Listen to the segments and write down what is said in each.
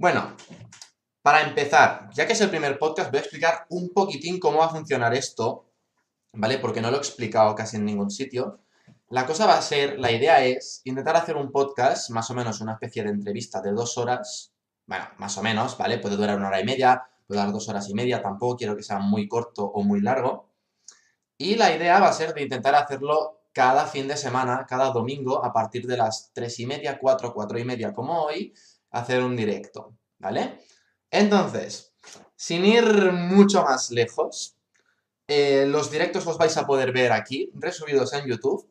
Bueno, para empezar, ya que es el primer podcast, voy a explicar un poquitín cómo va a funcionar esto, ¿vale? Porque no lo he explicado casi en ningún sitio. La cosa va a ser, la idea es intentar hacer un podcast, más o menos una especie de entrevista de dos horas, bueno, más o menos, ¿vale? Puede durar una hora y media, puede dar dos horas y media, tampoco quiero que sea muy corto o muy largo. Y la idea va a ser de intentar hacerlo cada fin de semana, cada domingo, a partir de las tres y media, cuatro, cuatro y media, como hoy, hacer un directo, ¿vale? Entonces, sin ir mucho más lejos, eh, los directos los vais a poder ver aquí, resubidos en YouTube,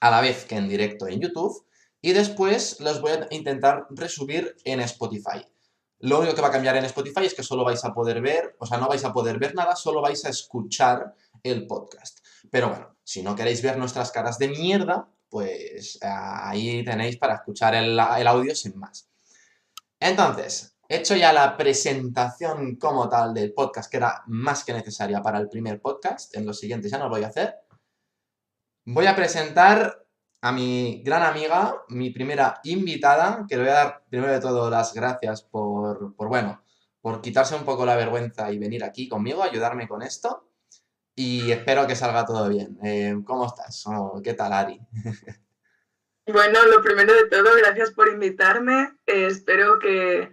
a la vez que en directo en YouTube, y después los voy a intentar resubir en Spotify. Lo único que va a cambiar en Spotify es que solo vais a poder ver, o sea, no vais a poder ver nada, solo vais a escuchar el podcast. Pero bueno, si no queréis ver nuestras caras de mierda, pues ahí tenéis para escuchar el audio sin más. Entonces, hecho ya la presentación como tal del podcast, que era más que necesaria para el primer podcast, en los siguientes ya no lo voy a hacer, voy a presentar a mi gran amiga, mi primera invitada, que le voy a dar primero de todo las gracias por, bueno, por quitarse un poco la vergüenza y venir aquí conmigo, ayudarme con esto. Y espero que salga todo bien. Eh, ¿Cómo estás? ¿Qué tal, Ari? Bueno, lo primero de todo, gracias por invitarme. Eh, espero que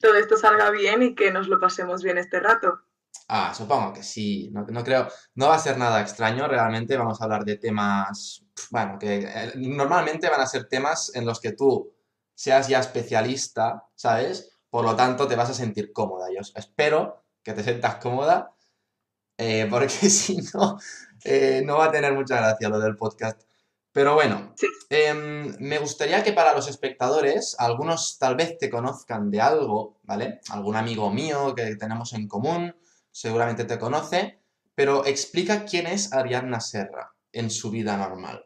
todo esto salga bien y que nos lo pasemos bien este rato. Ah, supongo que sí. No, creo, no va a ser nada extraño. Realmente vamos a hablar de temas, bueno, que eh, normalmente van a ser temas en los que tú seas ya especialista, ¿sabes? Por lo tanto, te vas a sentir cómoda. Yo espero que te sientas cómoda, eh, porque si no, no va a tener mucha gracia lo del podcast. Pero bueno, em, me gustaría que para los espectadores, algunos tal vez te conozcan de algo, ¿vale? Algún amigo mío que tenemos en común, seguramente te conoce, pero explica quién es Ariadna Serra en su vida normal.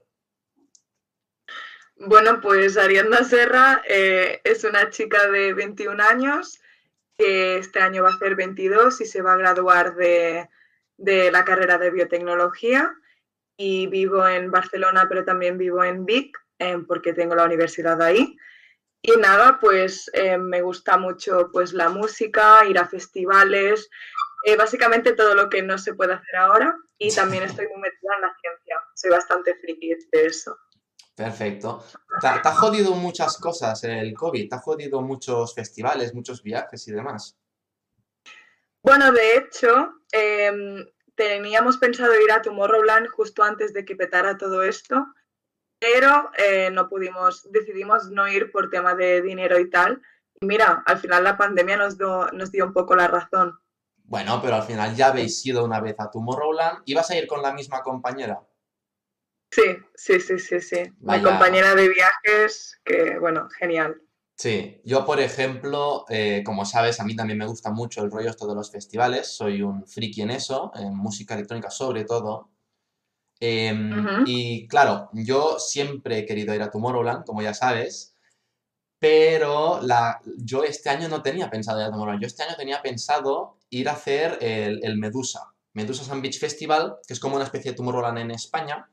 Bueno, pues Ariadna Serra eh, es una chica de 21 años que este año va a hacer 22 y se va a graduar de, de la carrera de biotecnología y vivo en Barcelona, pero también vivo en Vic, eh, porque tengo la universidad ahí. Y nada, pues eh, me gusta mucho pues la música, ir a festivales, eh, básicamente todo lo que no se puede hacer ahora y también estoy muy metida en la ciencia. Soy bastante friki de eso. Perfecto. ¿Te, ha jodido muchas cosas el COVID? ¿Te ha jodido muchos festivales, muchos viajes y demás? Bueno, de hecho, em, teníamos pensado ir a Tomorrowland justo antes de que petara todo esto, pero eh, no pudimos, decidimos no ir por tema de dinero y tal. Y mira, al final la pandemia nos, nos dio un poco la razón. Bueno, pero al final ya habéis ido una vez a Tomorrowland. ¿Ibas a ir con la misma compañera? Sí, sí, sí, sí, sí. Mi compañera de viajes, que bueno, genial. Sí, yo por ejemplo, eh, como sabes, a mí también me gusta mucho el rollo esto de los festivales, soy un friki en eso, en música electrónica sobre todo. Em, y claro, yo siempre he querido ir a Tomorrowland, como ya sabes, pero la, yo este año no tenía pensado ir a Tomorrowland, yo este año tenía pensado ir a hacer el, el Medusa, Medusa Sun Beach Festival, que es como una especie de Tomorrowland en España,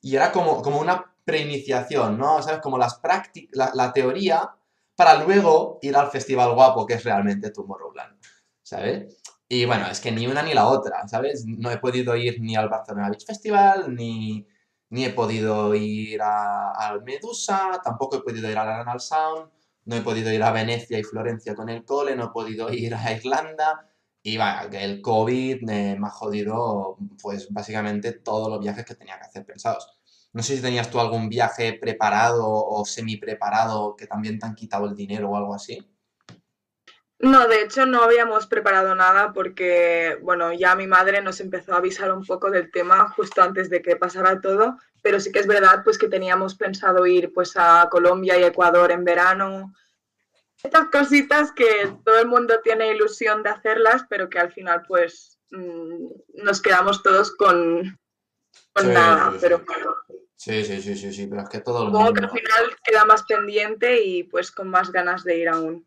y era como, como una preiniciación, ¿no? ¿Sabes? Como las prácticas, la, teoría, para luego ir al festival guapo, que es realmente Tomorrowland, ¿sabes? Y bueno, es que ni una ni la otra, ¿sabes? No he podido ir ni al Barcelona Beach Festival, ni, ni he podido ir al Medusa, tampoco he podido ir al Anal Sound, no he podido ir a Venecia y Florencia con el cole, no he podido ir a Irlanda, y bueno, el COVID me ha jodido, pues básicamente todos los viajes que tenía que hacer pensados. No sé si tenías tú algún viaje preparado o semi preparado que también te han quitado el dinero o algo así. No, de hecho no habíamos preparado nada porque, bueno, ya mi madre nos empezó a avisar un poco del tema justo antes de que pasara todo, pero sí que es verdad pues que teníamos pensado ir pues a Colombia y Ecuador en verano. Estas cositas que todo el mundo tiene ilusión de hacerlas, pero que al final pues mm, nos quedamos todos con, nada, pero Sí, sí, sí, sí, sí, pero es que todo el mundo... que al final queda más pendiente y pues con más ganas de ir aún.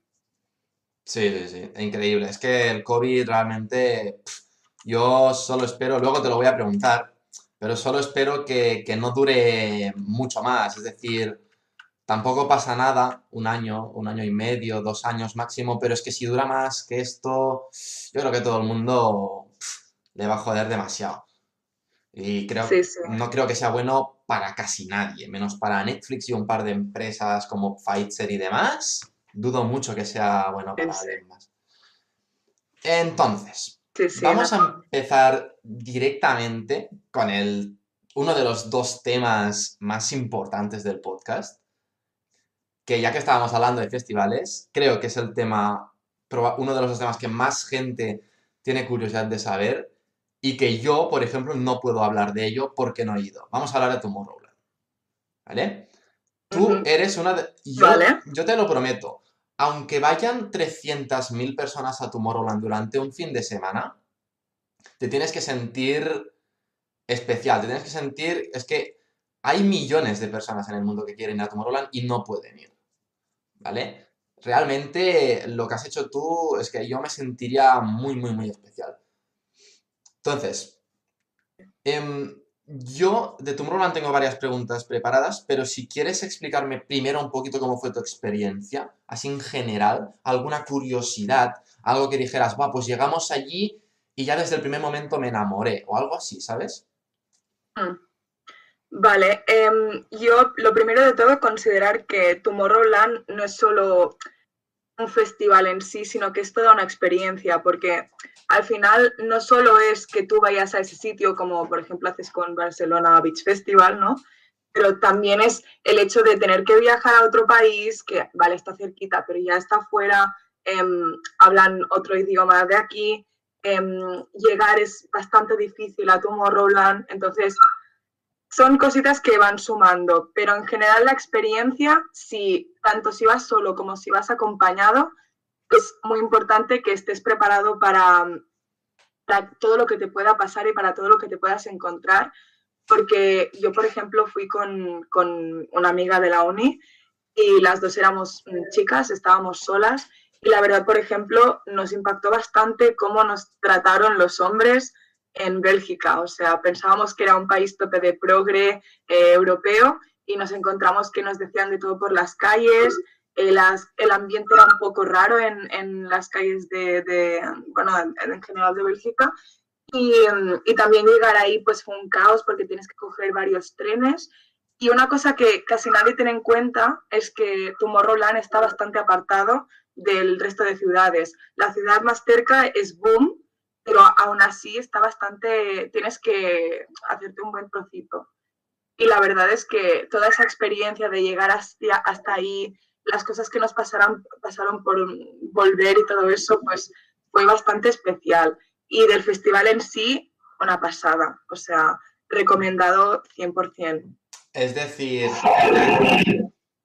Sí, sí, sí, increíble. Es que el COVID realmente, yo solo espero, luego te lo voy a preguntar, pero solo espero que, no dure mucho más. Es decir, tampoco pasa nada, un año, un año y medio, dos años máximo, pero es que si dura más que esto, yo creo que todo el mundo le va a joder demasiado. Y creo, no creo que sea bueno para casi nadie, menos para Netflix y un par de empresas como Pfizer y demás. Dudo mucho que sea bueno para alguien más. Entonces, vamos a empezar directamente con el, uno de los dos temas más importantes del podcast, que ya que estábamos hablando de festivales, creo que es el tema, uno de los temas que más gente tiene curiosidad de saber y que yo, por ejemplo, no puedo hablar de ello porque no he ido. Vamos a hablar de Tomorrowland. ¿Vale? Tú eres una de... Yo, yo te lo prometo, aunque vayan 300.000 personas a Tomorrowland durante un fin de semana, te tienes que sentir especial, te tienes que sentir... Es que hay millones de personas en el mundo que quieren ir a Tomorrowland y no pueden ir. ¿Vale? Realmente lo que has hecho tú es que yo me sentiría muy, muy, muy especial. Entonces, em, yo de Tomorrowland tengo varias preguntas preparadas, pero si quieres explicarme primero un poquito cómo fue tu experiencia, así en general, alguna curiosidad, algo que dijeras, va, pues llegamos allí y ya desde el primer momento me enamoré, o algo así, ¿sabes? Mm. Vale, em, yo lo primero de todo considerar que Tomorrowland no es solo un festival en sí, sino que es toda una experiencia, porque al final no solo es que tú vayas a ese sitio, como por ejemplo haces con Barcelona Beach Festival, ¿no? Pero también es el hecho de tener que viajar a otro país, que vale, está cerquita, pero ya está fuera, em, hablan otro idioma de aquí, em, llegar es bastante difícil a Tomorrowland, entonces son cositas que van sumando, pero en general la experiencia, si tanto si vas solo como si vas acompañado, es muy importante que estés preparado para, todo lo que te pueda pasar y para todo lo que te puedas encontrar, porque yo, por ejemplo, fui con, con una amiga de la uni y las dos éramos chicas, estábamos solas y la verdad, por ejemplo, nos impactó bastante cómo nos trataron los hombres en Bélgica. O sea, pensábamos que era un país tope de progre eh, europeo y nos encontramos que nos decían de todo por las calles. Eh, el ambiente era un poco raro en, las calles de, bueno, en, general de Bélgica. Y, y, también llegar ahí pues fue un caos porque tienes que coger varios trenes. Y una cosa que casi nadie tiene en cuenta es que Tomorrowland está bastante apartado del resto de ciudades. La ciudad más cerca es Boom, pero aún así está bastante, tienes que hacerte un buen trocito. Y la verdad es que toda esa experiencia de llegar hasta, ahí, las cosas que nos pasaron, pasaron por volver y todo eso, pues fue bastante especial. Y del festival en sí, una pasada. O sea, recomendado 100%. Es decir,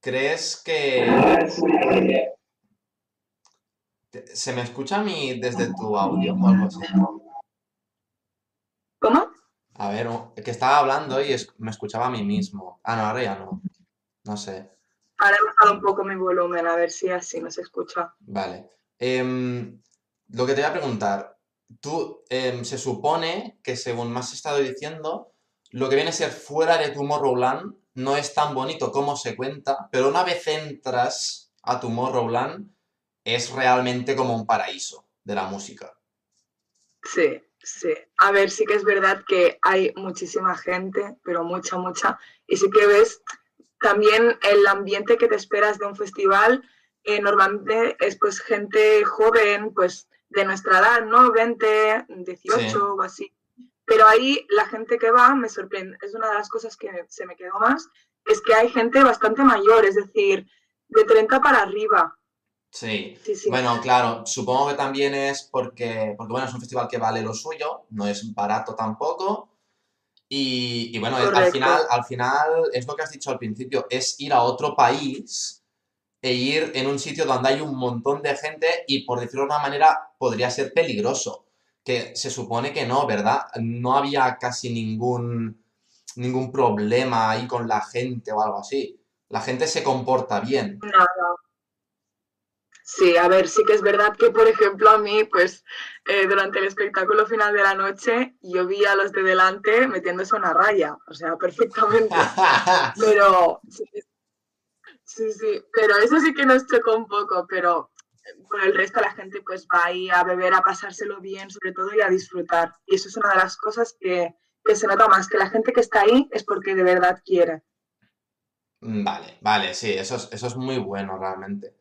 ¿crees que ¿Se me escucha a mí desde tu audio o algo así? ¿Cómo? A ver, que estaba hablando y me escuchaba a mí mismo. Ah, no, ahora ya no. No sé. Ahora he bajado un poco mi volumen, a ver si así nos escucha. Vale. Em, lo que te voy a preguntar, tú, em, se supone que según me has estado diciendo, lo que viene a ser fuera de Tomorrowland no es tan bonito como se cuenta, pero una vez entras a Tomorrowland, es realmente como un paraíso de la música. Sí, sí. A ver, sí que es verdad que hay muchísima gente, pero mucha, mucha. Y sí que ves también el ambiente que te esperas de un festival. Eh, normalmente es pues gente joven, pues de nuestra edad, ¿no? 20, 18 o así. Pero ahí la gente que va me sorprende. Es una de las cosas que se me quedó más, es que hay gente bastante mayor, es decir, de 30 para arriba. Sí. Bueno, claro, supongo que también es porque, porque, bueno, es un festival que vale lo suyo, no es barato tampoco. Y, bueno, al final, al final es lo que has dicho al principio, es ir a otro país e ir en un sitio donde hay un montón de gente y por decirlo de una manera podría ser peligroso. Que se supone que no, ¿verdad? No había casi ningún, ningún problema ahí con la gente o algo así. La gente se comporta bien. Nada. Sí, a ver, sí que es verdad que, por ejemplo, a mí, pues, eh, durante el espectáculo final de la noche, yo vi a los de delante metiéndose una raya, o sea, perfectamente. Pero, Sí, sí, pero eso sí que nos chocó un poco, pero por el resto la gente pues va ahí a beber, a pasárselo bien, sobre todo, y a disfrutar. Y eso es una de las cosas que, se nota más, que la gente que está ahí es porque de verdad quiere. Vale, vale, sí, eso es, eso es muy bueno realmente.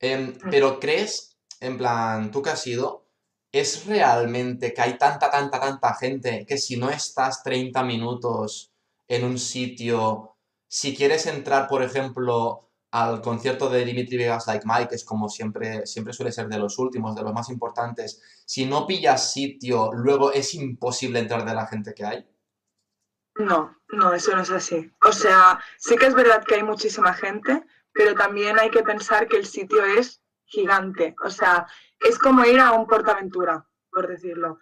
Em, pero crees, en plan, tú que has ido, ¿es realmente que hay tanta, tanta, tanta gente que si no estás 30 minutos en un sitio, si quieres entrar, por ejemplo, al concierto de Dimitri Vegas Like Mike, que es como siempre, siempre suele ser de los últimos, de los más importantes, si no pillas sitio, luego es imposible entrar de la gente que hay? No, no, eso no es así. O sea, sí que es verdad que hay muchísima gente, pero también hay que pensar que el sitio es gigante. O sea, es como ir a un portaventura, por decirlo.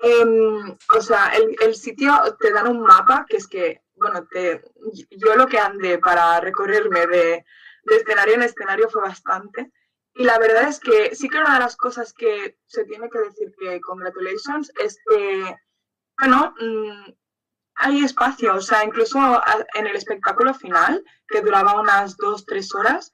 Em, o sea, el, el, sitio te dan un mapa que es que, bueno, te, yo lo que andé para recorrerme de, de escenario en escenario fue bastante. Y la verdad es que sí que una de las cosas que se tiene que decir que congratulations es que, bueno, mm, hay espacio, o sea, incluso en el espectáculo final, que duraba unas dos, tres horas,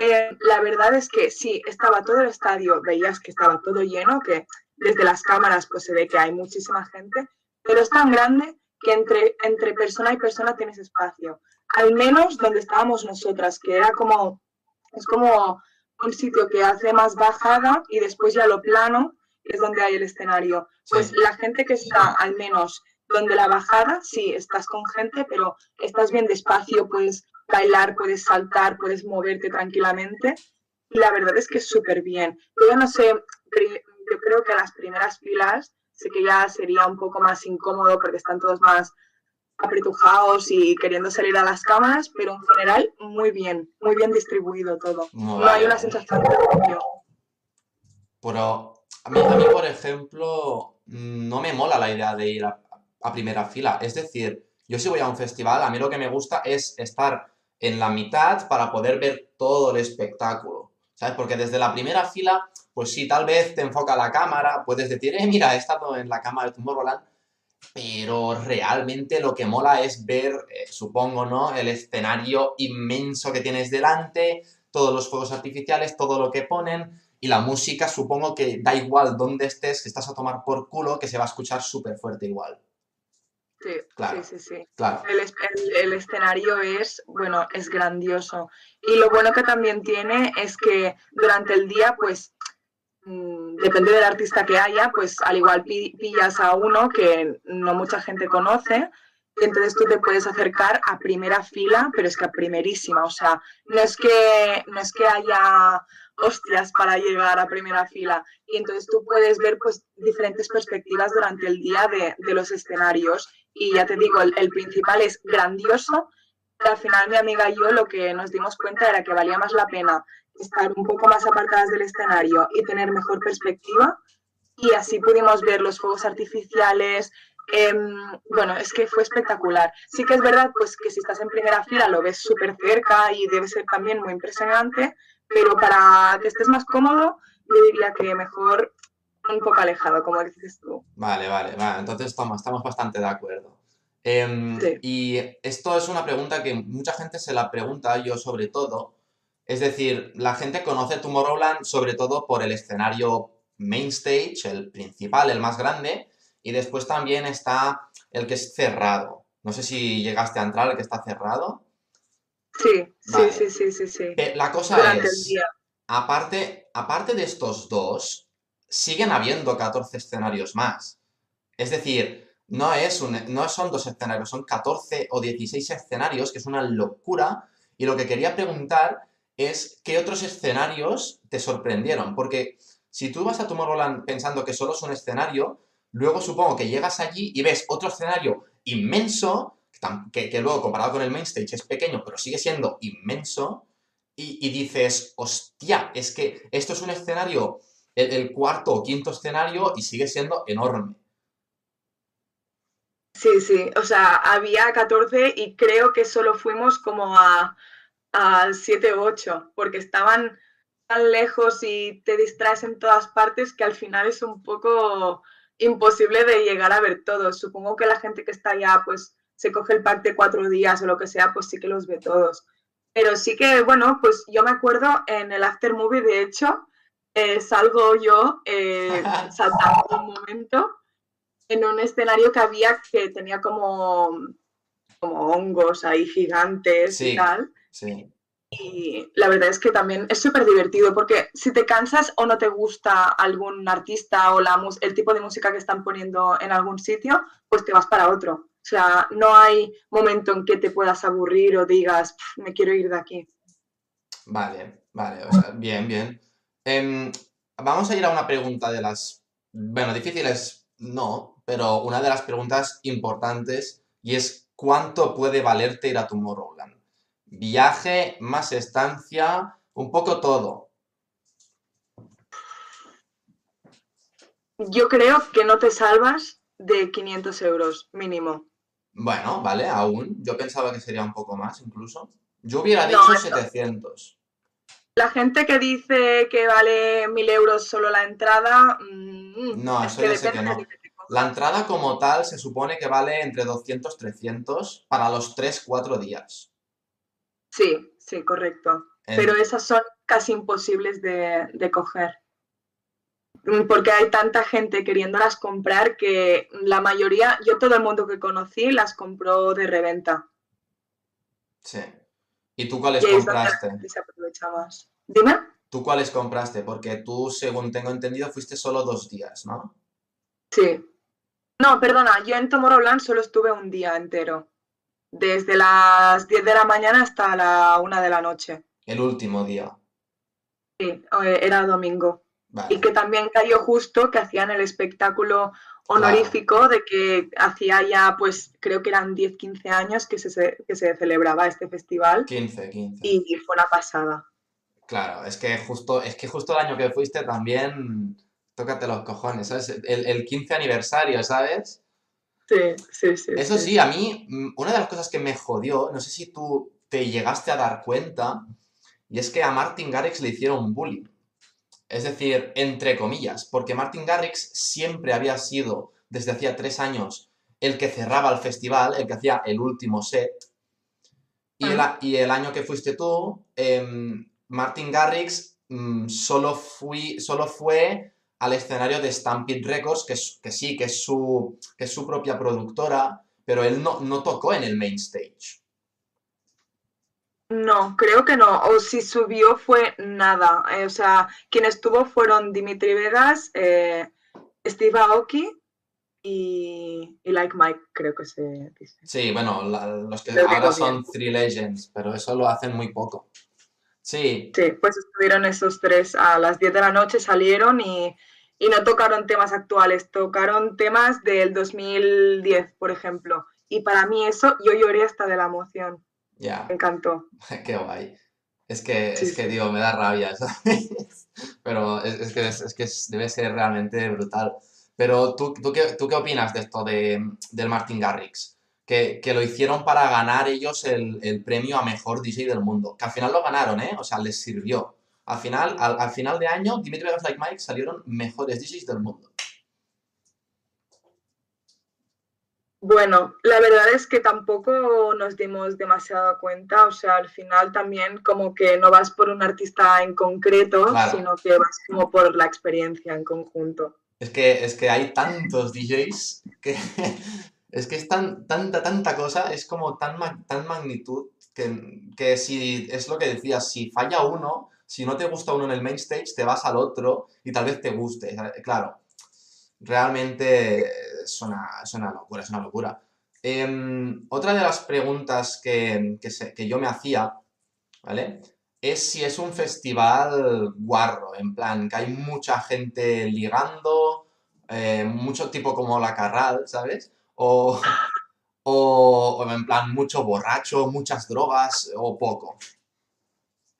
eh, la verdad es que sí, estaba todo el estadio, veías que estaba todo lleno, que desde las cámaras pues se ve que hay muchísima gente, pero es tan grande que entre, entre persona y persona tienes espacio al menos donde estábamos nosotras, que era como, es como un sitio que hace más bajada y después ya lo plano, es donde hay el escenario. Pues la gente que está al menos donde la bajada, sí, estás con gente, pero estás bien despacio, puedes bailar, puedes saltar, puedes moverte tranquilamente. Y la verdad es que es súper bien. Yo no sé, yo creo que las primeras filas sé que ya sería un poco más incómodo porque están todos más apretujados y queriendo salir a las cámaras, pero en general muy bien, muy bien distribuido todo. no hay una sensación de Pero a mí, a mí, por ejemplo, no me mola la idea de ir a, primera fila. Es decir, yo si voy a un festival, a mí lo que me gusta es estar en la mitad para poder ver todo el espectáculo. ¿Sabes? Porque desde la primera fila, pues sí, tal vez te enfoca la cámara, puedes decir, eh, mira, he estado en la cámara de Tomorrowland, pero realmente lo que mola es ver, eh, supongo, ¿no? El escenario inmenso que tienes delante, todos los fuegos artificiales, todo lo que ponen, y la música, supongo que da igual dónde estés, que estás a tomar por culo, que se va a escuchar súper fuerte igual. Sí, claro, sí, sí, Claro. El, escenario es, bueno, es grandioso. Y lo bueno que también tiene es que durante el día, pues, Mm, depende del artista que haya, pues al igual pillas a uno que no mucha gente conoce, entonces tú te puedes acercar a primera fila, pero es que a primerísima, o sea, no es que, no es que haya hostias para llegar a primera fila, y entonces tú puedes ver pues diferentes perspectivas durante el día de, los escenarios, y ya te digo, el, principal es grandioso, al final mi amiga y yo lo que nos dimos cuenta era que valía más la pena estar un poco más apartadas del escenario y tener mejor perspectiva. Y así pudimos ver los fuegos artificiales. Em, bueno, es que fue espectacular. Sí que es verdad pues que si estás en primera fila lo ves súper cerca y debe ser también muy impresionante, pero para que estés más cómodo, yo diría que mejor un poco alejado, como dices tú. Vale, vale, vale. Entonces estamos, estamos bastante de acuerdo. Em, y esto es una pregunta que mucha gente se la pregunta, yo sobre todo, es decir, la gente conoce Tomorrowland sobre todo por el escenario main stage, el principal, el más grande, y después también está el que es cerrado. No sé si llegaste a entrar, el que está cerrado. Sí, sí, sí, sí, sí, eh, La cosa es, aparte, aparte de estos dos, siguen habiendo 14 escenarios más. Es decir, no, es un, no son dos escenarios, son 14 o 16 escenarios, que es una locura. Y lo que quería preguntar es qué otros escenarios te sorprendieron. Porque si tú vas a Tomorrowland pensando que solo es un escenario, luego supongo que llegas allí y ves otro escenario inmenso, que, luego comparado con el main stage es pequeño, pero sigue siendo inmenso, y, dices, hostia, es que esto es un escenario, el, cuarto o quinto escenario, y sigue siendo enorme. Sí, sí, o sea, había 14 y creo que solo fuimos como a a 7 o 8, porque estaban tan lejos y te distraes en todas partes que al final es un poco imposible de llegar a ver todos. Supongo que la gente que está allá, pues se coge el pack de cuatro días o lo que sea, pues sí que los ve todos. Pero sí que, bueno, pues yo me acuerdo en el after movie, de hecho, eh, salgo yo eh, saltando un momento en un escenario que había que tenía como, como hongos ahí gigantes y tal. Sí. Y la verdad es que también es súper divertido porque si te cansas o no te gusta algún artista o la, el tipo de música que están poniendo en algún sitio, pues te vas para otro. O sea, no hay momento en que te puedas aburrir o digas, me quiero ir de aquí. Vale, vale, o sea, bien, bien. Em, vamos a ir a una pregunta de las, bueno, difíciles no, pero una de las preguntas importantes y es ¿cuánto puede valerte ir a Tomorrowland? viaje, más estancia, un poco todo. Yo creo que no te salvas de 500 euros mínimo. Bueno, vale, aún. Yo pensaba que sería un poco más incluso. Yo hubiera dicho 700. La gente que dice que vale 1000 euros solo la entrada. Mm, no, eso ya sé que no. La entrada como tal se supone que vale entre 200 y 300 para los 3-4 días. Sí, sí, correcto. Pero esas son casi imposibles de, coger. Mm, porque hay tanta gente queriéndolas comprar que la mayoría, yo todo el mundo que conocí las compró de reventa. Sí. ¿Y tú cuáles compraste? Se aprovecha más. Dime. ¿Tú cuáles compraste? Porque tú, según tengo entendido, fuiste solo dos días, ¿no? Sí. No, perdona, yo en Tomorrowland solo estuve un día entero desde las 10 de la mañana hasta la 1 de la noche. El último día. Sí, eh, era domingo. Y que también cayó justo que hacían el espectáculo honorífico de que hacía ya, pues creo que eran 10, 15 años que se, que se celebraba este festival. 15, 15. Y fue una pasada. Claro, es que justo, es que justo el año que fuiste también, tócate los cojones, ¿sabes? El, el 15 aniversario, ¿sabes? Sí, sí, Eso sí. a mí, mm, una de las cosas que me jodió, no sé si tú te llegaste a dar cuenta, y es que a Martin Garrix le hicieron bullying. Es decir, entre comillas, porque Martin Garrix siempre había sido, desde hacía tres años, el que cerraba el festival, el que hacía el último set. Y, el, y el año que fuiste tú, em, Martin Garrix mm, solo, fui, solo fue al escenario de Stampede Records, que, que sí, que es, su, que es su propia productora, pero él no, no tocó en el main stage. No, creo que no. O si subió fue nada. Eh, o sea, quienes estuvo fueron Dimitri Vegas, eh, Steve Aoki y, Like Mike, creo que se dice. Sí, bueno, los que ahora son Three Legends, pero eso lo hacen muy poco. Sí. Sí, pues estuvieron esos tres a las 10 de la noche, salieron y y no tocaron temas actuales, tocaron temas del 2010, por ejemplo. Y para mí eso, yo lloré hasta de la emoción. Ya. Me encantó. Qué guay. Es que, es que, digo, me da rabia, ¿sabes? Pero es, que, es, que debe ser realmente brutal. Pero ¿tú, tú, qué, tú qué opinas de esto de, del Martin Garrix? Que, que, lo hicieron para ganar ellos el, el, premio a mejor DJ del mundo. Que al final lo ganaron, ¿eh? O sea, les sirvió. Al final, al, final de año, Dimitri Vegas Like Mike salieron mejores DJs del mundo. Bueno, la verdad es que tampoco nos dimos demasiado cuenta, o sea, al final también como que no vas por un artista en concreto, sino que vas como por la experiencia en conjunto. Es que, es que hay tantos DJs que es que es tan, tanta, tanta cosa, es como tan, tan magnitud que, que si es lo que decías, si falla uno, si no te gusta uno en el main stage, te vas al otro y tal vez te guste. Claro, realmente es una, locura, es una locura. Em, otra de las preguntas que, que, yo me hacía, ¿vale? Es si es un festival guarro, en plan, que hay mucha gente ligando, eh, mucho tipo como la Carral, ¿sabes? O, o, en plan, mucho borracho, muchas drogas o poco.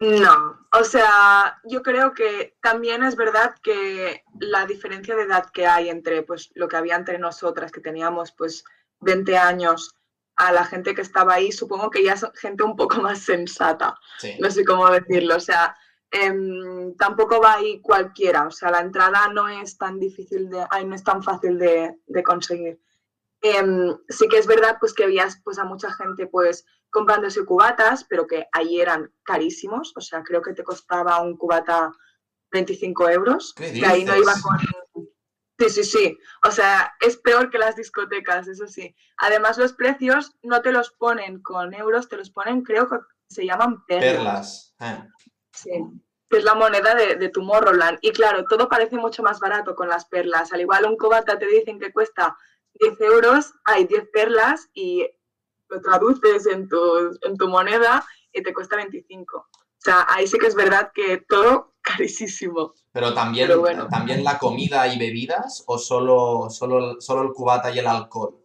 No, o sea, yo creo que también es verdad que la diferencia de edad que hay entre pues lo que había entre nosotras, que teníamos pues 20 años, a la gente que estaba ahí, supongo que ya es gente un poco más sensata. No sé cómo decirlo. O sea, em, tampoco va ahí cualquiera. O sea, la entrada no es tan difícil de, ay, no es tan fácil de, conseguir. Em, sí que es verdad pues que habías pues a mucha gente pues comprándose cubatas, pero que allí eran carísimos, o sea, creo que te costaba un cubata 25 euros, que ahí no iba con... Sí, sí, sí. O sea, es peor que las discotecas, eso sí. Además, los precios no te los ponen con euros, te los ponen, creo que se llaman perlas. Perlas. Eh. Sí que es la moneda de, de Tomorrowland. Y claro, todo parece mucho más barato con las perlas. Al igual un cobata te dicen que cuesta 10 euros, hay 10 perlas y lo traduces en tu, en tu moneda y te cuesta 25. O sea, ahí sí que es verdad que todo carísimo. Pero también, también la comida y bebidas o solo, solo, solo el cubata y el alcohol.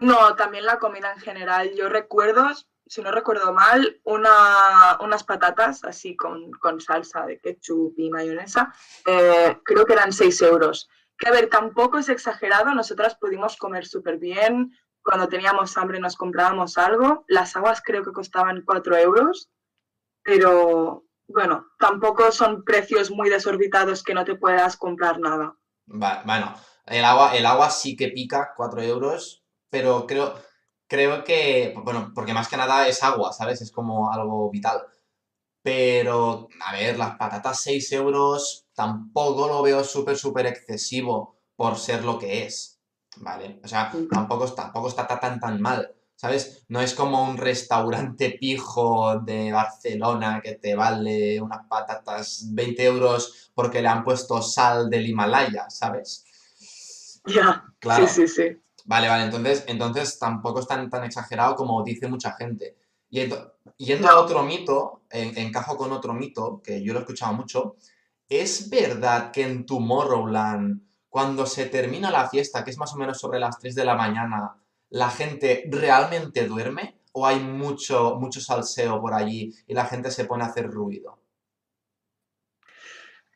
No, también la comida en general. Yo recuerdo, si no recuerdo mal, una, unas patatas así con, salsa de ketchup y mayonesa, eh, creo que eran 6 euros. Que a ver, tampoco es exagerado, nosotras pudimos comer súper bien, cuando teníamos hambre nos comprábamos algo, las aguas creo que costaban 4 euros, pero bueno, tampoco son precios muy desorbitados que no te puedas comprar nada. bueno, el agua, el agua sí que pica 4 euros, pero creo, creo que, bueno, porque más que nada es agua, ¿sabes? Es como algo vital. Pero, a ver, las patatas 6 euros tampoco lo veo súper, súper excesivo por ser lo que es, ¿vale? O sea, tampoco, tampoco está tan, tan mal, ¿sabes? No es como un restaurante pijo de Barcelona que te vale unas patatas 20 euros porque le han puesto sal del Himalaya, ¿sabes? Ya, claro. sí, sí, sí. Vale, vale, entonces, entonces tampoco es tan, tan exagerado como dice mucha gente. Y yendo a otro mito, encajo con otro mito, que yo lo he escuchado mucho, ¿es verdad que en Tomorrowland, cuando se termina la fiesta, que es más o menos sobre las 3 de la mañana, la gente realmente duerme? ¿O hay mucho, mucho salseo por allí y la gente se pone a hacer ruido?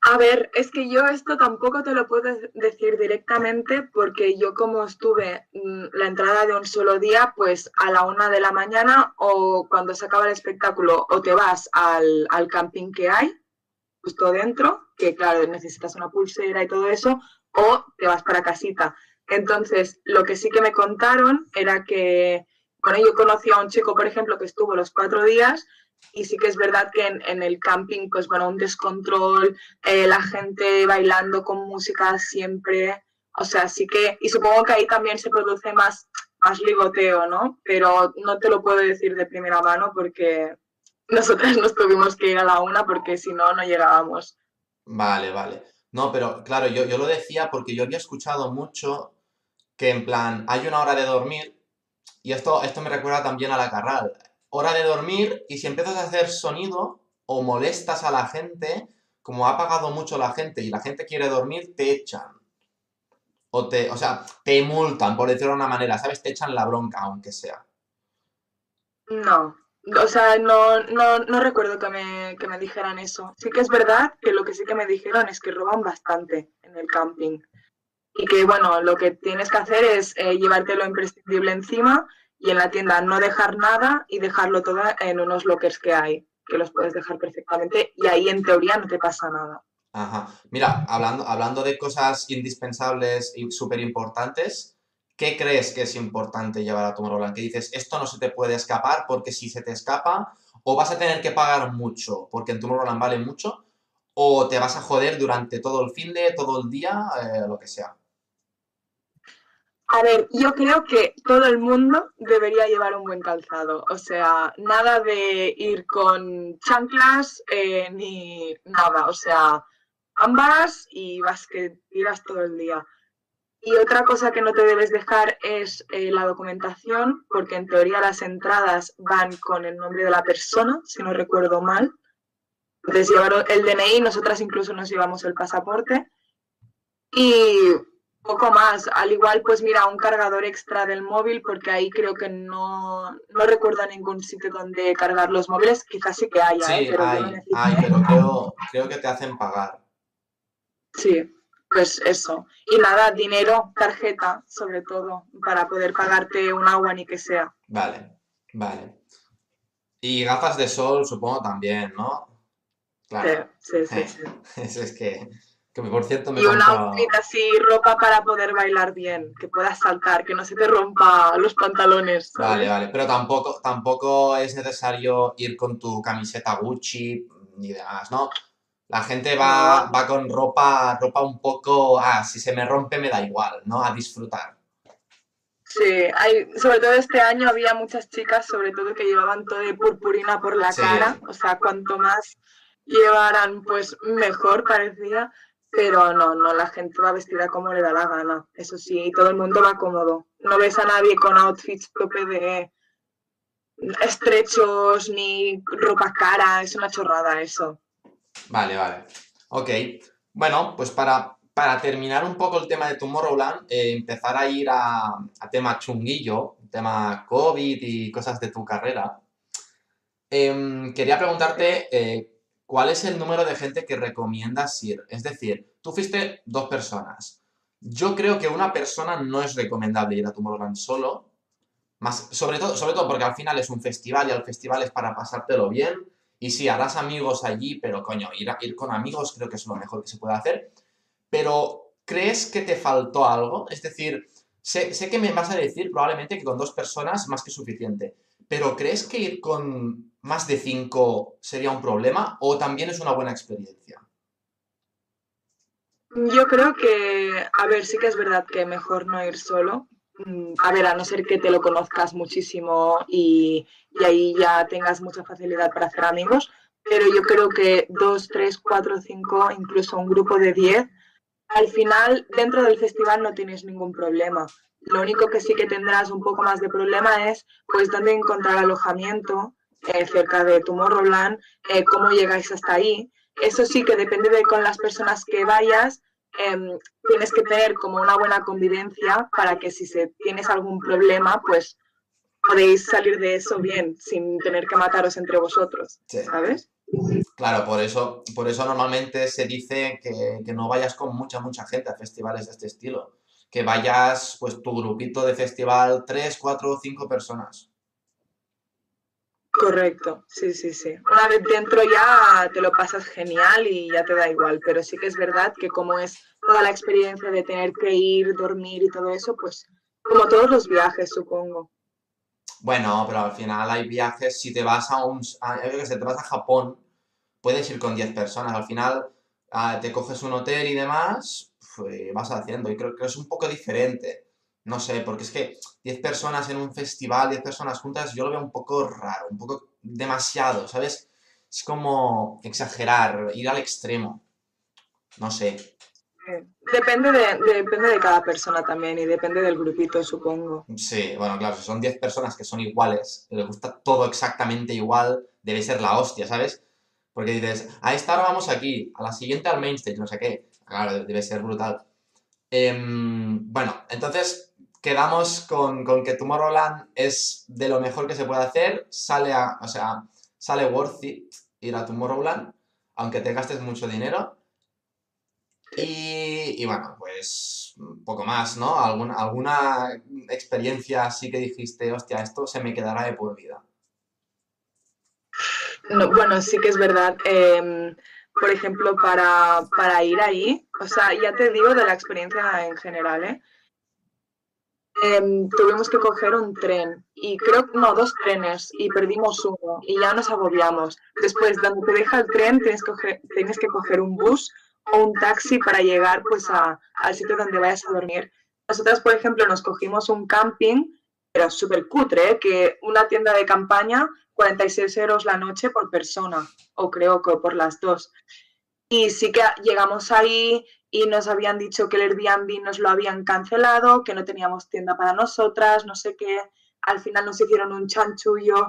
A ver, es que yo esto tampoco te lo puedo decir directamente porque yo como estuve mm, la entrada de un solo día, pues a la una de la mañana o cuando se acaba el espectáculo o te vas al, al camping que hay, justo dentro, que claro, necesitas una pulsera y todo eso, o te vas para casita. Entonces, lo que sí que me contaron era que, bueno, yo conocí a un chico, por ejemplo, que estuvo los cuatro días y sí que es verdad que en, el camping, pues bueno, un descontrol, eh, la gente bailando con música siempre, o sea, sí que, y supongo que ahí también se produce más, más ligoteo, ¿no? Pero no te lo puedo decir de primera mano porque nosotras nos tuvimos que ir a la una porque si no, no llegábamos. Vale, vale. No, pero claro, yo, yo lo decía porque yo había escuchado mucho que en plan, hay una hora de dormir y esto, esto me recuerda también a la carral hora de dormir y si empiezas a hacer sonido o molestas a la gente, como ha pagado mucho la gente y la gente quiere dormir, te echan. O, te, o sea, te multan, por decirlo de una manera, ¿sabes? Te echan la bronca, aunque sea. No, o sea, no, no, recuerdo que me, que me, dijeran eso. Sí que es verdad que lo que sí que me dijeron es que roban bastante en el camping. Y que, bueno, lo que tienes que hacer es eh, llevarte lo imprescindible encima y en la tienda no dejar nada y dejarlo todo en unos lockers que hay, que los puedes dejar perfectamente y ahí en teoría no te pasa nada. Ajá. Mira, hablando, hablando de cosas indispensables y súper importantes, ¿qué crees que es importante llevar a Tomorrowland? Que dices, esto no se te puede escapar porque si se te escapa, o vas a tener que pagar mucho porque en Tomorrowland vale mucho, o te vas a joder durante todo el fin de, todo el día, eh, lo que sea. A ver, yo creo que todo el mundo debería llevar un buen calzado. O sea, nada de ir con chanclas eh, ni nada. O sea, ambas y vas que tiras todo el día. Y otra cosa que no te debes dejar es eh, la documentación, porque en teoría las entradas van con el nombre de la persona, si no recuerdo mal. Entonces llevaron el DNI, nosotras incluso nos llevamos el pasaporte. Y poco más. Al igual, pues mira, un cargador extra del móvil, porque ahí creo que no, no recuerdo ningún sitio donde cargar los móviles. Quizás sí que haya, sí, ¿eh? pero hay, pero creo, creo que te hacen pagar. Sí, pues eso. Y nada, dinero, tarjeta, sobre todo, para poder pagarte un agua ni que sea. Vale, vale. Y gafas de sol, supongo también, ¿no? Claro. Sí, sí, sí. Eso es que Que por cierto me Y un outfit así, ropa para poder bailar bien, que puedas saltar, que no se te rompa los pantalones. Vale, vale, pero tampoco, tampoco es necesario ir con tu camiseta Gucci ni demás, ¿no? La gente va, va con ropa, ropa un poco, ah, si se me rompe me da igual, ¿no? A disfrutar. Sí, hay, sobre todo este año había muchas chicas, sobre todo que llevaban todo de purpurina por la cara, o sea, cuanto más llevaran, pues mejor parecía, pero no, no, la gente va vestida como le da la gana, eso sí, todo el mundo va cómodo. No ves a nadie con outfits propio de estrechos ni ropa cara, es una chorrada eso. Vale, vale. Ok. Bueno, pues para, para terminar un poco el tema de Tomorrowland, eh, empezar a ir a, tema chunguillo, tema COVID y cosas de tu carrera. Em, quería preguntarte eh, cuál es el número de gente que recomiendas ir. Es decir, tú fuiste dos personas. Yo creo que una persona no es recomendable ir a Tomorrowland solo. Más, sobre, todo, sobre todo porque al final es un festival y el festival es para pasártelo bien y sí, harás amigos allí, pero coño, ir, ir con amigos creo que es lo mejor que se puede hacer. Pero, ¿crees que te faltó algo? Es decir, sé, que me vas a decir probablemente que con dos personas más que suficiente. Pero, ¿crees que ir con más de cinco sería un problema o también es una buena experiencia? Yo creo que, a ver, sí que es verdad que mejor no ir solo, a ver, a no ser que te lo conozcas muchísimo y, ahí ya tengas mucha facilidad para hacer amigos, pero yo creo que dos, tres, cuatro, cinco, incluso un grupo de diez, al final dentro del festival no tienes ningún problema. Lo único que sí que tendrás un poco más de problema es pues dónde encontrar alojamiento eh, cerca de Tomorrowland, eh, cómo llegáis hasta ahí. Eso sí que depende de con las personas que vayas, Em, tienes que tener como una buena convivencia para que si se, tienes algún problema, pues podéis salir de eso bien, sin tener que mataros entre vosotros, ¿sabes? Claro, por eso, por eso normalmente se dice que, que, no vayas con mucha, mucha gente a festivales de este estilo. Que vayas, pues, tu grupito de festival, tres, cuatro, cinco personas. Correcto, sí, sí, sí. Una vez dentro ya te lo pasas genial y ya te da igual, pero sí que es verdad que como es toda la experiencia de tener que ir, dormir y todo eso, pues como todos los viajes, supongo. Bueno, pero al final hay viajes, si te vas a un, te vas a Japón, puedes ir con 10 personas, al final ah, te coges un hotel y demás, pues, vas haciendo, y creo que es un poco diferente. No sé, porque es que 10 personas en un festival, 10 personas juntas, yo lo veo un poco raro, un poco demasiado, ¿sabes? Es como exagerar, ir al extremo. No sé. Depende de, depende de cada persona también y depende del grupito, supongo. Sí, bueno, claro, si son 10 personas que son iguales, que les gusta todo exactamente igual, debe ser la hostia, ¿sabes? Porque dices, a esta hora vamos aquí, a la siguiente al main stage, no sé qué. Claro, debe ser brutal. Em, bueno, entonces quedamos con, con, que Tomorrowland es de lo mejor que se puede hacer, sale o sea, sale worth it ir a Tomorrowland, aunque te gastes mucho dinero. Y, y bueno, pues poco más, ¿no? ¿Alguna, alguna experiencia así que dijiste, hostia, esto se me quedará de por vida. No, bueno, sí que es verdad. Em, por ejemplo, para, para, ir ahí, o sea, ya te digo de la experiencia en general, ¿eh? Em, tuvimos que coger un tren y creo, no, dos trenes y perdimos uno y ya nos agobiamos. Después, donde te deja el tren, tienes que coger, tienes que coger un bus o un taxi para llegar pues a, al sitio donde vayas a dormir. Nosotras, por ejemplo, nos cogimos un camping, pero súper cutre, ¿eh? que una tienda de campaña, 46 euros la noche por persona, o creo que por las dos. Y sí que llegamos ahí y nos habían dicho que el Airbnb nos lo habían cancelado, que no teníamos tienda para nosotras, no sé qué. Al final nos hicieron un chanchullo.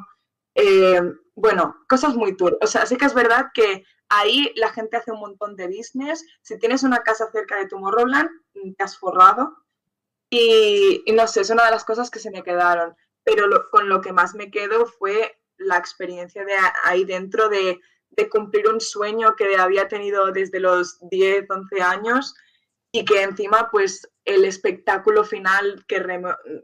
Eh, bueno, cosas muy turbias. O sea, sí que es verdad que ahí la gente hace un montón de business. Si tienes una casa cerca de Tomorrowland, te has forrado. Y, no sé, es una de las cosas que se me quedaron. Pero con lo que más me quedo fue la experiencia de ahí dentro de de cumplir un sueño que había tenido desde los 10, 11 años y que encima pues el espectáculo final que,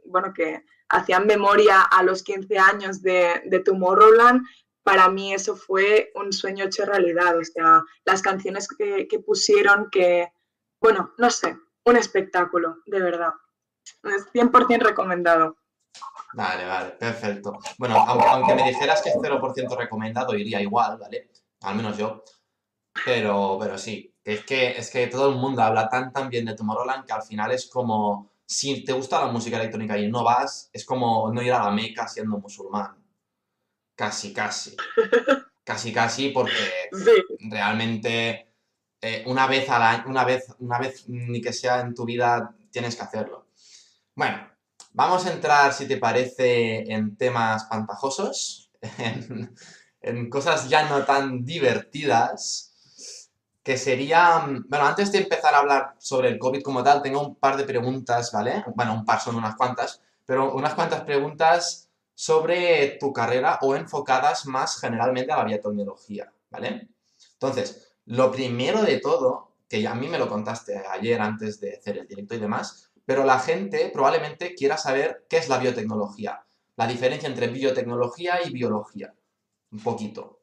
bueno, que hacían memoria a los 15 años de, de Tomorrowland, para mí eso fue un sueño hecho realidad. O sea, las canciones que, pusieron, que, bueno, no sé, un espectáculo, de verdad. Es 100% recomendado. Vale, vale, perfecto. Bueno, aunque me dijeras que es 0% recomendado, iría igual, ¿vale? Al menos yo. Pero, pero sí, es que, es que todo el mundo habla tan tan bien de Tomorrowland que al final es como, si te gusta la música electrónica y no vas, es como no ir a la Meca siendo musulmán. Casi, casi. Casi, casi, porque realmente eh, una vez al año, una vez, una vez ni que sea en tu vida, tienes que hacerlo. Bueno, vamos a entrar, si te parece, en temas pantajosos, en cosas ya no tan divertidas que sería... Bueno, antes de empezar a hablar sobre el COVID como tal, tengo un par de preguntas, ¿vale? Bueno, un par son unas cuantas, pero unas cuantas preguntas sobre tu carrera o enfocadas más generalmente a la biotecnología, ¿vale? Entonces, lo primero de todo, que a mí me lo contaste ayer antes de hacer el directo y demás, pero la gente probablemente quiera saber qué es la biotecnología, la diferencia entre biotecnología y biología, un poquito.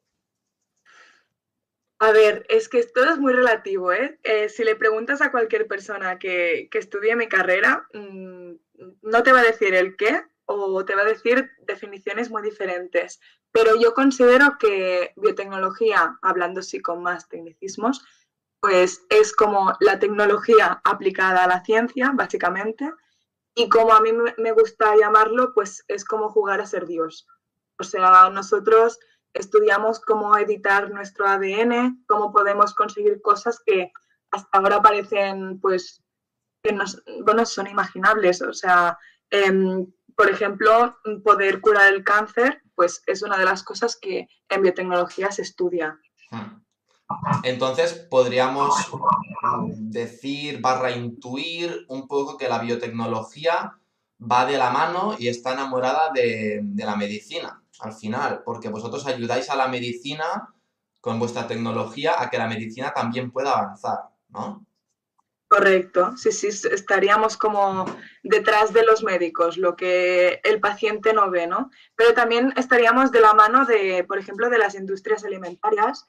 A ver, es que todo es muy relativo, ¿eh? eh si le preguntas a cualquier persona que, que estudie mi carrera, mm, no te va a decir el qué o te va a decir definiciones muy diferentes. Pero yo considero que biotecnología, hablando así con más tecnicismos, pues es como la tecnología aplicada a la ciencia, básicamente, y como a mí me gusta llamarlo, pues es como jugar a ser Dios. O sea, nosotros estudiamos cómo editar nuestro ADN, cómo podemos conseguir cosas que hasta ahora parecen, pues, que bueno, son imaginables. O sea, em, por ejemplo, poder curar el cáncer, pues es una de las cosas que en biotecnología se estudia. Hmm. Entonces, podríamos decir, barra intuir un poco que la biotecnología va de la mano y está enamorada de la medicina al final, porque vosotros ayudáis a la medicina con vuestra tecnología a que la medicina también pueda avanzar, ¿no? Correcto, sí, sí, estaríamos como detrás de los médicos, lo que el paciente no ve, ¿no? Pero también estaríamos de la mano de, por ejemplo, de las industrias alimentarias.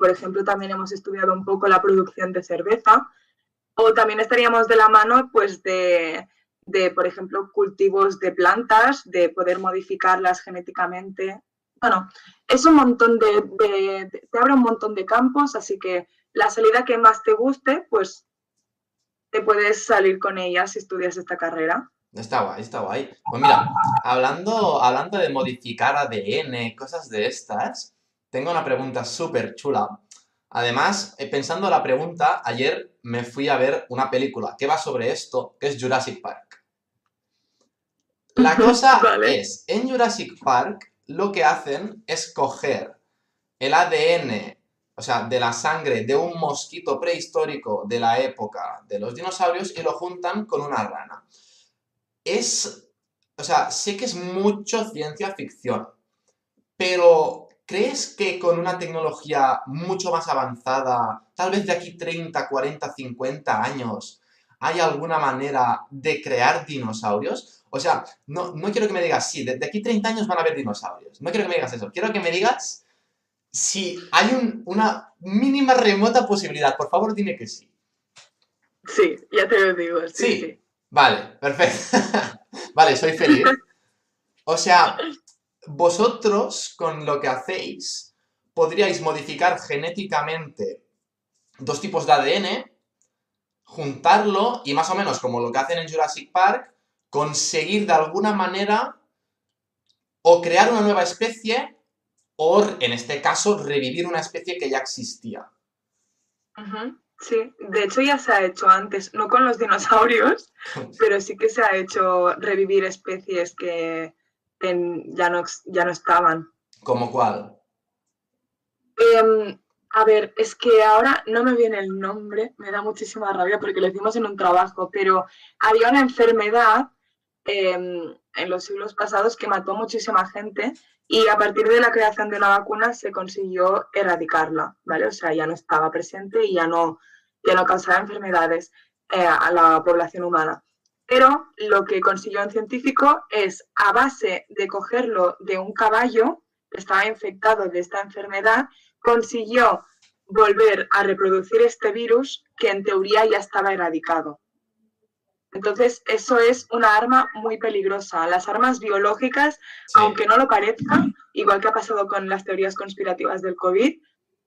por ejemplo, también hemos estudiado un poco la producción de cerveza. O también estaríamos de la mano, pues, de, de, por ejemplo, cultivos de plantas, de poder modificarlas genéticamente. Bueno, es un montón de, te abre un montón de campos, así que la salida que más te guste, pues te puedes salir con ella si estudias esta carrera. Está guay, está guay. Pues mira, hablando, hablando de modificar ADN, cosas de estas, tengo una pregunta súper chula. Además, eh, pensando la pregunta, ayer me fui a ver una película que va sobre esto, que es Jurassic Park. La cosa es, en Jurassic Park lo que hacen es coger el ADN, o sea, de la sangre de un mosquito prehistórico de la época de los dinosaurios y lo juntan con una rana. Es, o sea, sé que es mucho ciencia ficción, pero ¿crees que con una tecnología mucho más avanzada, tal vez de aquí 30, 40, 50 años, hay alguna manera de crear dinosaurios? O sea, no, quiero que me digas, sí, de, aquí 30 años van a haber dinosaurios. No quiero que me digas eso. Quiero que me digas si hay una mínima remota posibilidad. Por favor, dime que sí. Sí, ya te lo digo. Sí. sí. Vale, perfecto. vale, soy feliz. O sea, vosotros con lo que hacéis podríais modificar genéticamente dos tipos de ADN, juntarlo y más o menos como lo que hacen en Jurassic Park, conseguir de alguna manera o crear una nueva especie o, en este caso, revivir una especie que ya existía. Sí, de hecho ya se ha hecho antes, no con los dinosaurios, pero sí que se ha hecho revivir especies que ya, no, ya no estaban. ¿Como cuál? Em, a ver, es que ahora no me viene el nombre, me da muchísima rabia porque lo hicimos en un trabajo, pero había una enfermedad Em, en los siglos pasados que mató muchísima gente y a partir de la creación de una vacuna se consiguió erradicarla, ¿vale? O sea, ya no estaba presente y ya no, ya no causaba enfermedades eh, a la población humana. Pero lo que consiguió un científico es, a base de cogerlo de un caballo estaba infectado de esta enfermedad, consiguió volver a reproducir este virus que en teoría ya estaba erradicado. Entonces, eso es una arma muy peligrosa. Las armas biológicas, aunque no lo parezcan, igual que ha pasado con las teorías conspirativas del COVID,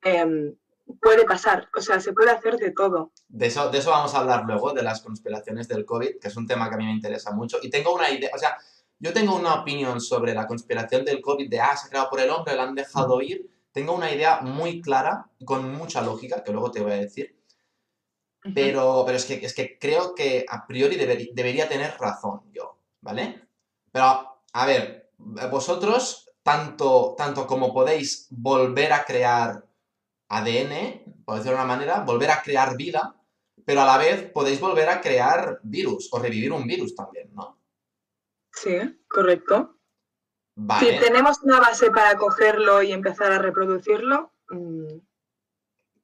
em, puede pasar. O sea, se puede hacer de todo. De eso, de eso vamos a hablar luego, de las conspiraciones del COVID, que es un tema que a mí me interesa mucho. Y tengo una idea, o sea, yo tengo una opinión sobre la conspiración del COVID de, ah, se ha creado por el hombre, la han dejado ir. Tengo una idea muy clara, con mucha lógica, que luego te voy a decir. Pero, pero es, que, es que creo que a priori debería tener razón yo, ¿vale? Pero, a ver, vosotros, tanto, tanto como podéis volver a crear ADN, por decirlo de una manera, volver a crear vida, pero a la vez podéis volver a crear virus o revivir un virus también, ¿no? Sí, correcto. Si tenemos una base para cogerlo y empezar a reproducirlo, mm,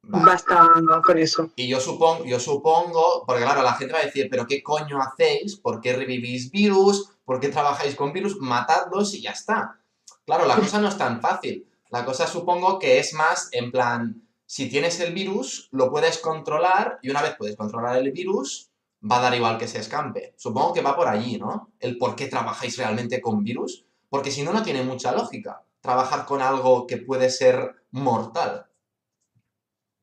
basta con eso. Y yo supongo, yo supongo, porque claro, la gente va a decir, pero ¿qué coño hacéis? ¿Por qué revivís virus? ¿Por qué trabajáis con virus? Matadlos y ya está. Claro, la cosa no es tan fácil. La cosa supongo que es más en plan, si tienes el virus, lo puedes controlar y una vez puedes controlar el virus, va a dar igual que se escampe. Supongo que va por allí, ¿no? El por qué trabajáis realmente con virus, porque si no, no tiene mucha lógica trabajar con algo que puede ser mortal.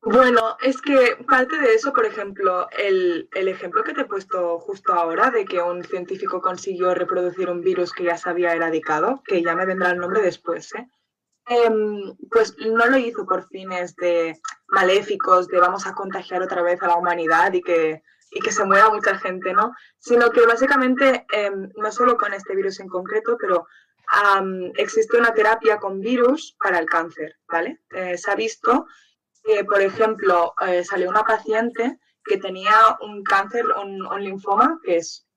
Bueno, es que parte de eso, por ejemplo, el, ejemplo que te he puesto justo ahora de que un científico consiguió reproducir un virus que ya se había erradicado, que ya me vendrá el nombre después, ¿eh? Em, pues no lo hizo por fines de maléficos, de vamos a contagiar otra vez a la humanidad y que y que se mueva mucha gente, ¿no? Sino que básicamente, em, no solo con este virus en concreto, pero existe una terapia con virus para el cáncer, ¿vale? Eh, se ha visto que, por ejemplo, eh, salió una paciente que tenía un cáncer, un, linfoma, que es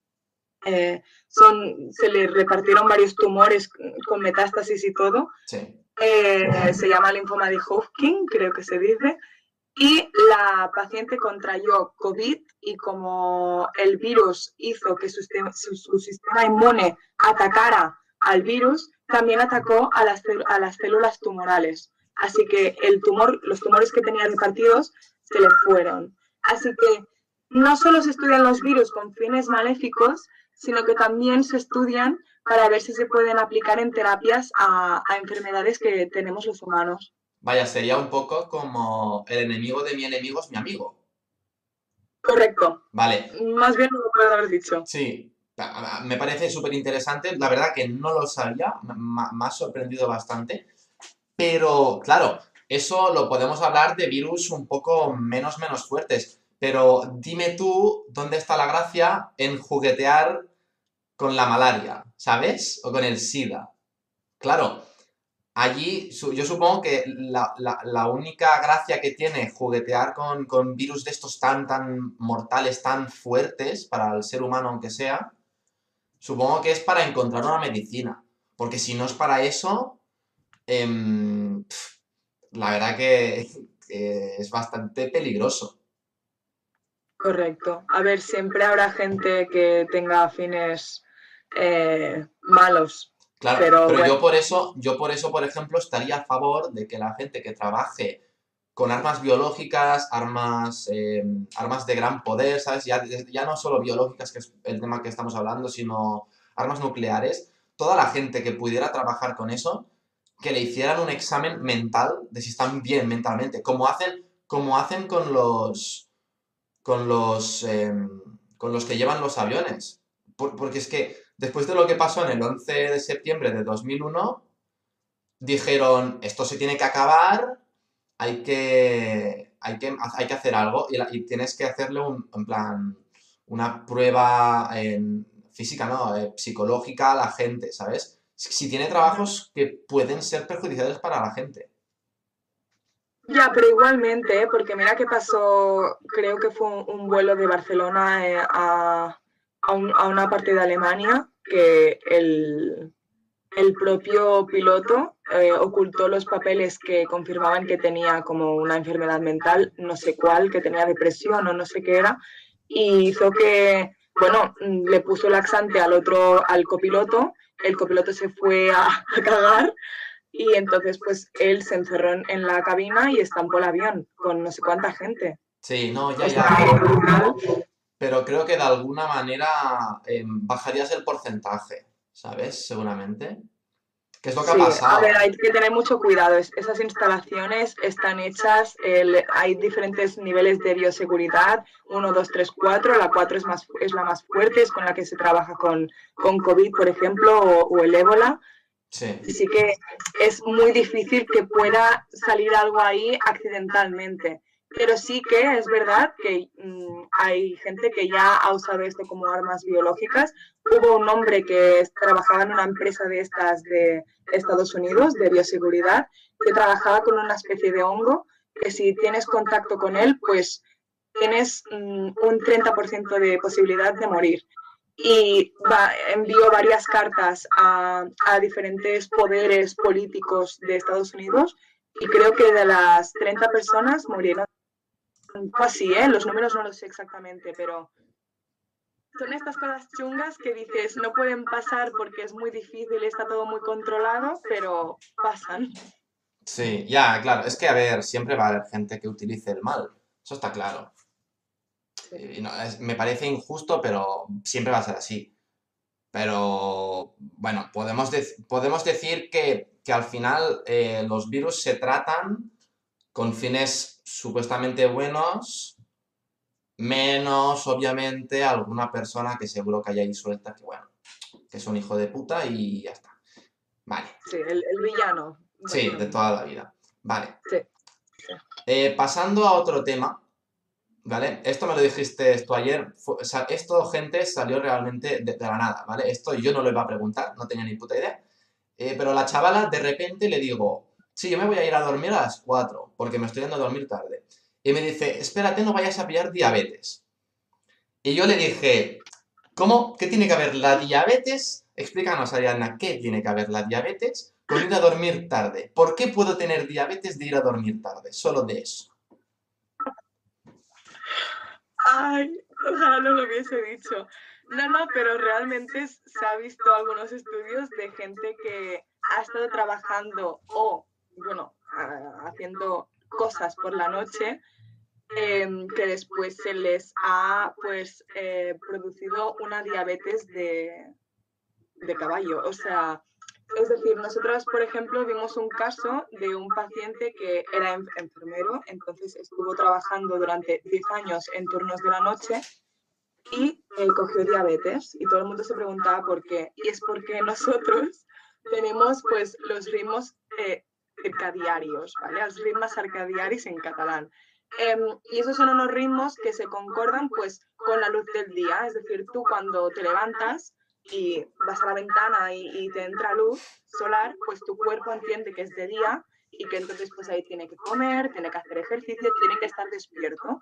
eh, son, se le repartieron varios tumores con metástasis y todo. Sí. se llama linfoma de Hodgkin, creo que se dice. Y la paciente contrayó COVID y como el virus hizo que su, sistema inmune atacara al virus, también atacó a las, a las células tumorales. Así que el tumor, los tumores que tenía repartidos se le fueron. Así que no solo se estudian los virus con fines maléficos, sino que también se estudian para ver si se pueden aplicar en terapias a enfermedades que tenemos los humanos. Vaya, sería un poco como el enemigo de mi enemigo es mi amigo. Correcto. Vale. Más bien lo puedo haber dicho. Sí. Me parece súper interesante. La verdad que no lo sabía. Me ha sorprendido bastante. Pero, claro, eso lo podemos hablar de virus un poco menos, menos fuertes. Pero dime tú, ¿dónde está la gracia en juguetear con la malaria? ¿Sabes? O con el SIDA. Claro, allí yo supongo que la, única gracia que tiene juguetear con, virus de estos tan, tan mortales, tan fuertes para el ser humano aunque sea, supongo que es para encontrar una medicina. Porque si no es para eso, em, la verdad que es bastante peligroso. Correcto. A ver, siempre habrá gente que tenga fines eh, malos Claro, pero, yo por eso, yo por eso, por ejemplo, estaría a favor de que la gente que trabaje con armas biológicas, armas, em, armas de gran poder, ¿sabes? Ya, ya no solo biológicas, que es el tema que estamos hablando, sino armas nucleares, toda la gente que pudiera trabajar con eso, que le hicieran un examen mental de si están bien mentalmente, como hacen, como hacen con los con los em, con los que llevan los aviones. porque es que Después de lo que pasó en el 11 de septiembre de 2001, dijeron, esto se tiene que acabar, hay que, hay que, hay que hacer algo y, tienes que hacerle un, plan, una prueba física, ¿no? Eh, psicológica a la gente, ¿sabes? Si, tiene trabajos que pueden ser perjudiciales para la gente. Ya, pero igualmente, ¿eh? porque mira qué pasó, creo que fue un, vuelo de Barcelona eh, a, a, una parte de Alemania que el, propio piloto eh, ocultó los papeles que confirmaban que tenía como una enfermedad mental, no sé cuál, que tenía depresión o no sé qué era, y hizo que, bueno, le puso laxante al otro, al copiloto, el copiloto se fue a, cagar y entonces pues él se encerró en, la cabina y estampó el avión con no sé cuánta gente. Sí, no, ya, ya. Pero creo que de alguna manera em, bajarías el porcentaje, ¿sabes? Seguramente. ¿Qué es lo que ha pasado? A ver, hay que tener mucho cuidado. esas instalaciones están hechas, hay diferentes niveles de bioseguridad, 1, 2, 3, 4. La 4 es, más, es la más fuerte, es con la que se trabaja con, con COVID, por ejemplo, o, el ébola. Sí. Así que es muy difícil que pueda salir algo ahí accidentalmente. Pero sí que es verdad que mm, hay gente que ya ha usado esto como armas biológicas. Hubo un hombre que trabajaba en una empresa de estas de Estados Unidos, de bioseguridad, que trabajaba con una especie de hongo, que si tienes contacto con él, pues tienes mm, un 30% de posibilidad de morir. Y envió varias cartas a, a diferentes poderes políticos de Estados Unidos y creo que de las 30 personas murieron así, ¿eh? Los números no los sé exactamente, pero son estas cosas chungas que dices no pueden pasar porque es muy difícil, está todo muy controlado, pero pasan. Sí, ya, claro. Es que, a ver, siempre va a haber gente que utilice el mal. Eso está claro. me parece injusto, pero siempre va a ser así. Pero, bueno, podemos, podemos decir que, al final eh, los virus se tratan con fines supuestamente buenos, menos obviamente alguna persona que seguro que haya ahí suelta que bueno, que es un hijo de puta y ya está. Vale. Sí, el, villano. Sí, de toda la vida. Vale. Sí. Eh, pasando a otro tema, ¿vale? Esto me lo dijiste esto ayer, o sea, esto, gente, salió realmente de, la nada, ¿vale? Esto yo no lo iba a preguntar, no tenía ni puta idea. Eh, pero la chavala, de repente le digo, sí, yo me voy a ir a dormir a las 4, porque me estoy yendo a dormir tarde. Y me dice, espérate, no vayas a pillar diabetes. Y yo le dije, ¿cómo? ¿Qué tiene que ver la diabetes? Explícanos, Ariana, ¿qué tiene que ver la diabetes con ir a dormir tarde? ¿Por qué puedo tener diabetes de ir a dormir tarde? Solo de eso. Ay, ojalá no lo hubiese dicho. No, no, pero realmente se ha visto algunos estudios de gente que ha estado trabajando o bueno, haciendo cosas por la noche em, que después se les ha pues eh, producido una diabetes de, de caballo. O sea, es decir, nosotros, por ejemplo, vimos un caso de un paciente que era enfermero, entonces estuvo trabajando durante 10 años en turnos de la noche y eh, cogió diabetes y todo el mundo se preguntaba por qué. Y es porque nosotros tenemos pues los ritmos eh, circadiarios, ¿vale? Los ritmos circadiaris en catalán. Em, y esos son unos ritmos que se concordan pues con la luz del día, es decir, tú cuando te levantas y vas a la ventana y, te entra luz solar, pues tu cuerpo entiende que es de día y que entonces pues ahí tiene que comer, tiene que hacer ejercicio, tiene que estar despierto.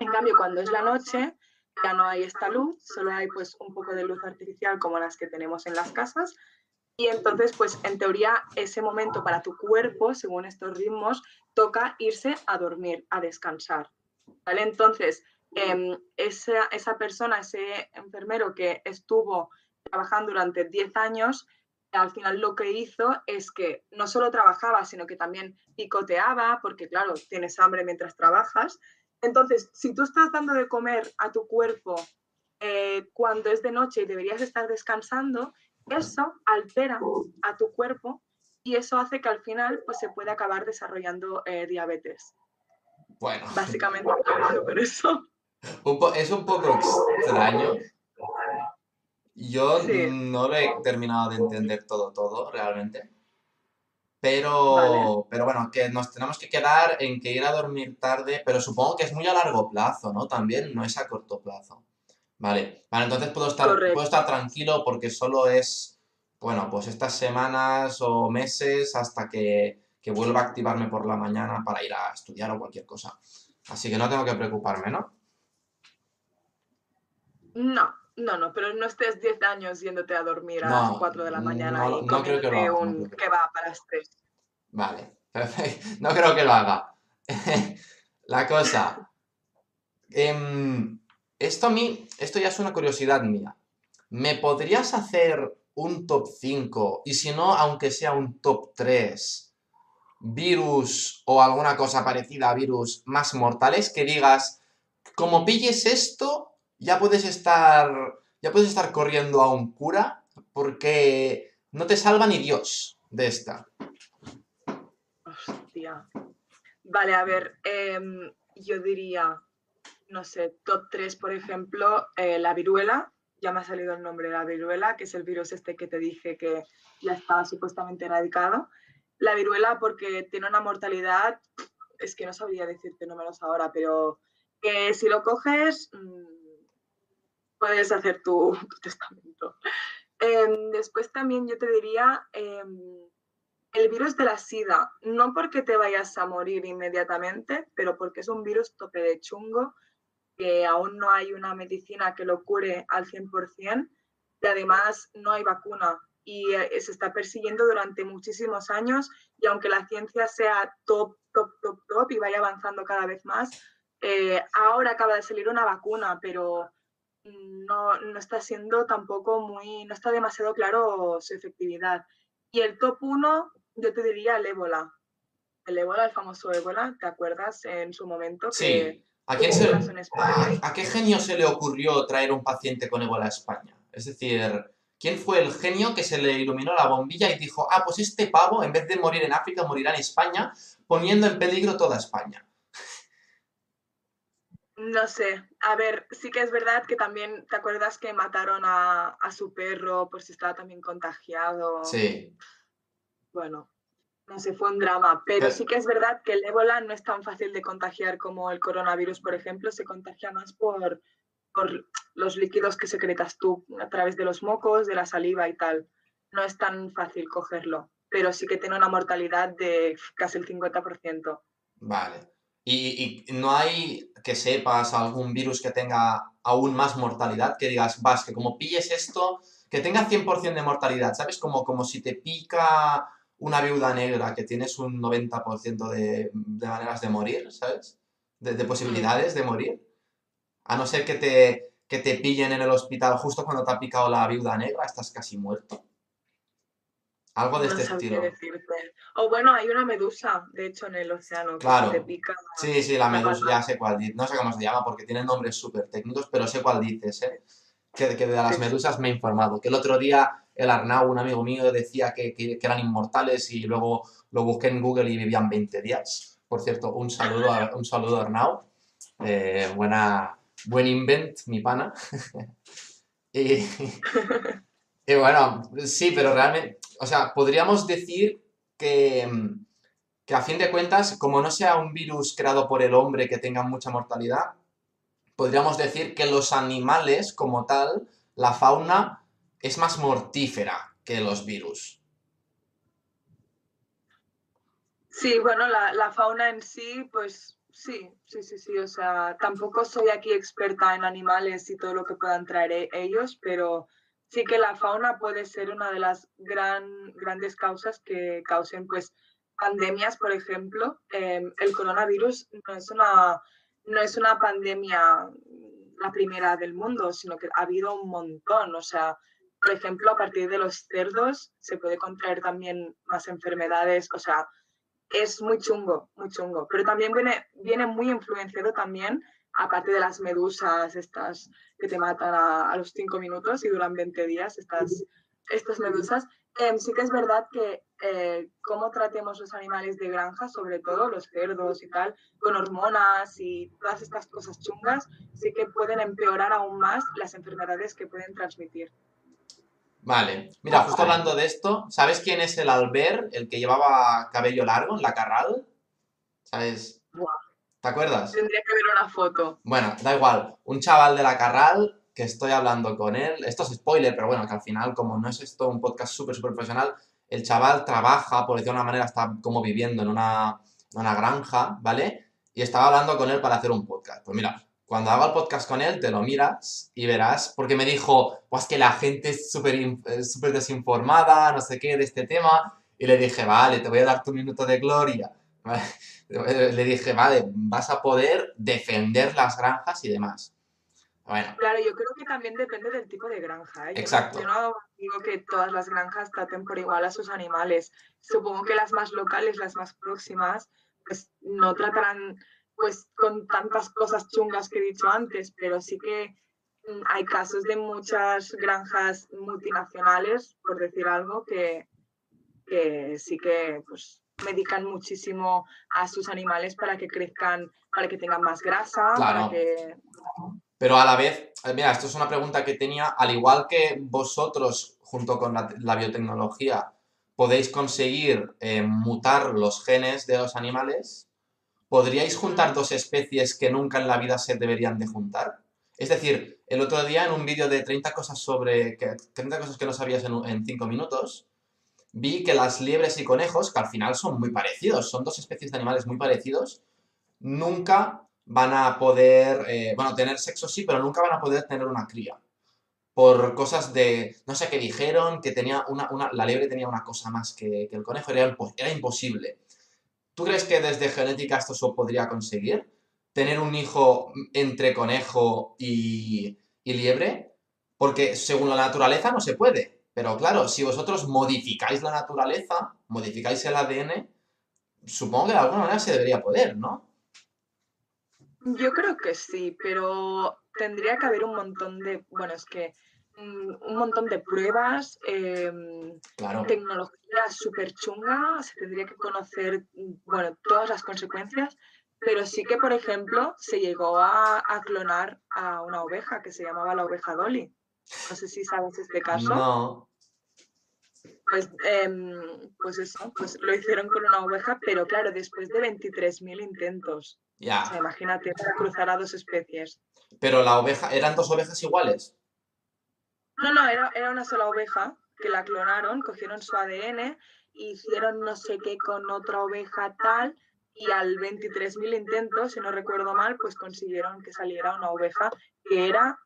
En cambio, cuando es la noche, ya no hay esta luz, solo hay pues un poco de luz artificial como las que tenemos en las casas y entonces, pues en teoría, ese momento para tu cuerpo, según estos ritmos, toca irse a dormir, a descansar. ¿Vale? Entonces, em, esa, esa persona, ese enfermero que estuvo trabajando durante 10 años, al final lo que hizo es que no solo trabajaba, sino que también picoteaba, porque claro, tienes hambre mientras trabajas. Entonces, si tú estás dando de comer a tu cuerpo eh, cuando es de noche y deberías estar descansando, eso altera a tu cuerpo y eso hace que al final pues, se pueda acabar desarrollando eh, diabetes. Bueno. Básicamente por eso. es un poco extraño. Yo no lo he terminado de entender todo, todo, realmente. Pero, pero bueno, que nos tenemos que quedar en que ir a dormir tarde, pero supongo que es muy a largo plazo, ¿no? También no es a corto plazo. Vale, vale, entonces puedo estar, puedo estar tranquilo porque solo es, bueno, pues estas semanas o meses hasta que, vuelva a activarme por la mañana para ir a estudiar o cualquier cosa. Así que no tengo que preocuparme, ¿no? No, no, no, pero no estés 10 años yéndote a dormir a las 4 de la mañana y no creo que lo un que, va para las 3. Vale, perfecto. No creo que lo haga. la cosa. Eh, esto a mí, esto ya es una curiosidad mía. ¿Me podrías hacer un top 5, y si no, aunque sea un top 3, virus o alguna cosa parecida a virus más mortales, que digas, como pilles esto, ya puedes estar, ya puedes estar corriendo a un cura, porque no te salva ni Dios de esta. Hostia. Vale, a ver, em, yo diría, no sé, top 3, por ejemplo, eh, la viruela. Ya me ha salido el nombre de la viruela, que es el virus este que te dije que ya estaba supuestamente erradicado. La viruela porque tiene una mortalidad, es que no sabría decirte números ahora, pero que si lo coges, mm, puedes hacer tu, testamento. Em, después también yo te diría em, el virus de la SIDA, no porque te vayas a morir inmediatamente, pero porque es un virus tope de chungo, que aún no hay una medicina que lo cure al 100% y además no hay vacuna y eh, se está persiguiendo durante muchísimos años y aunque la ciencia sea top, top, top, top y vaya avanzando cada vez más, eh, ahora acaba de salir una vacuna, pero no, no está siendo tampoco muy, no está demasiado claro su efectividad. Y el top 1 yo te diría el ébola. El ébola, el famoso ébola, ¿te acuerdas en su momento? Sí. ¿A, ¿A, qué genio se le ocurrió traer un paciente con ébola a España? Es decir, ¿quién fue el genio que se le iluminó la bombilla y dijo, ah, pues este pavo, en vez de morir en África, morirá en España, poniendo en peligro toda España? No sé, a ver, sí que es verdad que también, ¿te acuerdas que mataron a, a su perro por si estaba también contagiado? Sí bueno, no sé, fue un drama, pero sí que es verdad que el ébola no es tan fácil de contagiar como el coronavirus, por ejemplo, se contagia más por, por los líquidos que secretas tú a través de los mocos, de la saliva y tal. No es tan fácil cogerlo, pero sí que tiene una mortalidad de casi el 50%. Vale. ¿Y, y no hay que sepas algún virus que tenga aún más mortalidad? Que digas, vas, que como pilles esto, que tenga 100% de mortalidad, ¿sabes? Como, como si te pica una viuda negra que tienes un 90% de, de, maneras de morir, ¿sabes? De, posibilidades de morir. A no ser que te, que te pillen en el hospital justo cuando te ha picado la viuda negra, estás casi muerto. Algo de este estilo. O bueno, hay una medusa, de hecho, en el océano claro. que te pica. Sí, sí, la medusa, ya sé cuál No sé cómo se llama porque tiene nombres súper técnicos, pero sé cuál dices, ¿eh? Que, que de las medusas me he informado. Que el otro día el Arnau, un amigo mío, decía que, eran inmortales y luego lo busqué en Google y vivían 20 días. Por cierto, un saludo a, un saludo Arnau. Eh, buena, buen invent, mi pana. y, bueno, sí, pero realmente, o sea, podríamos decir que, que a fin de cuentas, como no sea un virus creado por el hombre que tenga mucha mortalidad, podríamos decir que los animales como tal, la fauna, es más mortífera que los virus. Sí, bueno, la, fauna en sí, pues sí, sí, sí, sí. O sea, tampoco soy aquí experta en animales y todo lo que puedan traer e, ellos, pero sí que la fauna puede ser una de las gran, grandes causas que causen, pues, pandemias, por ejemplo. Em, el coronavirus no es una, no es una pandemia la primera del mundo, sino que ha habido un montón. O sea, por ejemplo, a partir de los cerdos se puede contraer también más enfermedades, o sea, es muy chungo, muy chungo, pero también viene, viene muy influenciado también, aparte de las medusas, estas que te matan a, los cinco minutos y duran 20 días, estas, estas medusas, em, sí que es verdad que eh, cómo tratemos los animales de granja, sobre todo los cerdos y tal, con hormonas y todas estas cosas chungas, sí que pueden empeorar aún más las enfermedades que pueden transmitir. Vale. Mira, justo hablando de esto, ¿sabes quién es el Albert, el que llevaba cabello largo en la Carral? ¿Sabes? ¿Te acuerdas? Tendría que ver una foto. Bueno, da igual. Un chaval de la Carral que estoy hablando con él. Esto es spoiler, pero bueno, que al final, como no es esto un podcast súper, súper profesional, el chaval trabaja, por decirlo de una manera, está como viviendo en una, en una granja, ¿vale? Y estaba hablando con él para hacer un podcast. Pues mira, cuando haga el podcast con él, te lo miras y verás, porque me dijo, pues que la gente es súper eh, desinformada, no sé qué, de este tema, y le dije, vale, te voy a dar tu minuto de gloria. Le dije, vale, vas a poder defender las granjas y demás. Bueno, Claro, yo creo que también depende del tipo de granja. ¿eh? Exacto. Yo no, digo que todas las granjas traten por igual a sus animales. Supongo que las más locales, las más próximas, pues no tratarán pues con tantas cosas chungas que he dicho antes, pero sí que mm, hay casos de muchas granjas multinacionales, por decir algo, que, que sí que pues medican muchísimo a sus animales para que crezcan, para que tengan más grasa, Claro. para que Pero a la vez, eh, mira, esto es una pregunta que tenía, al igual que vosotros, junto con la, la biotecnología, podéis conseguir eh, mutar los genes de los animales, ¿podríais juntar dos especies que nunca en la vida se deberían de juntar? Es decir, el otro día en un vídeo de 30 cosas sobre, que, 30 cosas que no sabías en 5 minutos, vi que las liebres y conejos, que al final son muy parecidos, son dos especies de animales muy parecidos, nunca van a poder, eh, bueno, tener sexo sí, pero nunca van a poder tener una cría. Por cosas de, no sé qué dijeron, que tenía una, la liebre tenía una cosa más que, el conejo, era imposible. ¿Tú crees que desde genética esto se podría conseguir? ¿Tener un hijo entre conejo y, y liebre? Porque según la naturaleza no se puede. Pero claro, si vosotros modificáis la naturaleza, modificáis el ADN, supongo que de alguna manera se debería poder, ¿no? Yo creo que sí, pero tendría que haber un montón de, bueno, es que mm, un montón de pruebas, em, Claro. tecnología súper chunga, se tendría que conocer, mm, bueno, todas las consecuencias, pero sí que, por ejemplo, se llegó a, a clonar a una oveja que se llamaba la oveja Dolly. No sé si sabes este caso. No, Pues, em, pues eso, pues lo hicieron con una oveja, pero claro, después de 23.000 intentos. O sea, ya. imagínate, cruzar a dos especies. Pero la oveja, ¿eran dos ovejas iguales? No, no, era, era una sola oveja que la clonaron, cogieron su ADN, hicieron no sé qué con otra oveja tal, y al 23.000 intentos, si no recuerdo mal, pues consiguieron que saliera una oveja que era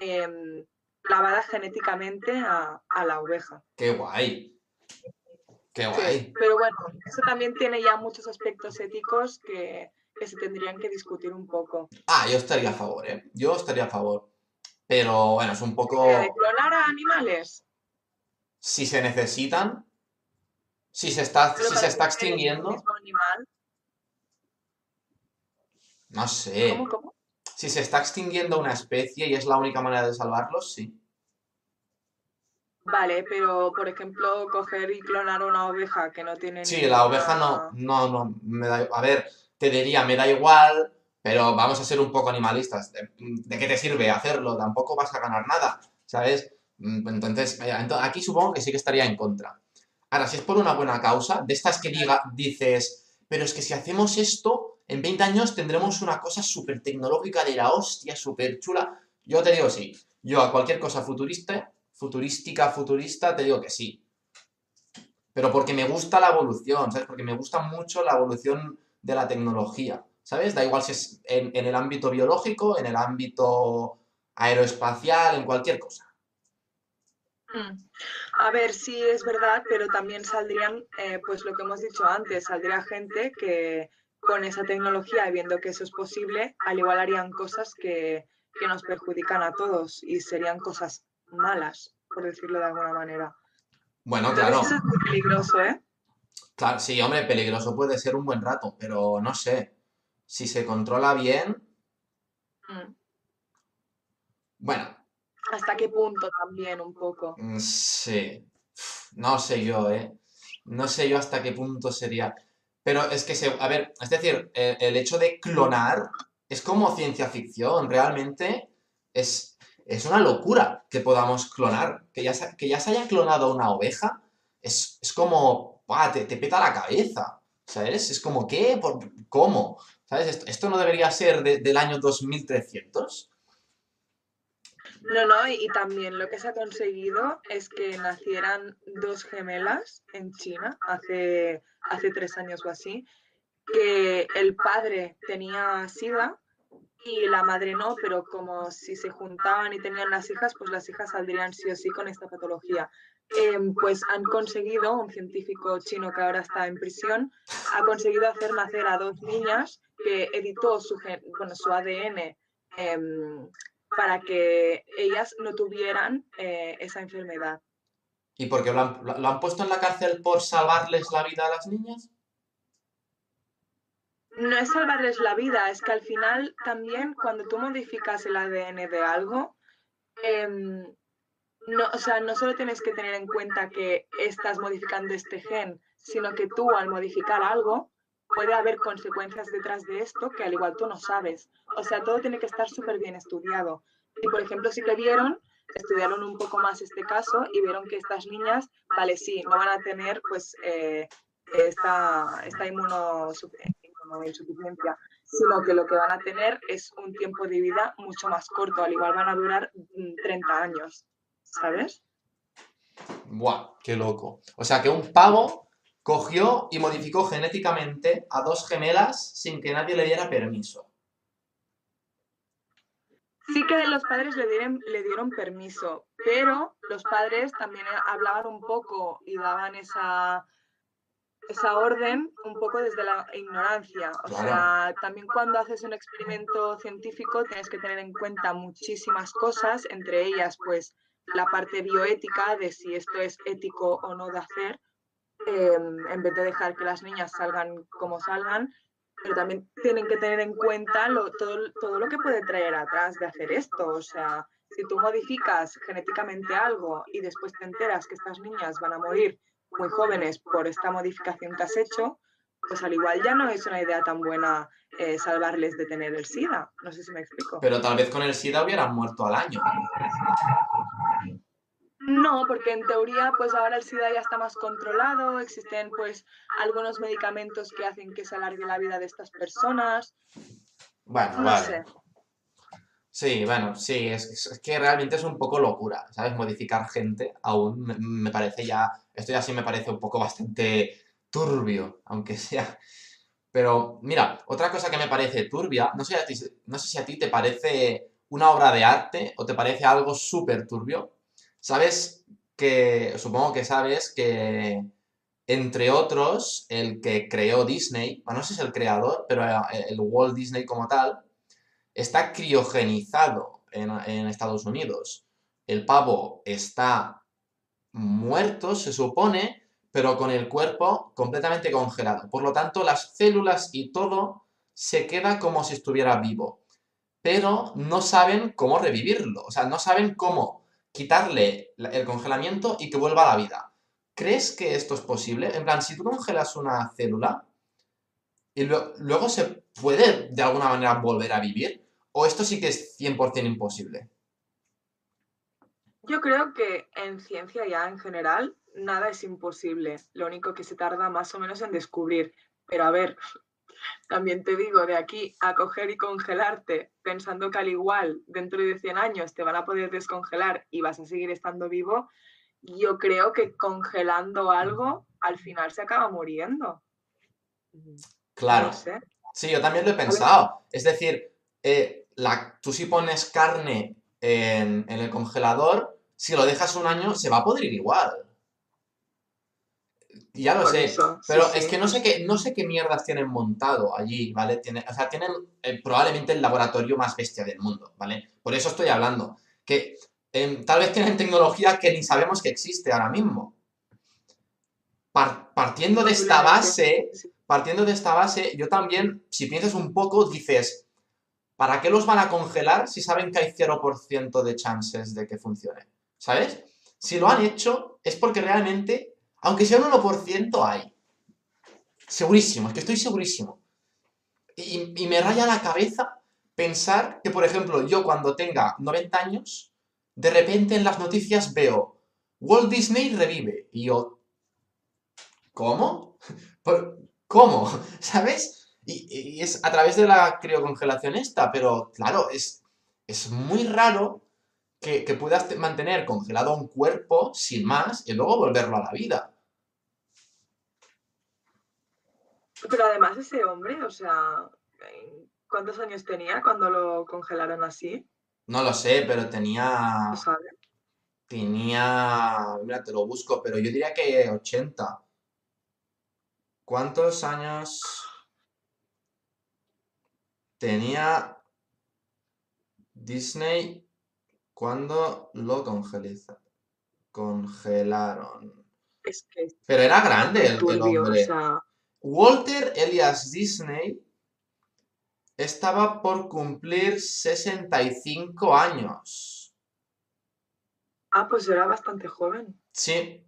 em, clavada genéticamente a, a la oveja. Qué guay. Qué Sí, guay. pero bueno, eso también tiene ya muchos aspectos éticos que, que se tendrían que discutir un poco. Ah, yo estaría a favor, ¿eh? Yo estaría a favor. Pero bueno, es un poco... ¿De clonar a animales? Si se necesitan, si se está, si se está extinguiendo, mismo animal. no sé. ¿Cómo, cómo? Si se está extinguiendo una especie y es la única manera de salvarlos, sí. Vale, pero por ejemplo, coger y clonar una oveja que no tiene Sí, la oveja no, no, no, me da, a ver, te diría, me da igual, pero vamos a ser un poco animalistas. ¿De, qué te sirve hacerlo? Tampoco vas a ganar nada, ¿sabes? Mm, Entonces, eh, aquí supongo que sí que estaría en contra. Ahora, si es por una buena causa, de estas que diga, dices, pero es que si hacemos esto, en 20 años tendremos una cosa súper tecnológica de la hostia, súper chula. Yo te digo sí. Yo a cualquier cosa futurista, futurística, futurista, te digo que sí. Pero porque me gusta la evolución, ¿sabes? Porque me gusta mucho la evolución de la tecnología, ¿sabes? Da igual si es en, en el ámbito biológico, en el ámbito aeroespacial, en cualquier cosa. Mm. A ver, sí es verdad, pero también saldrían, eh, pues lo que hemos dicho antes, saldría gente que con esa tecnología y viendo que eso es posible, al igual harían cosas que, que nos perjudican a todos y serían cosas malas, por decirlo de alguna manera. Bueno, Entonces claro, eso es muy peligroso, ¿eh? Claro, sí, hombre, peligroso puede ser un buen rato, pero no sé. Si se controla bien, Mm. bueno, ¿Hasta qué punto también un poco? mm, sí. No sé yo, ¿eh? No sé yo hasta qué punto sería. Pero es que, se, a ver, es decir, el, el hecho de clonar es como ciencia ficción, realmente es, es una locura que podamos clonar. Que ya se, que ya se haya clonado una oveja es, es como, te, peta la cabeza, ¿sabes? Es como, ¿qué? ¿Por- ¿Cómo? ¿Sabes? Esto, esto no debería ser de- del año 2300. No, no, y, y también lo que se ha conseguido es que nacieran dos gemelas en China hace, hace tres años o así, que el padre tenía SIDA y la madre no, pero como si se juntaban y tenían las hijas, pues las hijas saldrían sí o sí con esta patología. Em, pues han conseguido, un científico chino que ahora está en prisión, ha conseguido hacer nacer a dos niñas que editó su, bueno, su ADN em, para que ellas no tuvieran eh, esa enfermedad. ¿Y por qué lo han, lo han puesto en la cárcel por salvarles la vida a las niñas? No es salvarles la vida, es que al final también cuando tú modificas el ADN de algo, em, no, o sea, no solo tienes que tener en cuenta que estás modificando este gen, sino que tú al modificar algo puede haber consecuencias detrás de esto que al igual tú no sabes. O sea, todo tiene que estar súper bien estudiado. Y por ejemplo, sí que vieron, estudiaron un poco más este caso y vieron que estas niñas, vale, sí, no van a tener pues eh, esta, esta inmunosuficiencia, sino que lo que van a tener es un tiempo de vida mucho más corto, al igual van a durar 30 mm, años, ¿sabes? Buah, qué loco. O sea que un pavo cogió y modificó genéticamente a dos gemelas sin que nadie le diera permiso. Sí que los padres le dieron, le dieron permiso, pero los padres también hablaban un poco y daban esa, esa orden un poco desde la ignorancia. O sea, también cuando haces un experimento científico tienes que tener en cuenta muchísimas cosas, entre ellas pues la parte bioética de si esto es ético o no de hacer, em, en vez de dejar que las niñas salgan como salgan, pero también tienen que tener en cuenta todo, todo lo que puede traer atrás de hacer esto. O sea, si tú modificas genéticamente algo y después te enteras que estas niñas van a morir muy jóvenes por esta modificación que has hecho, pues al igual ya no es una idea tan buena eh, salvarles de tener el SIDA. No sé si me explico. Pero tal vez con el SIDA hubieran muerto al año. No, porque en teoría pues ahora el SIDA ya está más controlado, existen pues algunos medicamentos que hacen que se alargue la vida de estas personas. Bueno, no vale. Sé. Sí, bueno, sí, es, que realmente es un poco locura, ¿sabes? Modificar gente aún me, parece ya, esto ya sí me parece un poco bastante turbio, aunque sea. Pero mira, otra cosa que me parece turbia, no sé, no sé si a ti te parece una obra de arte o te parece algo súper turbio, Sabes que, supongo que sabes que, entre otros, el que creó Disney, bueno, no sé si es el creador, pero eh, el Walt Disney como tal, está criogenizado en, en Estados Unidos. El pavo está muerto, se supone, pero con el cuerpo completamente congelado. Por lo tanto, las células y todo se queda como si estuviera vivo. Pero no saben cómo revivirlo. O sea, no saben cómo quitarle el congelamiento y que vuelva a la vida. ¿Crees que esto es posible? En plan, si tú congelas una célula y luego se puede de alguna manera volver a vivir, o esto sí que es 100% imposible. Yo creo que en ciencia ya en general nada es imposible. Lo único que se tarda más o menos en descubrir. Pero a ver, también te digo, de aquí a coger y congelarte pensando que al igual dentro de 100 años te van a poder descongelar y vas a seguir estando vivo, yo creo que congelando algo al final se acaba muriendo. Claro. Sí, yo también lo he pensado. Es decir, eh, la, tú si pones carne en, en el congelador, si lo dejas un año, se va a podrir igual. Ya lo sé, pero es que no sé qué, no sé qué mierdas tienen montado allí, ¿vale? Tiene, o sea, tienen eh, probablemente el laboratorio más bestia del mundo, ¿vale? Por eso estoy hablando. Que em, tal vez tienen tecnología que ni sabemos que existe ahora mismo. partiendo de esta base, partiendo de esta base, yo también, si piensas un poco, dices, ¿para qué los van a congelar si saben que hay 0% de chances de que funcione? ¿Sabes? Si lo han hecho, es porque realmente aunque sea un 1% hay. Segurísimo, es que estoy segurísimo. Y, me raya la cabeza pensar que, por ejemplo, yo cuando tenga 90 años, de repente en las noticias veo Walt Disney revive. Y yo, ¿cómo? ¿Cómo? ¿Sabes? Y, es a través de la criocongelación esta, pero claro, es, es muy raro que, puedas mantener congelado un cuerpo sin más y luego volverlo a la vida. Pero además ese hombre, o sea, ¿cuántos años tenía cuando lo congelaron así? No lo sé, pero tenía... ¿No sabe? Tenía... Mira, te lo busco, pero yo diría que 80. ¿Cuántos años tenía Disney, ¿cuándo lo congeliza? Congelaron. Es que Pero era grande el, el o hombre. sea, Walter Elias Disney estaba por cumplir 65 años. ah, pues era bastante joven. Sí.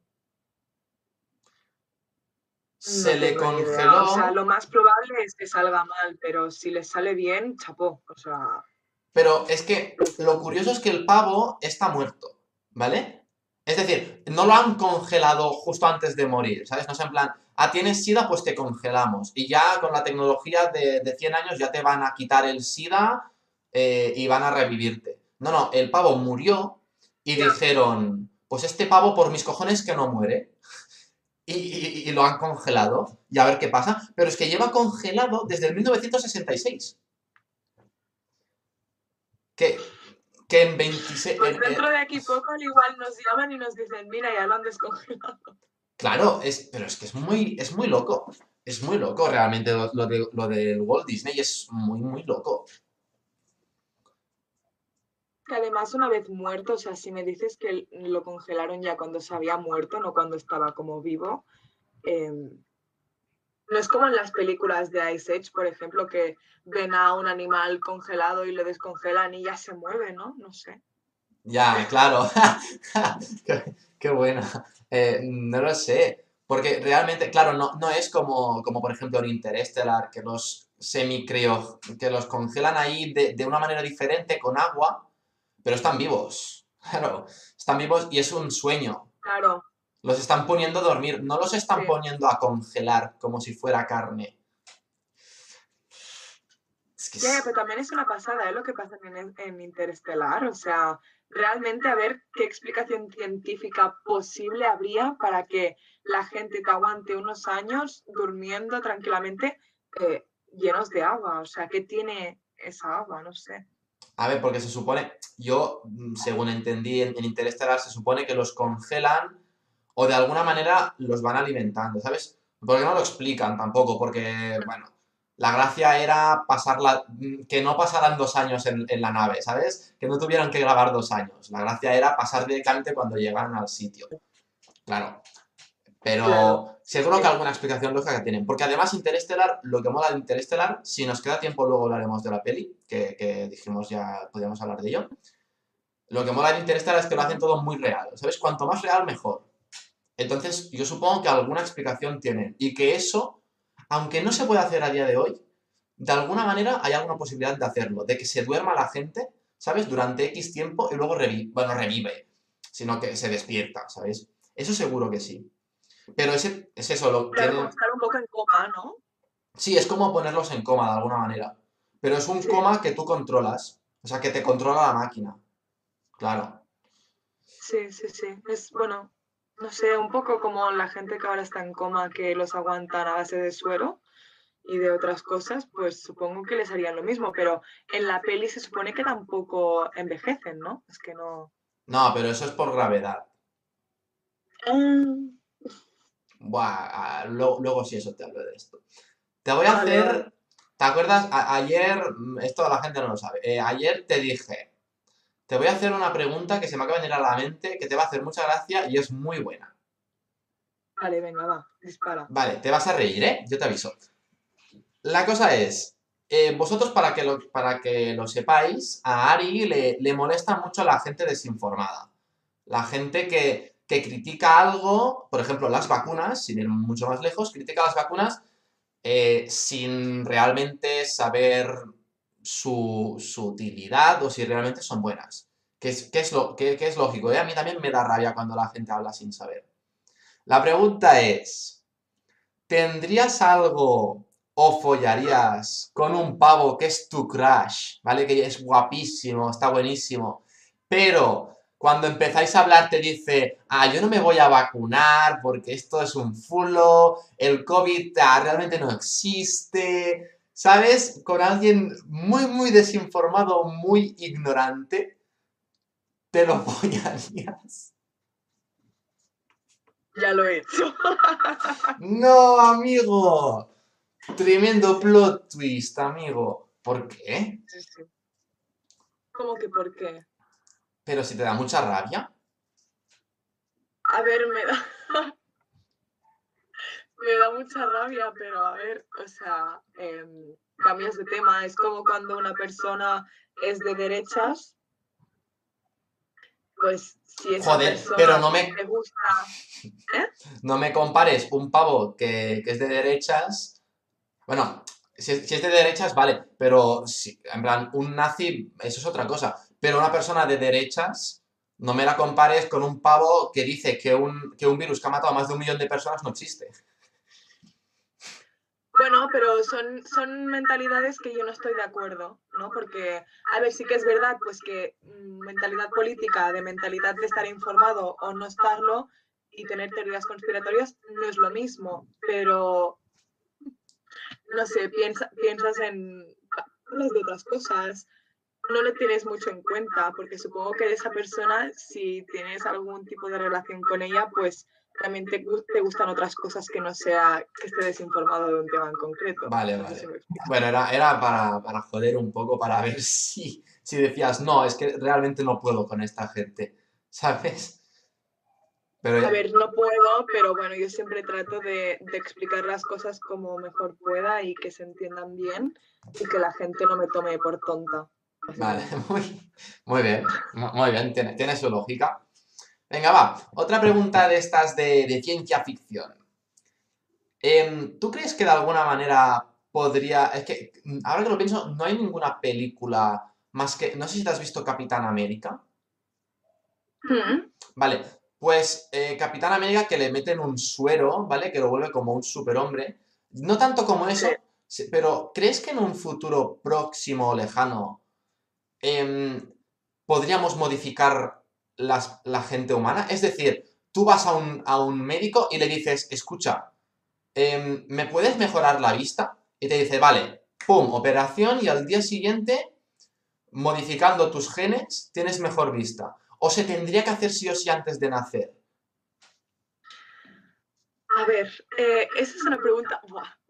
No Se le idea. congeló. O sea, lo más probable es que salga mal, pero si le sale bien, chapó. O sea, Pero es que lo curioso es que el pavo está muerto, ¿vale? Es decir, no lo han congelado justo antes de morir, ¿sabes? No es en plan, ah, tienes sida, pues te congelamos. Y ya con la tecnología de, de 100 años ya te van a quitar el sida eh, y van a revivirte. No, no, el pavo murió y dijeron, pues este pavo por mis cojones que no muere. Y, y- y lo han congelado y a ver qué pasa. Pero es que lleva congelado desde el 1966. Que, que en 26... pues en- en- dentro de aquí poco al igual nos llaman y nos dicen, mira, ya lo han descongelado. Claro, es, pero es que es muy, es muy loco. Es muy loco realmente lo, lo de, lo del Walt Disney, es muy, muy loco. Que además una vez muerto, o sea, si me dices que lo congelaron ya cuando se había muerto, no cuando estaba como vivo, em, no es como en las películas de Ice Age, por ejemplo, que ven a un animal congelado y lo descongelan y ya se mueve, ¿no? No sé. Ya, claro. qué, qué buena. Eh, no lo sé. Porque realmente, claro, no, no es como, como por ejemplo en Interstellar, que los semicrio, que los congelan ahí de, de una manera diferente con agua, pero están vivos. Claro, están vivos y es un sueño. Claro, Los están poniendo a dormir, no los están Sí. poniendo a congelar como si fuera carne. Es que Ya, es- pero también es una pasada, ¿eh? Lo que pasa en, en Interestelar. O sea, realmente a ver qué explicación científica posible habría para que la gente te aguante unos años durmiendo tranquilamente eh, llenos de agua. O sea, ¿qué tiene esa agua? No sé. A ver, porque se supone, yo, mm, según entendí en, en Interestelar, se supone que los congelan o de alguna manera los van alimentando, ¿sabes? Porque no lo explican tampoco, porque, bueno, la gracia era pasarla, mm, que no pasaran dos años en, en la nave, ¿sabes? Que no tuvieran que grabar dos años. La gracia era pasar directamente cuando llegaran al sitio. Claro. Pero Claro. seguro que alguna explicación lógica tienen. Porque además Interestelar, lo que mola de Interestelar, si nos queda tiempo luego hablaremos de la peli, que, que dijimos ya podíamos hablar de ello. Lo que mola de Interestelar es que lo hacen todo muy real, ¿sabes? Cuanto más real, mejor. Entonces, yo supongo que alguna explicación tienen. Y que eso, aunque no se puede hacer a día de hoy, de alguna manera hay alguna posibilidad de hacerlo. De que se duerma la gente, ¿sabes? Durante X tiempo y luego revive. Bueno, revive. Sino que se despierta, ¿sabes? Eso seguro que sí. Pero ese, es eso, lo tiene- estar un poco en coma, ¿no? Sí, es como ponerlos en coma de alguna manera. Pero es un Sí. coma que tú controlas. O sea, que te controla la máquina. Claro. Sí, sí, sí. Es, bueno, no sé, un poco como la gente que ahora está en coma, que los aguantan a base de suero y de otras cosas, pues supongo que les harían lo mismo, pero en la peli se supone que tampoco envejecen, ¿no? Es que no. No, pero eso es por gravedad. Mm, Buah, ah, luego, luego sí eso te hablo de esto. Te voy a Vale, hacer. ¿Te acuerdas? A- ayer, esto la gente no lo sabe. eh, ayer te dije, te voy a hacer una pregunta que se me acaba de venir a la mente, que te va a hacer mucha gracia y es muy buena. Vale, venga, va, dispara. Vale, te vas a reír, ¿eh? Yo te aviso. La cosa es, eh, vosotros para que, lo, para que lo sepáis, a Ari le, le molesta mucho la gente desinformada. La gente que, que critica algo, por ejemplo, las vacunas, sin ir mucho más lejos, critica las vacunas eh, sin realmente saber su, su utilidad o si realmente son buenas. Que es, que es, lo, que, que es lógico, ¿eh? A mí también me da rabia cuando la gente habla sin saber. La pregunta es, ¿tendrías algo o follarías con un pavo que es tu crush, ¿vale? Que es guapísimo, está buenísimo, pero cuando empezáis a hablar te dice, ah, yo no me voy a vacunar porque esto es un fulo, el COVID ah, realmente no existe, ¿sabes? Con alguien muy, muy desinformado, muy ignorante, te lo follarías. Ya lo he hecho. No, amigo. Tremendo plot twist, amigo. ¿Por qué? Sí, sí. ¿Cómo que por qué? Pero si te da mucha rabia. A ver, me da. Me da mucha rabia, pero a ver, o sea, em, cambias de tema. Es como cuando una persona es de derechas. Pues si esa Joder, persona pero no me- te gusta. No me compares un pavo que, que es de derechas. Bueno, si, es- si es de derechas, vale, pero si, en plan, un nazi, eso es otra cosa. Pero una persona de derechas, no me la compares con un pavo que dice que un, que un virus que ha matado a más de un millón de personas no existe. Bueno, pero son, son mentalidades que yo no estoy de acuerdo, ¿no? Porque, a ver, sí que es verdad, pues que mm, mentalidad política, de mentalidad de estar informado o no estarlo y tener teorías conspiratorias no es lo mismo, pero, no sé, piensa, piensas en de otras cosas, no lo tienes mucho en cuenta, porque supongo que esa persona, si tienes algún tipo de relación con ella, pues también te, te gustan otras cosas que no sea que esté desinformado de un tema en concreto. Vale, No vale. si. Bueno, era, era para, para joder un poco, para ver si, si decías, no, es que realmente no puedo con esta gente, ¿sabes? Pero A ver, no puedo, pero bueno, yo siempre trato de, de explicar las cosas como mejor pueda y que se entiendan bien y que la gente no me tome por tonta. Vale, muy, muy bien, mu- muy bien, tiene, tiene su lógica. Venga, va, otra pregunta de estas de, de ciencia ficción. Em, ¿tú crees que de alguna manera podría... Es que, mm, ahora que lo pienso, no hay ninguna película más que... No sé si te has visto Capitán América. Mm, Vale, pues eh, Capitán América que le meten un suero, ¿vale? Que lo vuelve como un superhombre. No tanto como eso, Sí. pero ¿crees que en un futuro próximo o lejano em, podríamos modificar las- la gente humana? Es decir, tú vas a un, a un médico y le dices, escucha, em, ¿me puedes mejorar la vista? Y te dice, vale, pum, operación y al día siguiente, modificando tus genes, tienes mejor vista. ¿O se tendría que hacer sí o sí antes de nacer? A ver, eh, esa es una pregunta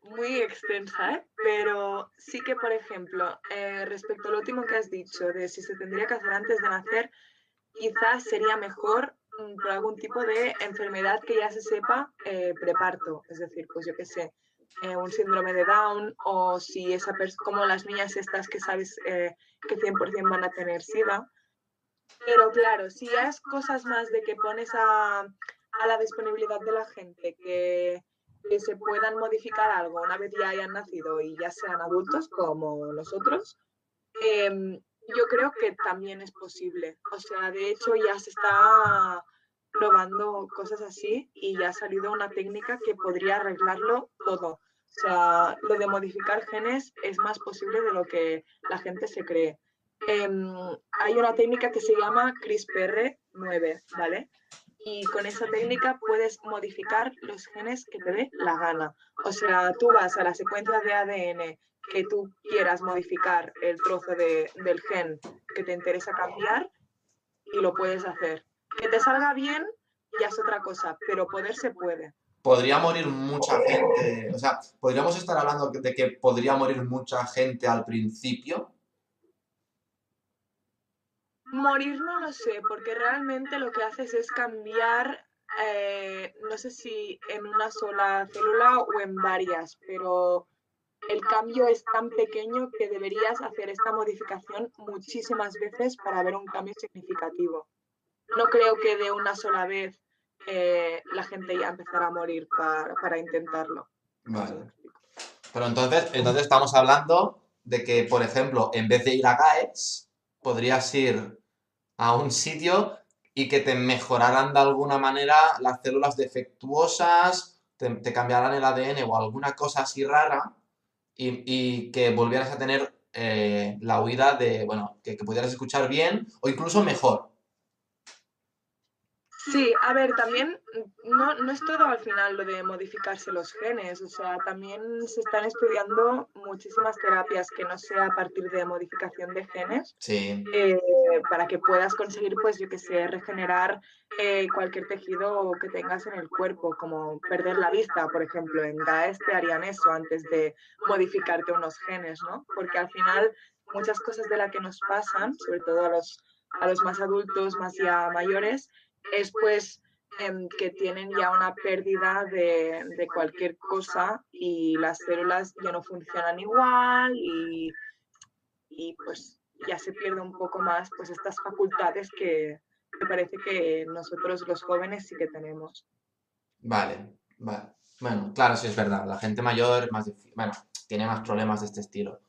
muy extensa, ¿eh? pero sí que, por ejemplo, eh, respecto a lo último que has dicho, de si se tendría que hacer antes de nacer, quizás sería mejor mm, por algún tipo de enfermedad que ya se sepa eh, preparto, es decir, pues yo qué sé, eh, un síndrome de Down o si esa como las niñas estas que sabes eh, que 100% van a tener SIDA. Pero claro, si es cosas más de que pones a, a la disponibilidad de la gente que, que se puedan modificar algo una vez ya hayan nacido y ya sean adultos como nosotros, em, yo creo que también es posible. O sea, de hecho ya se está probando cosas así y ya ha salido una técnica que podría arreglarlo todo. O sea, lo de modificar genes es más posible de lo que la gente se cree. Em, hay una técnica que se llama CRISPR-9, ¿vale? Y con esa técnica puedes modificar los genes que te dé la gana. O sea, tú vas a la secuencia de ADN que tú quieras modificar el trozo de- del gen que te interesa cambiar y lo puedes hacer. Que te salga bien ya es otra cosa, pero poder se puede. Podría morir mucha gente. O sea, podríamos estar hablando de que podría morir mucha gente al principio. Morir no lo sé, porque realmente lo que haces es cambiar, eh, no sé si en una sola célula o en varias, pero el cambio es tan pequeño que deberías hacer esta modificación muchísimas veces para ver un cambio significativo. No creo que de una sola vez eh, la gente ya empezara a morir para, para intentarlo. Vale. Pero entonces, entonces estamos hablando de que, por ejemplo, en vez de ir a GAES, podrías ir a un sitio y que te mejoraran de alguna manera las células defectuosas, te, te cambiaran el ADN o alguna cosa así rara y, y que volvieras a tener eh, la huida de, bueno, que, que pudieras escuchar bien o incluso mejor. Sí, a ver, también no, no es todo al final lo de modificarse los genes, o sea, también se están estudiando muchísimas terapias que no sea a partir de modificación de genes, Sí, eh, para que puedas conseguir, pues yo que sé, regenerar eh, cualquier tejido que tengas en el cuerpo, como perder la vista, por ejemplo, en GAES te harían eso antes de modificarte unos genes, ¿no? Porque al final muchas cosas de las que nos pasan, sobre todo a los, a los más adultos, más ya mayores, es pues em, que tienen ya una pérdida de, de, cualquier cosa y las células ya no funcionan igual y, y pues ya se pierde un poco más pues estas facultades que me parece que nosotros los jóvenes sí que tenemos. Vale, vale. Bueno, claro, sí es verdad. La gente mayor más bueno, tiene más problemas de este estilo.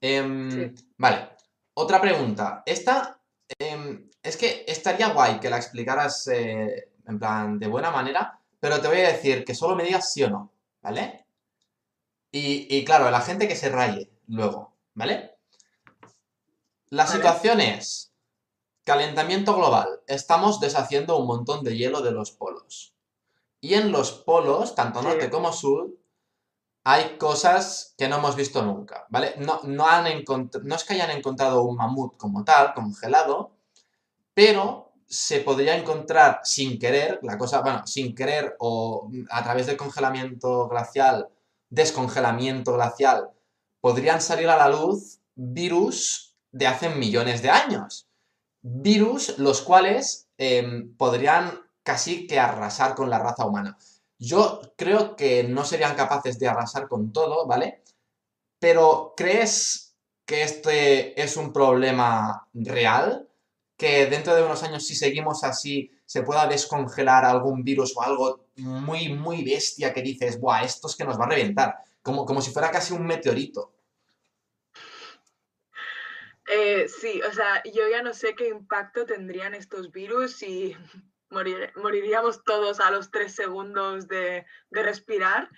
Em, vale, otra pregunta. Esta es que estaría guay que la explicaras eh, en plan de buena manera, pero te voy a decir que solo me digas sí o no, ¿vale? Y, y claro, la gente que se raye luego, ¿vale? La situación es calentamiento global. Estamos deshaciendo un montón de hielo de los polos. Y en los polos, tanto norte como sur, hay cosas que no hemos visto nunca, ¿vale? No, no, han no es que hayan encontrado un mamut como tal, congelado, pero se podría encontrar sin querer, la cosa, bueno, sin querer o a través del congelamiento glacial, descongelamiento glacial, podrían salir a la luz virus de hace millones de años. Virus los cuales em, podrían casi que arrasar con la raza humana. Yo creo que no serían capaces de arrasar con todo, ¿vale? Pero ¿crees que este es un problema real? Que dentro de unos años, si seguimos así, se pueda descongelar algún virus o algo muy, muy bestia que dices, ¡buah, esto es que nos va a reventar! Como, como si fuera casi un meteorito. Eh, sí, o sea, yo ya no sé qué impacto tendrían estos virus y moriríamos todos a los tres segundos de, respirar,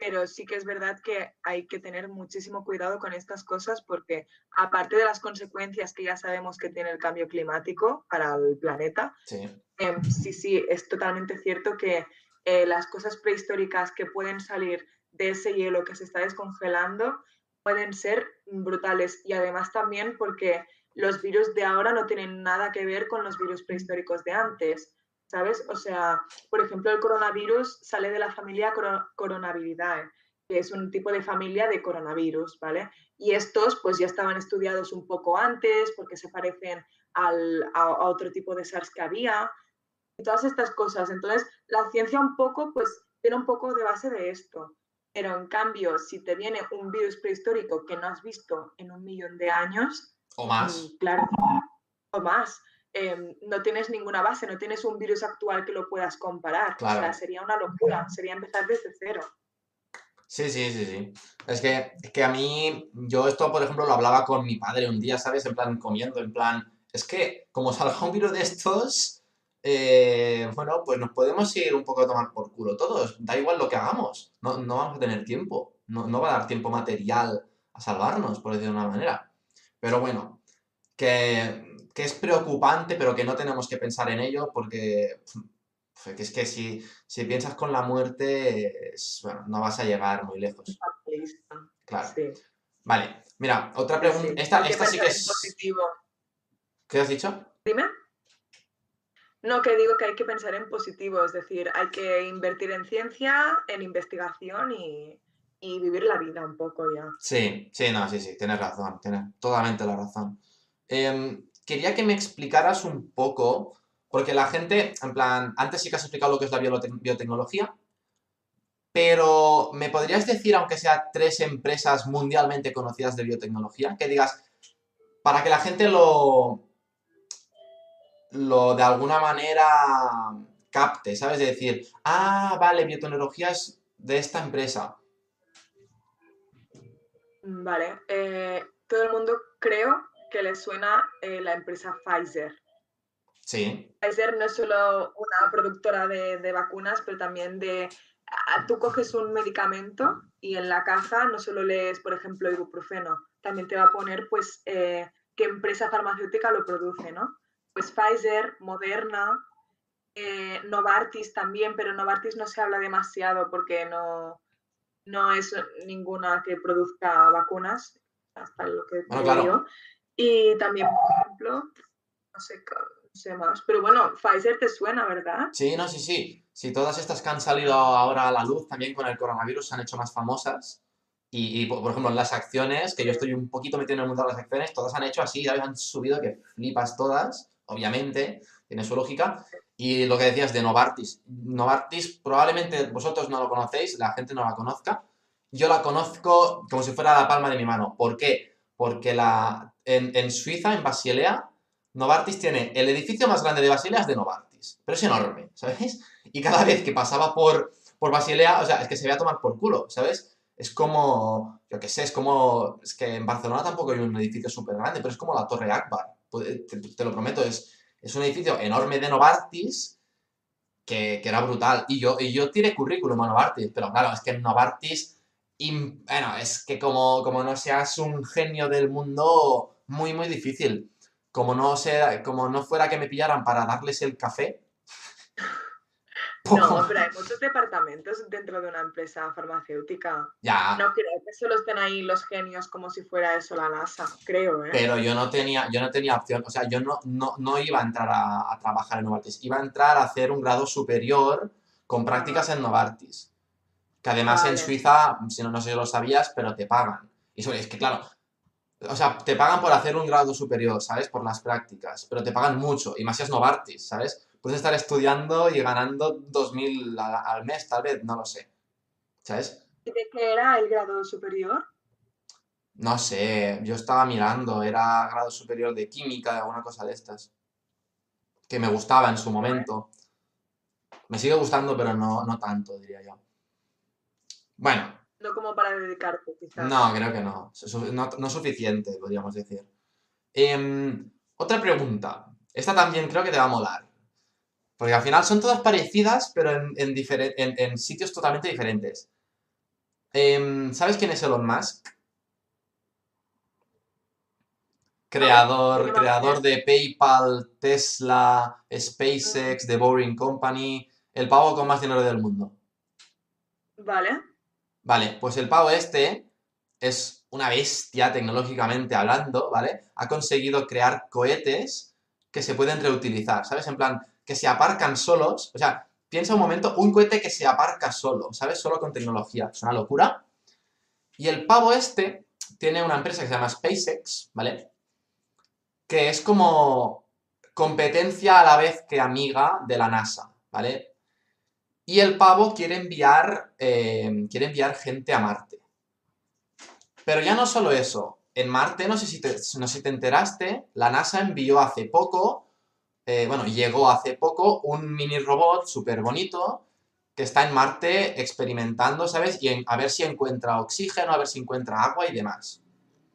pero sí que es verdad que hay que tener muchísimo cuidado con estas cosas porque aparte de las consecuencias que ya sabemos que tiene el cambio climático para el planeta, sí, em, sí, es totalmente cierto que eh, las cosas prehistóricas que pueden salir de ese hielo que se está descongelando pueden ser brutales. Y además también porque los virus de ahora no tienen nada que ver con los virus prehistóricos de antes, ¿sabes? O sea, por ejemplo, el coronavirus sale de la familia Coronaviridae, que es un tipo de familia de coronavirus, ¿vale? Y estos pues ya estaban estudiados un poco antes porque se parecen al, a, a otro tipo de SARS que había y todas estas cosas. Entonces, la ciencia un poco pues tiene un poco de base de esto. Pero en cambio, si te viene un virus prehistórico que no has visto en un millón de años, o más, mm, claro, o más, em, no tienes ninguna base, no tienes un virus actual que lo puedas comparar. O sea, sería una locura, sería empezar desde cero. Sí, sí, sí, sí. Es que, es que a mí, yo esto, por ejemplo, lo hablaba con mi padre un día, ¿sabes? En plan, comiendo, en plan, es que como salga un virus de estos, eh, bueno, pues nos podemos ir un poco a tomar por culo todos. Da igual lo que hagamos. No, vamos a tener tiempo. No, va a dar tiempo material a salvarnos, por decirlo de una manera. Pero bueno, que, es preocupante, pero que no tenemos que pensar en ello porque que es que si, si piensas con la muerte, bueno, no vas a llegar muy lejos. Claro. Vale, mira, otra pregunta. Esta, esta sí que es. Positivo. ¿Qué has dicho? Dime. No, que digo que hay que pensar en positivo, es decir, hay que invertir en ciencia, en investigación y, vivir la vida un poco ya. Sí, sí, no, sí, sí, tienes razón, tienes totalmente la razón. Em, quería que me explicaras un poco, porque la gente, en plan, antes sí que has explicado lo que es la biotecnología, pero ¿me podrías decir, aunque sea tres empresas mundialmente conocidas de biotecnología, que digas, para que la gente lo, lo de alguna manera capte, ¿sabes? De decir, ah, vale, biotecnología es de esta empresa. Vale, eh, todo el mundo creo que le suena eh, la empresa Pfizer. Sí. Pfizer no es solo una productora de, vacunas, pero también de... tú coges un medicamento y en la caja no solo lees, por ejemplo, ibuprofeno, también te va a poner, pues, eh, qué empresa farmacéutica lo produce, ¿no? pues Pfizer, Moderna, eh, Novartis también, pero Novartis no se habla demasiado porque no, no es ninguna que produzca vacunas, hasta lo que bueno, Y también, por ejemplo, no sé, sé más, pero bueno, Pfizer te suena, ¿verdad? Sí, no, sí, sí. Sí, todas estas que han salido ahora a la luz también con el coronavirus se han hecho más famosas. Y, por, ejemplo, las acciones, que yo estoy un poquito metido en el mundo de las acciones, todas han hecho así, ¿sabes? Han subido que flipas todas, obviamente, tiene su lógica. Y lo que decías de Novartis. Novartis, probablemente vosotros no lo conocéis, la gente no la conozca. Yo la conozco como si fuera la palma de mi mano. ¿Por qué? Porque la, en, Suiza, en Basilea, Novartis tiene el edificio más grande de Basilea es de Novartis, pero es enorme, ¿sabes? Y cada vez que pasaba por, por Basilea, o sea, es que se veía a tomar por culo, ¿sabes? es como, yo qué sé, es como, es que en Barcelona tampoco hay un edificio súper grande, pero es como la Torre Akbar, te, lo prometo, es, es un edificio enorme de Novartis que, que, era brutal. Y yo, y yo tiré currículum a Novartis, pero claro, es que en Novartis, bueno, es que como, como no seas un genio del mundo, muy, muy difícil. Como no, sea, como no fuera que me pillaran para darles el café, no, pero hay muchos departamentos dentro de una empresa farmacéutica. Ya. No creo que solo estén ahí los genios como si fuera eso la NASA, creo, ¿eh? Pero yo no tenía, yo no tenía opción, o sea, yo no, no, iba a entrar a, trabajar en Novartis, iba a entrar a hacer un grado superior con prácticas en Novartis. Que además en Suiza, si no, no sé si lo sabías, pero te pagan. Y es que, claro, o sea, te pagan por hacer un grado superior, ¿sabes? Por las prácticas, pero te pagan mucho, y más si es Novartis, ¿sabes? puedes estar estudiando y ganando 2.000 al, mes, tal vez, no lo sé. ¿Sabes? ¿Y de qué era el grado superior? No sé, yo estaba mirando, era grado superior de química, alguna cosa de estas. Que me gustaba en su momento. Me sigue gustando, pero no, no tanto, diría yo. Bueno. No como para dedicarte, quizás. No, creo que no. No, no suficiente, podríamos decir. Em, otra pregunta. Esta también creo que te va a molar. Porque al final son todas parecidas, pero en, en, sitios totalmente diferentes. Em, ¿Sabes quién es Elon Musk? Creador, creador de PayPal, Tesla, SpaceX, The Boring Company, el pavo con más dinero del mundo. Vale. Vale, pues el pavo este es una bestia tecnológicamente hablando, ¿vale? Ha conseguido crear cohetes que se pueden reutilizar, ¿sabes? En plan, que se aparcan solos. O sea, piensa un momento, un cohete que se aparca solo, ¿sabes? Solo con tecnología. Es una locura. Y el pavo este tiene una empresa que se llama SpaceX, ¿vale? Que es como competencia a la vez que amiga de la NASA, ¿vale? Y el pavo quiere enviar, eh, quiere enviar gente a Marte. Pero ya no solo eso. En Marte, no sé, si no sé si te enteraste, la NASA envió hace poco eh, bueno, llegó hace poco un mini robot súper bonito que está en Marte experimentando, ¿sabes? Y a ver si encuentra oxígeno, a ver si encuentra agua y demás.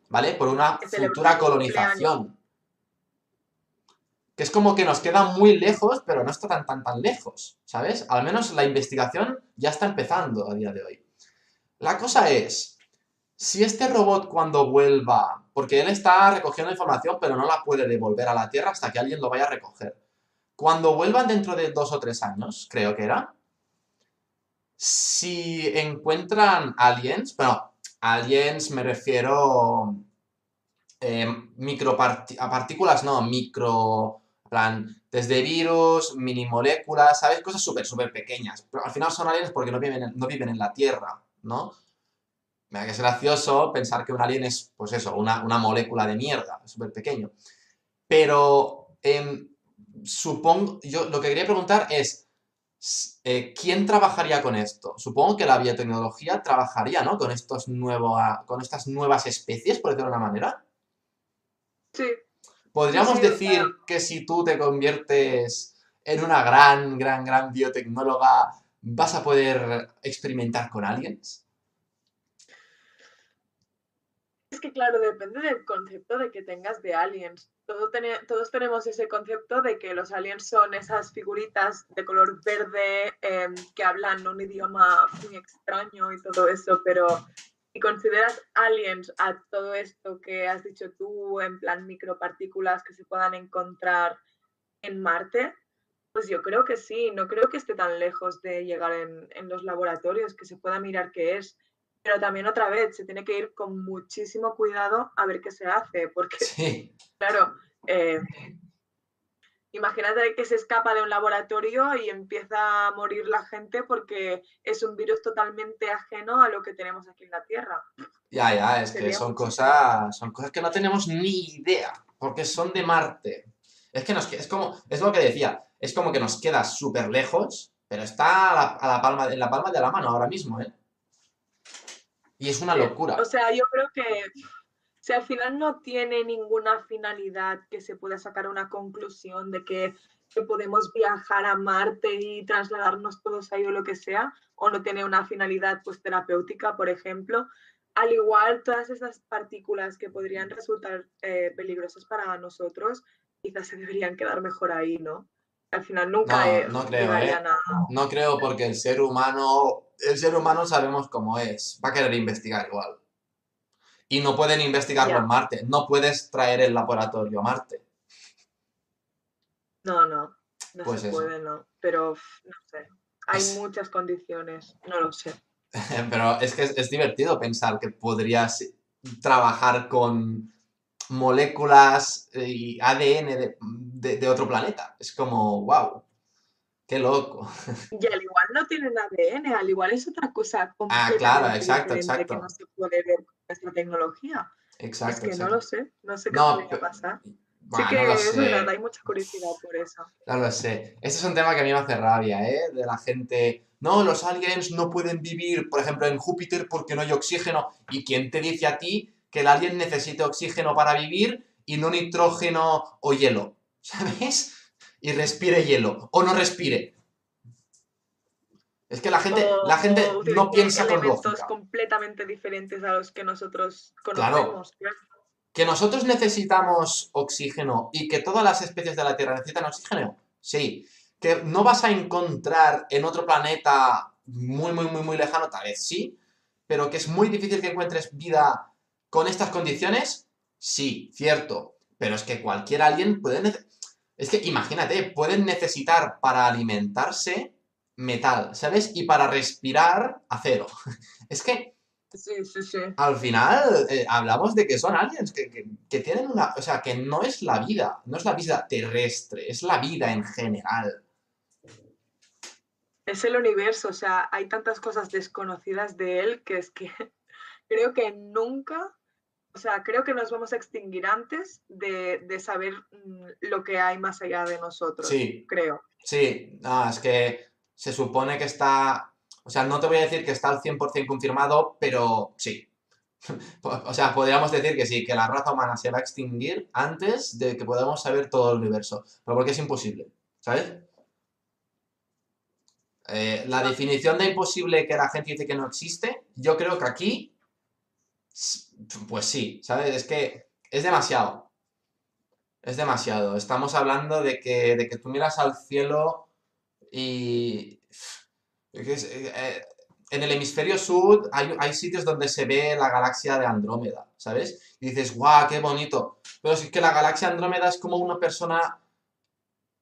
¿Vale? Por una futura colonización. Que es como que nos queda muy lejos, pero no está tan, tan, tan lejos, ¿sabes? Al menos la investigación ya está empezando a día de hoy. La cosa es, si este robot cuando vuelva porque él está recogiendo información, pero no la puede devolver a la Tierra hasta que alguien lo vaya a recoger. Cuando vuelvan dentro de dos o tres años, creo que era, si encuentran aliens, bueno, aliens me refiero eh, a partículas, no, micro, plan, desde virus, mini moléculas, ¿sabes? Cosas súper, súper pequeñas. Pero al final son aliens porque no viven no viven en la Tierra, ¿no? Me que es gracioso pensar que un alien es, pues eso, una, molécula de mierda, súper pequeño. Pero em, supongo, yo lo que quería preguntar es, eh, ¿quién trabajaría con esto? Supongo que la biotecnología trabajaría, ¿no? Con, estos con estas nuevas especies, por decirlo de una manera. Sí. ¿Podríamos decir que si tú te conviertes en una gran, gran, gran biotecnóloga, vas a poder experimentar con aliens? Es que claro, depende del concepto de que tengas de aliens. todos tenemos ese concepto de que los aliens son esas figuritas de color verde em, que hablan un idioma muy extraño y todo eso, pero si consideras aliens a todo esto que has dicho tú, en plan micropartículas que se puedan encontrar en Marte, pues yo creo que sí, no creo que esté tan lejos de llegar en, en los laboratorios, que se pueda mirar qué es. Pero también otra vez se tiene que ir con muchísimo cuidado a ver qué se hace, porque, claro, eh, Imagínate que se escapa de un laboratorio y empieza a morir la gente porque es un virus totalmente ajeno a lo que tenemos aquí en la Tierra. Ya, ya, es que son cosas, son cosas que no tenemos ni idea, porque son de Marte. Es que nos, es como, es lo que decía, es como que nos queda súper lejos, pero está a la, a la palma, en la palma de la mano ahora mismo, ¿eh? Y es una locura. O sea, yo creo que si al final no tiene ninguna finalidad que se pueda sacar una conclusión de que, que podemos viajar a Marte y trasladarnos todos ahí o lo que sea, o no tiene una finalidad pues terapéutica, por ejemplo, al igual todas esas partículas que podrían resultar eh, peligrosas para nosotros, quizás se deberían quedar mejor ahí, ¿no? Al final nunca No, eh, no creo, ¿eh? No creo porque el ser humano, el ser humano sabemos cómo es, va a querer investigar igual. Y no pueden investigarlo Ya. en Marte, no puedes traer el laboratorio a Marte. No, no, no Pues se eso. puede, no. Pero no sé. Hay Es- muchas condiciones, no lo sé. Pero es que es, es divertido pensar que podrías trabajar con moléculas y ADN de, de- de otro planeta. Es como, wow, qué loco. Y al igual no tienen ADN, al igual es otra cosa Ah, claro, completamente exacto, diferente que exacto. no se puede ver con nuestra tecnología. Exacto. es que no exacto. lo sé, no sé qué No, podría pasar. Sí que es sé. verdad, hay mucha curiosidad por eso. No lo sé. Ese es un tema que a mí me hace rabia, ¿eh? De la gente. No, los aliens no pueden vivir, por ejemplo, en Júpiter porque no hay oxígeno. ¿Y quién te dice a ti que el alien necesite oxígeno para vivir y no nitrógeno o hielo? ¿Sabes? Y respire hielo. O no respire. Es que la gente, O- la gente no piensa con lógica. completamente diferentes a los que nosotros conocemos. claro. ¿Que nosotros necesitamos oxígeno y que todas las especies de la Tierra necesitan oxígeno? Sí. ¿Que no vas a encontrar en otro planeta muy, muy, muy, muy lejano? Tal vez sí. Pero que es muy difícil que encuentres vida con estas condiciones? Sí, cierto. Pero es que cualquier alien puede... Es que imagínate, pueden necesitar para alimentarse metal, ¿sabes? Y para respirar acero. Es que Sí, sí, sí. al final eh, hablamos de que son aliens, que, que- que tienen una... O sea, que no es la vida, no es la vida terrestre, es la vida en general. Es el universo, o sea, hay tantas cosas desconocidas de él que es que creo que nunca, o sea, creo que nos vamos a extinguir antes de, de saber mm, lo que hay más allá de nosotros, Sí, creo. sí, no, es que se supone que está... O sea, no te voy a decir que está al 100% confirmado, pero sí. O sea, podríamos decir que sí, que la raza humana se va a extinguir antes de que podamos saber todo el universo. Pero porque es imposible, ¿sabes? Eh, la definición de imposible que la gente dice que no existe, yo creo que aquí, pues sí, ¿sabes? Es que es demasiado. Es demasiado. Estamos hablando de que, de que tú miras al cielo y... eh, eh, en el hemisferio sur hay, hay sitios donde se ve la galaxia de Andrómeda, ¿sabes? Y dices, guau, qué bonito. Pero es que la galaxia Andrómeda es como una persona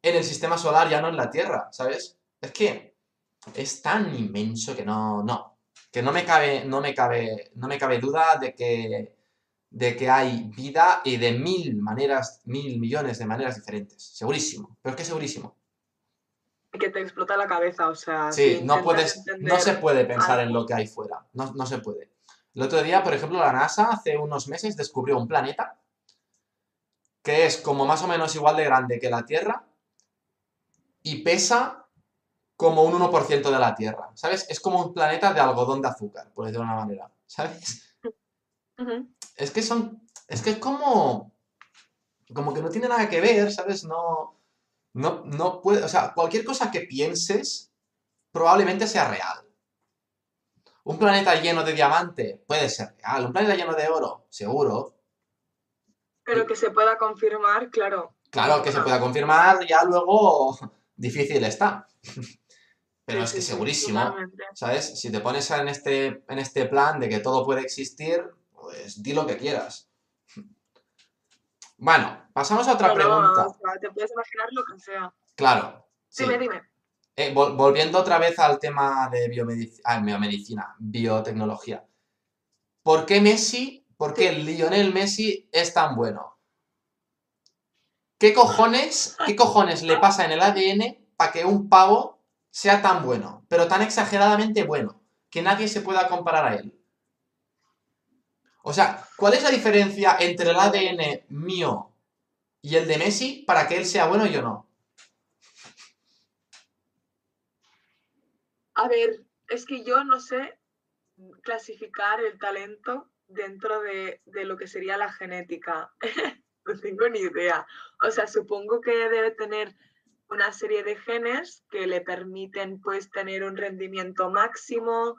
en el sistema solar, ya no en la Tierra, ¿sabes? Es que es tan inmenso que no, no, que no me cabe, no me cabe, no me cabe duda de que, de que hay vida y de mil maneras, mil millones de maneras diferentes, segurísimo, pero es que segurísimo. Que te explota la cabeza, o sea, Sí, si no puedes, no se puede pensar en lo que hay fuera, no, no se puede. El otro día, por ejemplo, la NASA hace unos meses descubrió un planeta que es como más o menos igual de grande que la Tierra y pesa como un 1% de la Tierra, ¿sabes? Es como un planeta de algodón de azúcar, por decirlo de una manera, ¿sabes? Es que son, es que es como, como que no tiene nada que ver, ¿sabes? No, no, no puede, o sea, cualquier cosa que pienses probablemente sea real. Un planeta lleno de diamante puede ser real. Un planeta lleno de oro, seguro. Pero que se pueda confirmar, claro. Claro que se pueda confirmar, ya luego difícil está. Pero sí, es que sí, segurísimo. ¿sabes? Si te pones en este, en este plan de que todo puede existir, pues di lo que quieras. Bueno, pasamos a otra No, no, pregunta. o sea, te puedes imaginar lo que sea. Claro, sí. Dime, dime. Eh, vol- volviendo otra vez al tema de biomedic- ah, biomedicina, biotecnología. ¿Por qué Messi, por qué Lionel Messi es tan bueno? ¿Qué cojones, ¿Qué cojones le pasa en el ADN para que un pavo sea tan bueno, pero tan exageradamente bueno, que nadie se pueda comparar a él? O sea, ¿cuál es la diferencia entre el ADN mío y el de Messi para que él sea bueno y yo no? A ver, es que yo no sé clasificar el talento dentro de, lo que sería la genética. no tengo ni idea. O sea, supongo que debe tener una serie de genes que le permiten pues tener un rendimiento máximo,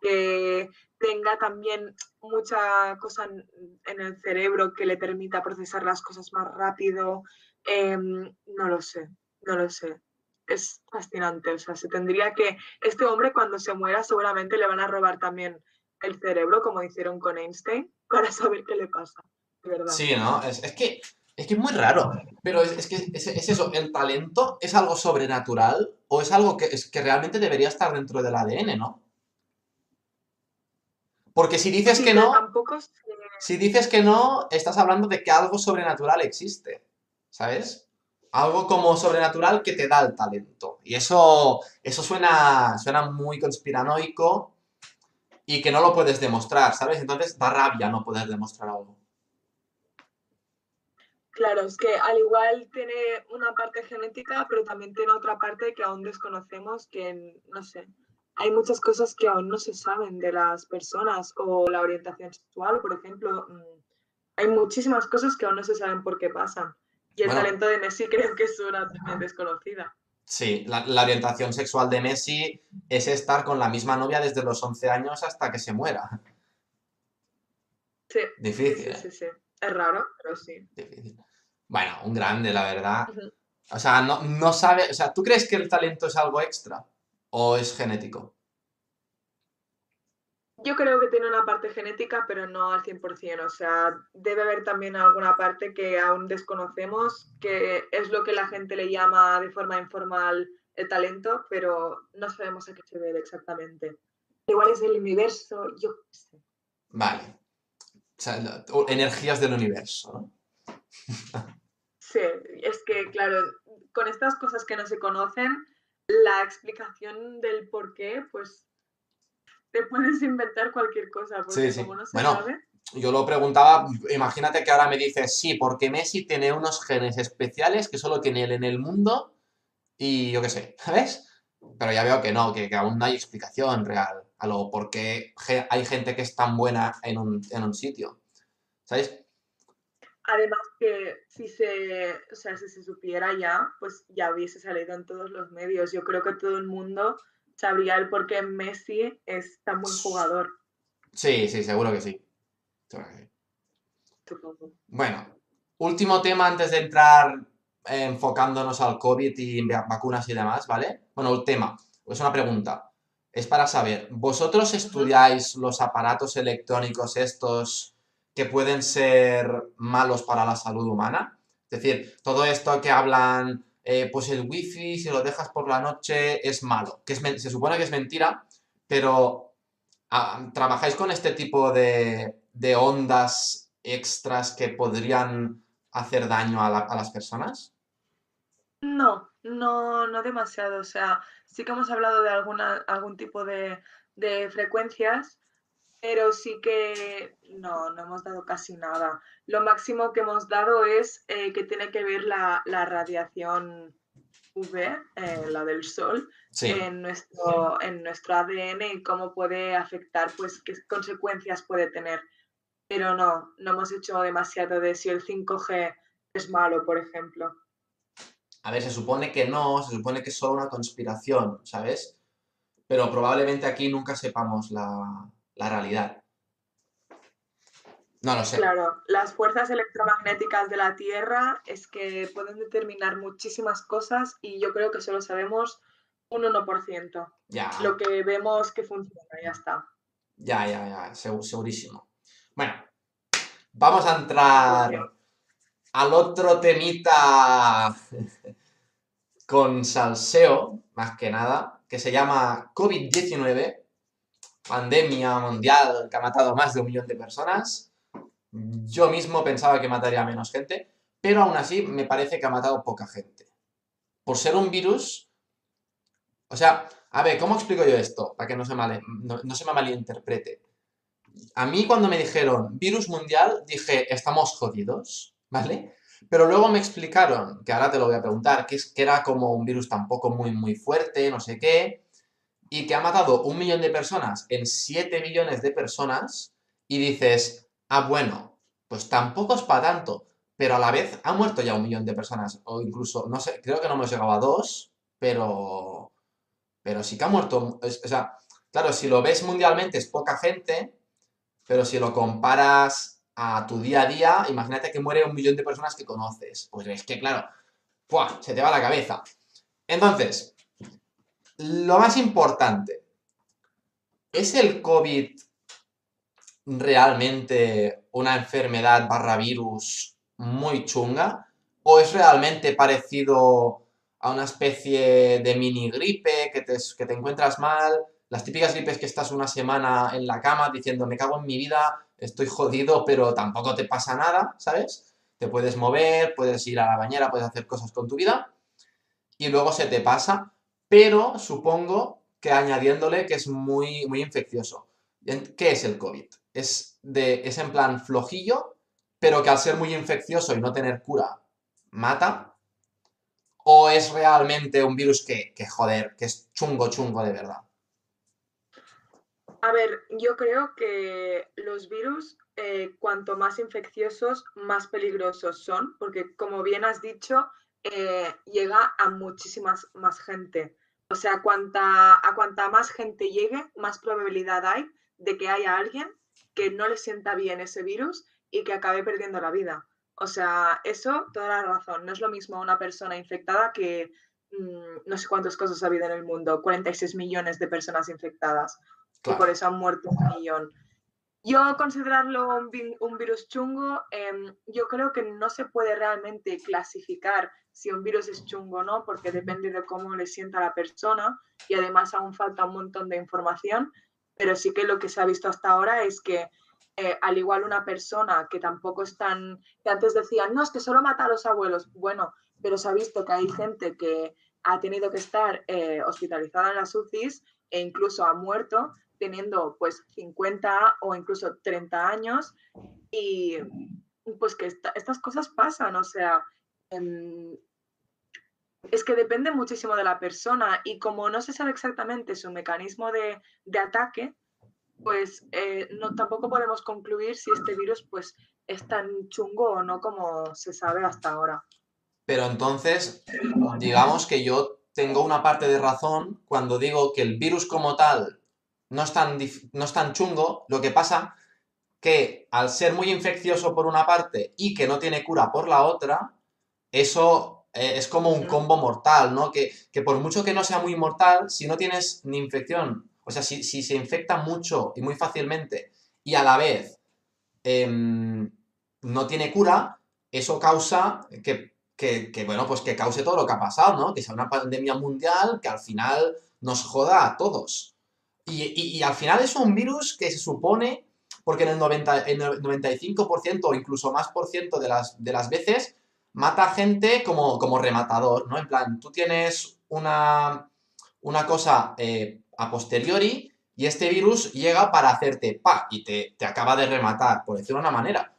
que tenga también mucha cosa en el cerebro que le permita procesar las cosas más rápido. Em, no lo sé, no lo sé es fascinante. O sea, se tendría que. Este hombre, cuando se muera, seguramente le van a robar también el cerebro, como hicieron con Einstein, para saber qué le pasa. De verdad. Sí, ¿no? Es, que. Es que es muy raro, pero es, que es, eso, ¿el talento es algo sobrenatural o es algo que, es, que realmente debería estar dentro del ADN, ¿no? Porque si dices que no, si dices que no, estás hablando de que algo sobrenatural existe, ¿sabes? algo como sobrenatural que te da el talento. Y eso, eso suena, suena muy conspiranoico y que no lo puedes demostrar, ¿sabes? Entonces da rabia no poder demostrar algo. Claro, es que al igual tiene una parte genética, pero también tiene otra parte que aún desconocemos, que no sé, hay muchas cosas que aún no se saben de las personas o la orientación sexual, por ejemplo, mm, hay muchísimas cosas que aún no se saben por qué pasan. Y el talento de Messi creo que es una también desconocida. Sí, la, orientación sexual de Messi es estar con la misma novia desde los 11 años hasta que se muera. Sí. Difícil. Sí, ¿eh? sí, sí. Es raro, pero sí. Difícil. Bueno, un grande, la verdad. O sea, no, no sabe. O sea, ¿tú crees que el talento es algo extra? ¿O es genético? Yo creo que tiene una parte genética, pero no al 100%. O sea, debe haber también alguna parte que aún desconocemos, que es lo que la gente le llama de forma informal el talento, pero no sabemos a qué se debe exactamente. Igual es el universo, yo qué sé. Vale. O sea, energías del universo, ¿no? sí, es que, claro, con estas cosas que no se conocen, la explicación del por qué, pues te puedes inventar cualquier cosa, porque como no se bueno, Yo lo preguntaba, imagínate que ahora me dices, sí, porque Messi tiene unos genes especiales que solo tiene él en el mundo y yo qué sé, ¿sabes? Pero ya veo que no, que, aún no hay explicación real a lo por qué hay gente que es tan buena en un, en un sitio, ¿sabes? Además que si se, o sea, si se supiera ya, pues ya hubiese salido en todos los medios. Yo creo que todo el mundo sabría el por qué Messi es tan buen jugador. Sí, sí, seguro que sí. Bueno, último tema antes de entrar enfocándonos al COVID y vacunas y demás, ¿vale? Bueno, el tema, es una pregunta. Es para saber, ¿vosotros estudiáis los aparatos electrónicos estos que pueden ser malos para la salud humana? Es decir, todo esto que hablan eh, pues el wifi, si lo dejas por la noche, es malo. Que se supone que es mentira, pero ah, ¿trabajáis con este tipo de, ondas extras que podrían hacer daño a, las personas? No, no, no demasiado. O sea, sí que hemos hablado de alguna, algún tipo de, de frecuencias, pero sí que no, no hemos dado casi nada. Lo máximo que hemos dado es eh, que tiene que ver la, radiación UV, eh, la del sol, en, nuestro, en nuestro ADN y cómo puede afectar, pues qué consecuencias puede tener. Pero no, no hemos hecho demasiado de si el 5G es malo, por ejemplo. A ver, se supone que no, se supone que es solo una conspiración, ¿sabes? Pero probablemente aquí nunca sepamos la, la realidad. No lo sé. Claro, las fuerzas electromagnéticas de la Tierra es que pueden determinar muchísimas cosas y yo creo que solo sabemos un 1%. Ya. Lo que vemos que funciona, ya está. Ya, ya, ya, segurísimo. Bueno, vamos a entrar al otro temita con salseo, más que nada, que se llama COVID-19 pandemia mundial que ha matado más de un millón de personas. Yo mismo pensaba que mataría menos gente, pero aún así me parece que ha matado poca gente. Por ser un virus, o sea, a ver, ¿cómo explico yo esto? Para que no se, no se me malinterprete. A mí cuando me dijeron virus mundial, dije, estamos jodidos, ¿vale? Pero luego me explicaron, que ahora te lo voy a preguntar, que, es, que era como un virus tampoco muy, muy fuerte, no sé qué, y que ha matado un millón de personas en 7 millones de personas, y dices, ah, bueno, pues tampoco es para tanto, pero a la vez ha muerto ya un millón de personas, o incluso, no sé, creo que no hemos llegado a dos, pero, pero sí que ha muerto, o sea, claro, si lo ves mundialmente es poca gente, pero si lo comparas a tu día a día, imagínate que muere un millón de personas que conoces. Pues es que, claro, se te va la cabeza. Entonces, lo más importante, ¿es el COVID realmente una enfermedad barra virus muy chunga? ¿O es realmente parecido a una especie de mini gripe que te, que te encuentras mal? Las típicas gripes que estás una semana en la cama diciendo me cago en mi vida, estoy jodido, pero tampoco te pasa nada, ¿sabes? Te puedes mover, puedes ir a la bañera, puedes hacer cosas con tu vida y luego se te pasa, pero supongo que añadiéndole que es muy, muy infeccioso. ¿Qué es el COVID? Es, de, es en plan flojillo, pero que al ser muy infeccioso y no tener cura, mata. ¿O es realmente un virus que, que joder, que es chungo chungo de verdad? A ver, yo creo que los virus, eh, cuanto más infecciosos, más peligrosos son, porque como bien has dicho, eh, llega a muchísimas más gente. O sea, cuanta, a cuanta más gente llegue, más probabilidad hay de que haya alguien que no le sienta bien ese virus y que acabe perdiendo la vida. O sea, eso, toda la razón. No es lo mismo una persona infectada que mm, no sé cuántas cosas ha habido en el mundo, 46 millones de personas infectadas y por eso han muerto un millón. Yo considerarlo un, virus chungo, em, yo creo que no se puede realmente clasificar si un virus es chungo o no, porque depende de cómo le sienta la persona y además aún falta un montón de información, pero sí que lo que se ha visto hasta ahora es que eh, al igual una persona que tampoco es tan, que antes decían, no, es que solo mata a los abuelos, bueno, pero se ha visto que hay gente que ha tenido que estar eh, hospitalizada en las UCIs e incluso ha muerto teniendo pues 50 o incluso 30 años y pues que estas cosas pasan, o sea, em, es que depende muchísimo de la persona y como no se sabe exactamente su mecanismo de, ataque, pues eh, no, tampoco podemos concluir si este virus pues es tan chungo o no como se sabe hasta ahora. Pero entonces, digamos que yo tengo una parte de razón cuando digo que el virus como tal no es tan, no es tan chungo, lo que pasa que al ser muy infeccioso por una parte y que no tiene cura por la otra, eso eh, es como un combo mortal, ¿no? Que, por mucho que no sea muy mortal, si no tienes ni infección, o sea, si, se infecta mucho y muy fácilmente y a la vez em, no tiene cura, eso causa que, que, bueno, pues que cause todo lo que ha pasado, ¿no? Que sea una pandemia mundial que al final nos joda a todos. Y, al final es un virus que se supone, porque en el, 90, en el 95% o incluso más por ciento de las, de las veces mata gente como, como rematador, ¿no? En plan, tú tienes una, una cosa eh, a posteriori y este virus llega para hacerte pa y te, te acaba de rematar, por decirlo de una manera.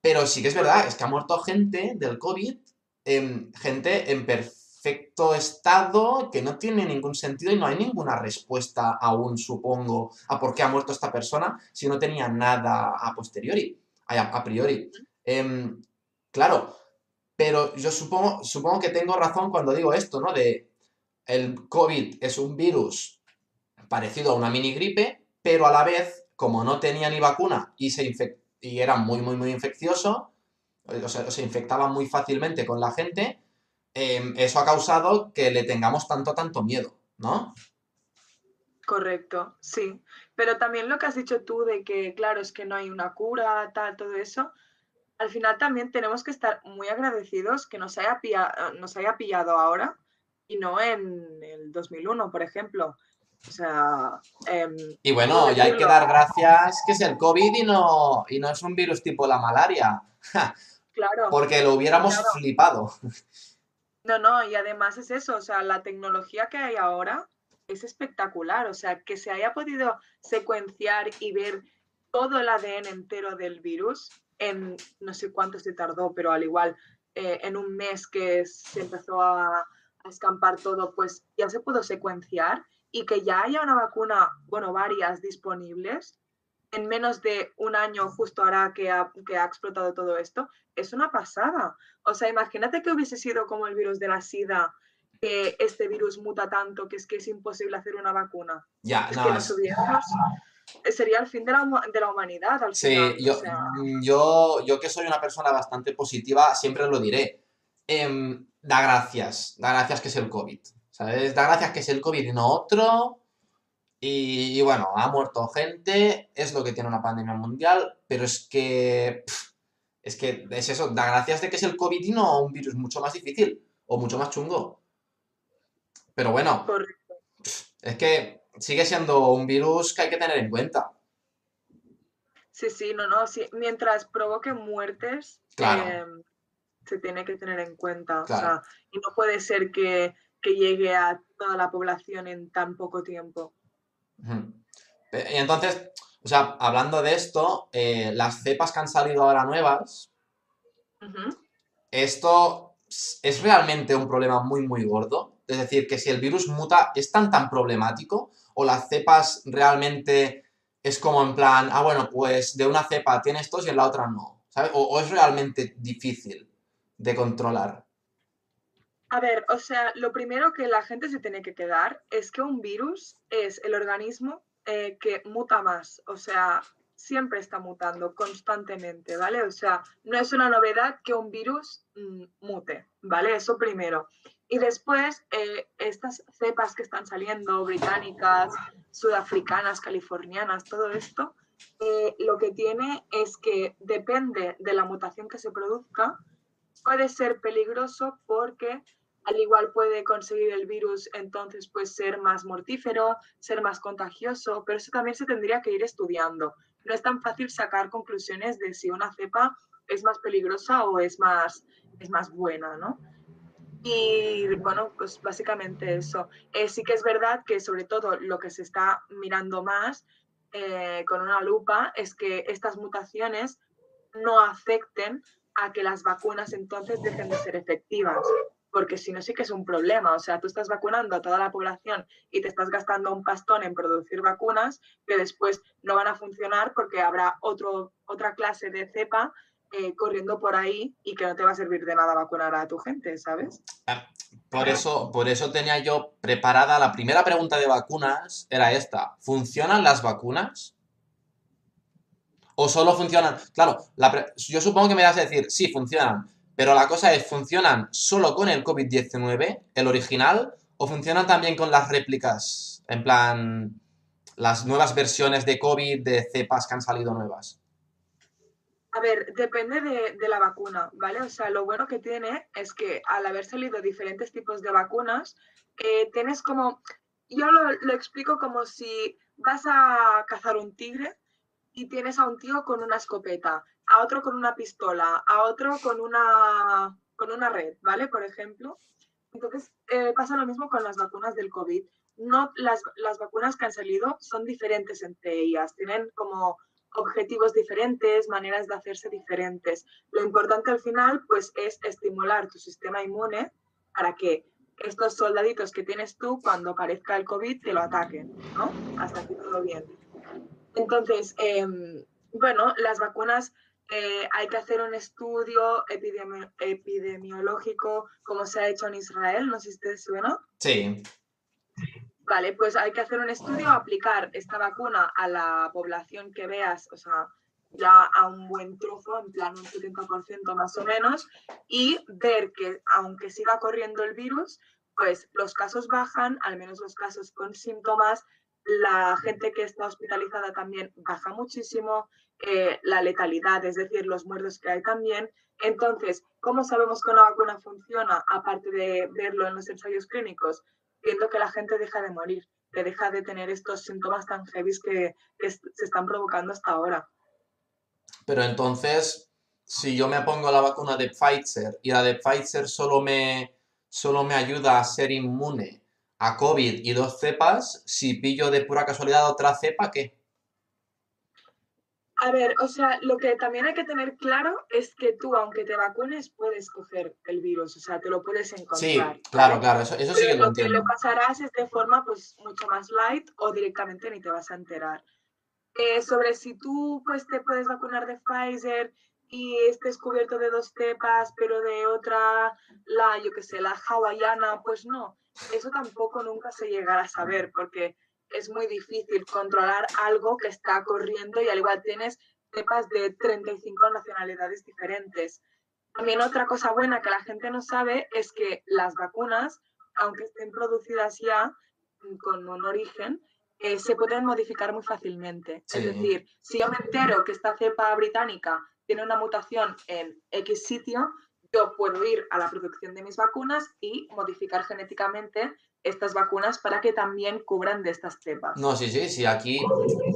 Pero sí que es verdad, es que ha muerto gente del COVID, gente en perfecto perfecto estado que no tiene ningún sentido y no hay ninguna respuesta aún, supongo, a por qué ha muerto esta persona si no tenía nada a posteriori, a, priori. Em, claro, pero yo supongo, supongo que tengo razón cuando digo esto, ¿no? De el COVID es un virus parecido a una mini gripe, pero a la vez, como no tenía ni vacuna y, se y era muy, muy, muy infeccioso, o sea, se infectaba muy fácilmente con la gente, Em, eso ha causado que le tengamos tanto, tanto miedo, ¿no? Correcto, sí. Pero también lo que has dicho tú de que, claro, es que no hay una cura, tal, todo eso, al final también tenemos que estar muy agradecidos que nos haya, nos haya pillado ahora y no en el 2001, por ejemplo. O sea... Em, y bueno, ya hay que dar gracias que es el COVID y no, y no es un virus tipo la malaria. Claro. Porque lo hubiéramos Claro. flipado. No, no, y además es eso, o sea, la tecnología que hay ahora es espectacular, o sea, que se haya podido secuenciar y ver todo el ADN entero del virus en no sé cuánto se tardó, pero al igual eh, en un mes que se empezó a, a escampar todo, pues ya se pudo secuenciar y que ya haya una vacuna, bueno, varias disponibles en menos de un año justo ahora que ha, que ha explotado todo esto, es una pasada. O sea, imagínate que hubiese sido como el virus de la SIDA, que este virus muta tanto que es que es imposible hacer una vacuna. Ya, Es no, que nos hubiéramos... Sería el fin de la, huma- de la humanidad al Sí, final. o yo, sea, mm, yo, yo que soy una persona bastante positiva, siempre lo diré. Em, da gracias, da gracias que es el COVID, ¿sabes? Da gracias que es el COVID y no otro. Y, y bueno, ha muerto gente, es lo que tiene una pandemia mundial, pero es que, es que es eso, da gracias de que es el COVID y no un virus mucho más difícil o mucho más chungo. Pero bueno, correcto. es que sigue siendo un virus que hay que tener en cuenta. Sí, sí, no, no. sí, Mientras provoque muertes, Claro. em, se tiene que tener en cuenta. O sea, y no puede ser que, que llegue a toda la población en tan poco tiempo. Y entonces, o sea, hablando de esto, eh, las cepas que han salido ahora nuevas, esto es realmente un problema muy, muy gordo. Es decir, que si el virus muta, ¿es tan, tan problemático? ¿O las cepas realmente es como en plan, ah, bueno, pues de una cepa tiene estos y en la otra no? ¿Sabes? O, o es realmente difícil de controlar. A ver, o sea, lo primero que la gente se tiene que quedar es que un virus es el organismo eh, que muta más, o sea, siempre está mutando constantemente, ¿vale? O sea, no es una novedad que un virus mm, mute, ¿vale? Eso primero. Y después, eh, estas cepas que están saliendo, británicas, sudafricanas, californianas, todo esto, eh, lo que tiene es que depende de la mutación que se produzca, puede ser peligroso porque al igual puede conseguir el virus entonces pues ser más mortífero, ser más contagioso, pero eso también se tendría que ir estudiando. No es tan fácil sacar conclusiones de si una cepa es más peligrosa o es más, es más buena, ¿no? Y bueno, pues básicamente eso. Eh, sí que es verdad que sobre todo lo que se está mirando más eh, con una lupa es que estas mutaciones no afecten a que las vacunas entonces dejen de ser efectivas. Porque si no, sí que es un problema. O sea, tú estás vacunando a toda la población y te estás gastando un pastón en producir vacunas que después no van a funcionar porque habrá otro, otra clase de cepa eh, corriendo por ahí y que no te va a servir de nada vacunar a tu gente, ¿sabes? Por eso, por eso tenía yo preparada la primera pregunta de vacunas, era esta. ¿Funcionan las vacunas? ¿O solo funcionan? Claro, la pre- yo supongo que me vas a decir, sí, funcionan. Pero la cosa es, ¿funcionan solo con el COVID-19, el original? ¿O funcionan también con las réplicas? En plan, las nuevas versiones de COVID, de cepas que han salido nuevas. A ver, depende de, la vacuna, ¿vale? O sea, lo bueno que tiene es que al haber salido diferentes tipos de vacunas, eh, tienes como, yo lo explico como si vas a cazar un tigre y tienes a un tío con una escopeta, a otro con una pistola, a otro con una, con una red, ¿vale? Por ejemplo. Entonces, eh, pasa lo mismo con las vacunas del COVID. No, las, las vacunas que han salido son diferentes entre ellas, tienen como objetivos diferentes, maneras de hacerse diferentes. Lo importante al final, pues, es estimular tu sistema inmune para que estos soldaditos que tienes tú, cuando aparezca el COVID, te lo ataquen, ¿no? Hasta aquí todo bien. Entonces, eh, bueno, las vacunas eh, hay que hacer un estudio epidemi epidemiológico como se ha hecho en Israel, no sé si te suena. Sí. Vale, pues hay que hacer un estudio, aplicar esta vacuna a la población que veas, o sea, ya a un buen trozo, en plan un 70% más o menos, y ver que aunque siga corriendo el virus, pues los casos bajan, al menos los casos con síntomas, la gente que está hospitalizada también baja muchísimo, eh, la letalidad, es decir, los muertos que hay también. Entonces, ¿cómo sabemos que una vacuna funciona, aparte de verlo en los ensayos clínicos? Viendo que la gente deja de morir, que deja de tener estos síntomas tan heavy que, que se están provocando hasta ahora. Pero entonces, si yo me pongo la vacuna de Pfizer y la de Pfizer solo me, solo me ayuda a ser inmune a COVID y dos cepas, si pillo de pura casualidad otra cepa, ¿qué? A ver, o sea, lo que también hay que tener claro es que tú, aunque te vacunes, puedes coger el virus, o sea, te lo puedes encontrar. Sí, claro, claro, eso, eso sí que lo, lo entiendo. que lo pasarás es de forma pues mucho más light o directamente ni te vas a enterar. Eh, sobre si tú pues te puedes vacunar de Pfizer y estés cubierto de dos cepas, pero de otra, la, yo qué sé, la hawaiana, pues no, eso tampoco nunca se llegará a saber porque es muy difícil controlar algo que está corriendo y al igual tienes cepas de 35 nacionalidades diferentes. También otra cosa buena que la gente no sabe es que las vacunas, aunque estén producidas ya con un origen, eh, se pueden modificar muy fácilmente. Sí. Es decir, si yo me entero que esta cepa británica tiene una mutación en X sitio, yo puedo ir a la producción de mis vacunas y modificar genéticamente estas vacunas para que también cubran de estas cepas. No, sí, sí, sí, aquí,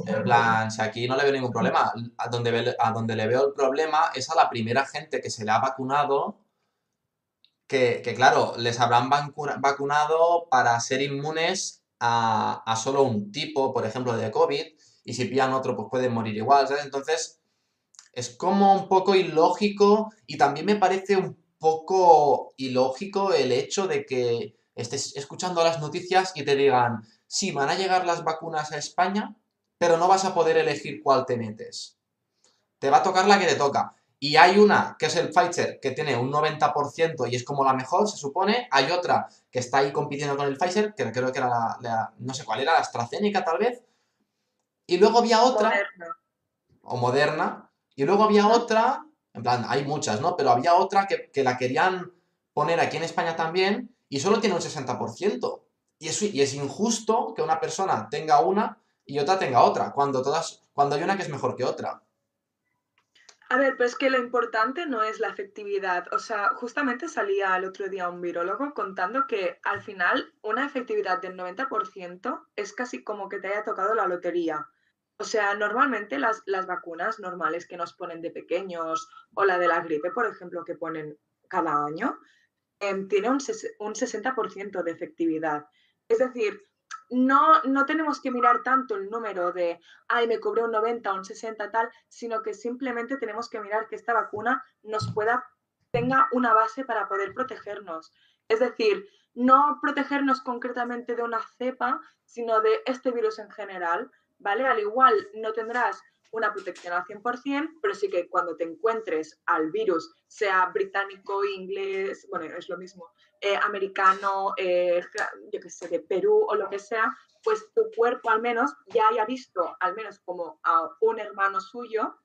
en plan, si aquí no le veo ningún problema. A donde, a donde le veo el problema es a la primera gente que se le ha vacunado, que, que, claro, les habrán vacu- vacunado para ser inmunes a, a solo un tipo, por ejemplo, de COVID, y si pillan otro, pues pueden morir igual, ¿sabes? Entonces, es como un poco ilógico y también me parece un poco ilógico el hecho de que estés escuchando las noticias y te digan, sí, van a llegar las vacunas a España, pero no vas a poder elegir cuál te metes. Te va a tocar la que te toca. Y hay una, que es el Pfizer, que tiene un 90% y es como la mejor, se supone. Hay otra que está ahí compitiendo con el Pfizer, que creo que era la, la- no sé cuál era, la AstraZeneca tal vez. Y luego había otra, Moderna. o Moderna, y luego había otra, en plan, hay muchas, ¿no? Pero había otra que, que la querían poner aquí en España también y solo tiene un 60%. Y es, y es injusto que una persona tenga una y otra tenga otra, cuando todas, cuando hay una que es mejor que otra. A ver, pero es que lo importante no es la efectividad. O sea, justamente salía el otro día un virólogo contando que al final una efectividad del 90% es casi como que te haya tocado la lotería. O sea, normalmente las, las vacunas normales que nos ponen de pequeños o la de la gripe, por ejemplo, que ponen cada año, em, tiene un, un 60% de efectividad. Es decir, no, no tenemos que mirar tanto el número de, ay, me cubre un 90, un 60, tal, sino que simplemente tenemos que mirar que esta vacuna nos pueda, tenga una base para poder protegernos. Es decir, no protegernos concretamente de una cepa, sino de este virus en general, ¿vale? Al igual no tendrás una protección al 100%, pero sí que cuando te encuentres al virus, sea británico, inglés, bueno, es lo mismo, eh, americano, eh, yo qué sé, de Perú o lo que sea, pues tu cuerpo al menos ya haya visto, al menos como a un hermano suyo,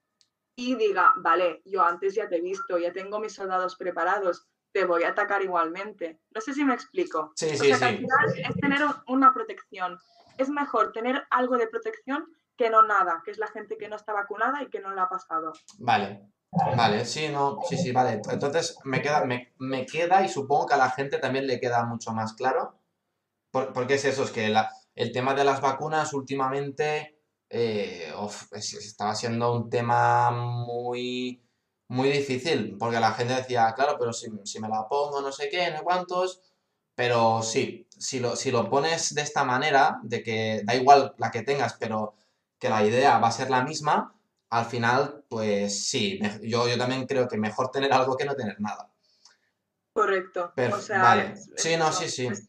y diga, vale, yo antes ya te he visto, ya tengo mis soldados preparados, te voy a atacar igualmente. No sé si me explico. Sí, O sí, sea, que al final es tener un- una protección. Es mejor tener algo de protección que no nada, que es la gente que no está vacunada y que no la ha pasado. Vale, vale, sí, no, sí, sí, vale. Entonces me queda, me, me queda y supongo que a la gente también le queda mucho más claro. Por- porque es eso, es que el tema de las vacunas últimamente eh, estaba siendo un tema muy, muy difícil, porque la gente decía, claro, pero si, si me la pongo no sé qué, no sé cuántos, pero sí, si lo, si lo pones de esta manera, de que da igual la que tengas, pero que la idea va a ser la misma, al final, pues sí, me- yo, yo también creo que mejor tener algo que no tener nada. Correcto. Perf- o sea, vale, es- sí, no, sí, sí. es-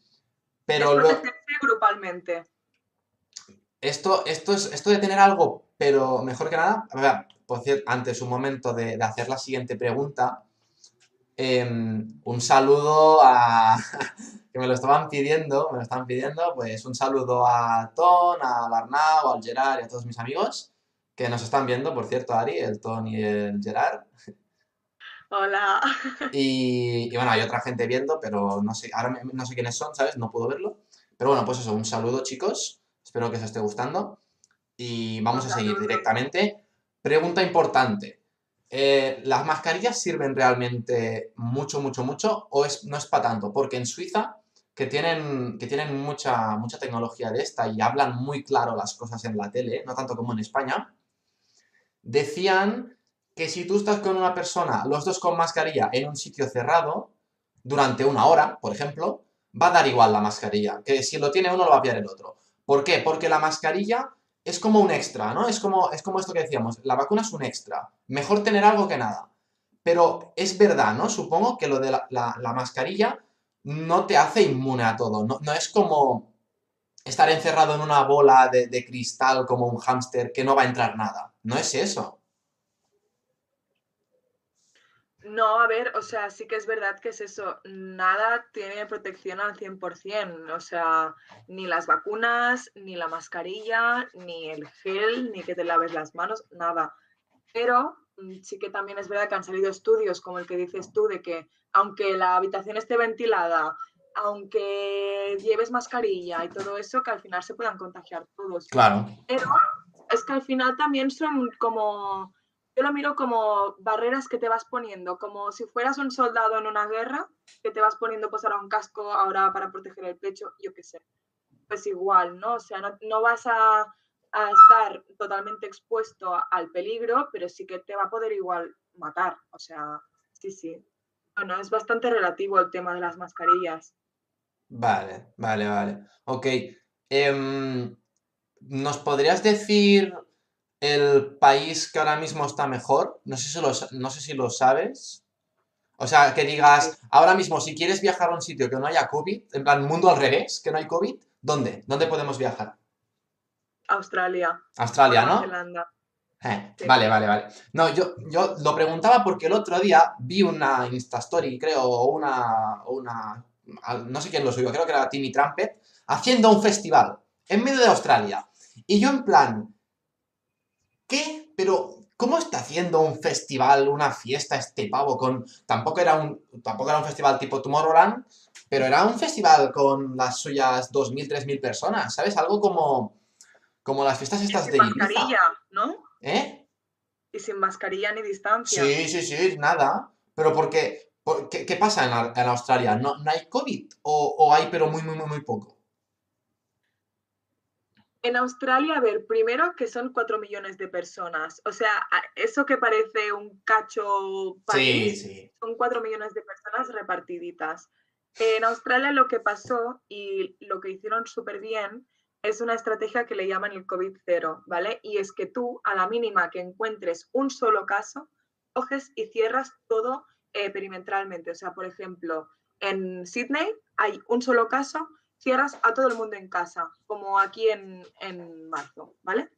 Pero es luego... grupalmente. Esto, esto, es, esto de tener algo, pero mejor que nada, a ver, por cierto, antes un momento de, de hacer la siguiente pregunta, em, un saludo a, que me lo estaban pidiendo, me lo estaban pidiendo, pues un saludo a Ton, a Arnau, al Gerard y a todos mis amigos que nos están viendo, por cierto, Ari, el Ton y el Gerard. Hola. Y, y bueno, hay otra gente viendo, pero no sé, ahora no sé quiénes son, ¿sabes? No puedo verlo. Pero bueno, pues eso, un saludo chicos, espero que os esté gustando. Y vamos a seguir directamente. Pregunta importante. Eh, ¿las mascarillas sirven realmente mucho, mucho, mucho o es, no es para tanto? Porque en Suiza, que tienen, que tienen mucha, mucha tecnología de esta y hablan muy claro las cosas en la tele, no tanto como en España, decían que si tú estás con una persona, los dos con mascarilla, en un sitio cerrado, durante una hora, por ejemplo, va a dar igual la mascarilla. Que si lo tiene uno, lo va a pillar el otro. ¿Por qué? Porque la mascarilla es como un extra, ¿no? Es como, es como esto que decíamos, la vacuna es un extra. Mejor tener algo que nada. Pero es verdad, ¿no? Supongo que lo de la, mascarilla no te hace inmune a todo. No, es como estar encerrado en una bola de, de cristal como un hámster que no va a entrar nada. No es eso. No, a ver, o sea, sí que es verdad que es eso, nada tiene protección al 100%, o sea, ni las vacunas, ni la mascarilla, ni el gel, ni que te laves las manos, nada. Pero mm, sí que también es verdad que han salido estudios como el que dices tú, de que aunque la habitación esté ventilada, aunque lleves mascarilla y todo eso, que al final se puedan contagiar todos. Claro. Pero es que al final también son como yo lo miro como barreras que te vas poniendo, como si fueras un soldado en una guerra, que te vas poniendo pues un casco, ahora para proteger el pecho, yo qué sé. Pues igual, ¿no? O sea, no, vas a, a, estar totalmente expuesto al peligro, pero sí que te va a poder igual matar. O sea, sí, sí. Bueno, es bastante relativo el tema de las mascarillas. Vale, vale, vale. Ok. Em, ¿Nos podrías decir el país que ahora mismo está mejor? No sé si lo, no sé si lo sabes. O sea, que digas, ahora mismo, si quieres viajar a un sitio que no haya COVID, en plan mundo al revés, que no hay COVID, ¿dónde? ¿Dónde podemos viajar? Australia. Australia, ¿no? Eh, vale, vale, vale. No, yo, yo lo preguntaba porque el otro día vi una Instastory, creo, o una, una. No sé quién lo subió, creo que era Timmy Trumpet, haciendo un festival en medio de Australia. Y yo, en plan, ¿Qué? Pero, ¿cómo está haciendo un festival, una fiesta este pavo con... Tampoco era un, tampoco era un festival tipo Tomorrowland, pero era un festival con las suyas 2.000, 3.000 personas, ¿sabes? Algo como, como las fiestas estas de Ibiza. mascarilla, ¿no? ¿Eh? Y sin mascarilla ni distancia. Sí, sí, sí, nada. Pero porque, ¿qué, qué pasa en, Australia? ¿No, ¿No, hay COVID? ¿O, ¿O hay pero muy, muy, muy, muy poco? En Australia, a ver, primero que son cuatro millones de personas. O sea, eso que parece un cacho país, son cuatro millones de personas repartiditas. En Australia lo que pasó y lo que hicieron súper bien es una estrategia que le llaman el COVID cero, ¿vale? Y es que tú, a la mínima que encuentres un solo caso, coges y cierras todo eh, perimetralmente. O sea, por ejemplo, en Sydney hay un solo caso, cierras a todo el mundo en casa, como aquí en, marzo, ¿vale?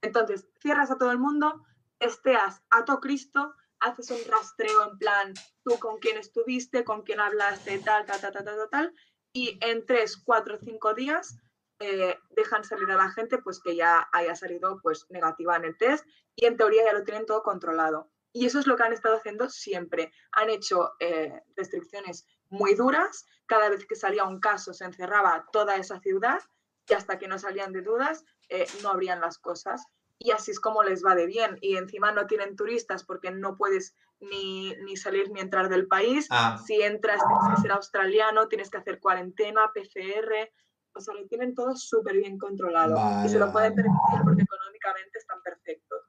Entonces, cierras a todo el mundo, esteas a todo Cristo, haces un rastreo en plan, tú con quién estuviste, con quién hablaste, tal, tal, tal, tal, tal, tal, y en tres, cuatro, cinco días eh, dejan salir a la gente pues que ya haya salido pues negativa en el test y en teoría ya lo tienen todo controlado. Y eso es lo que han estado haciendo siempre. Han hecho eh, restricciones muy duras. Cada vez que salía un caso se encerraba toda esa ciudad y hasta que no salían de dudas eh, no abrían las cosas. Y así es como les va de bien. Y encima no tienen turistas porque no puedes ni, salir ni entrar del país. Ah. Si entras tienes que ser australiano, tienes que hacer cuarentena, PCR. O sea, lo tienen todo súper bien controlado. y se lo pueden permitir porque económicamente están perfectos.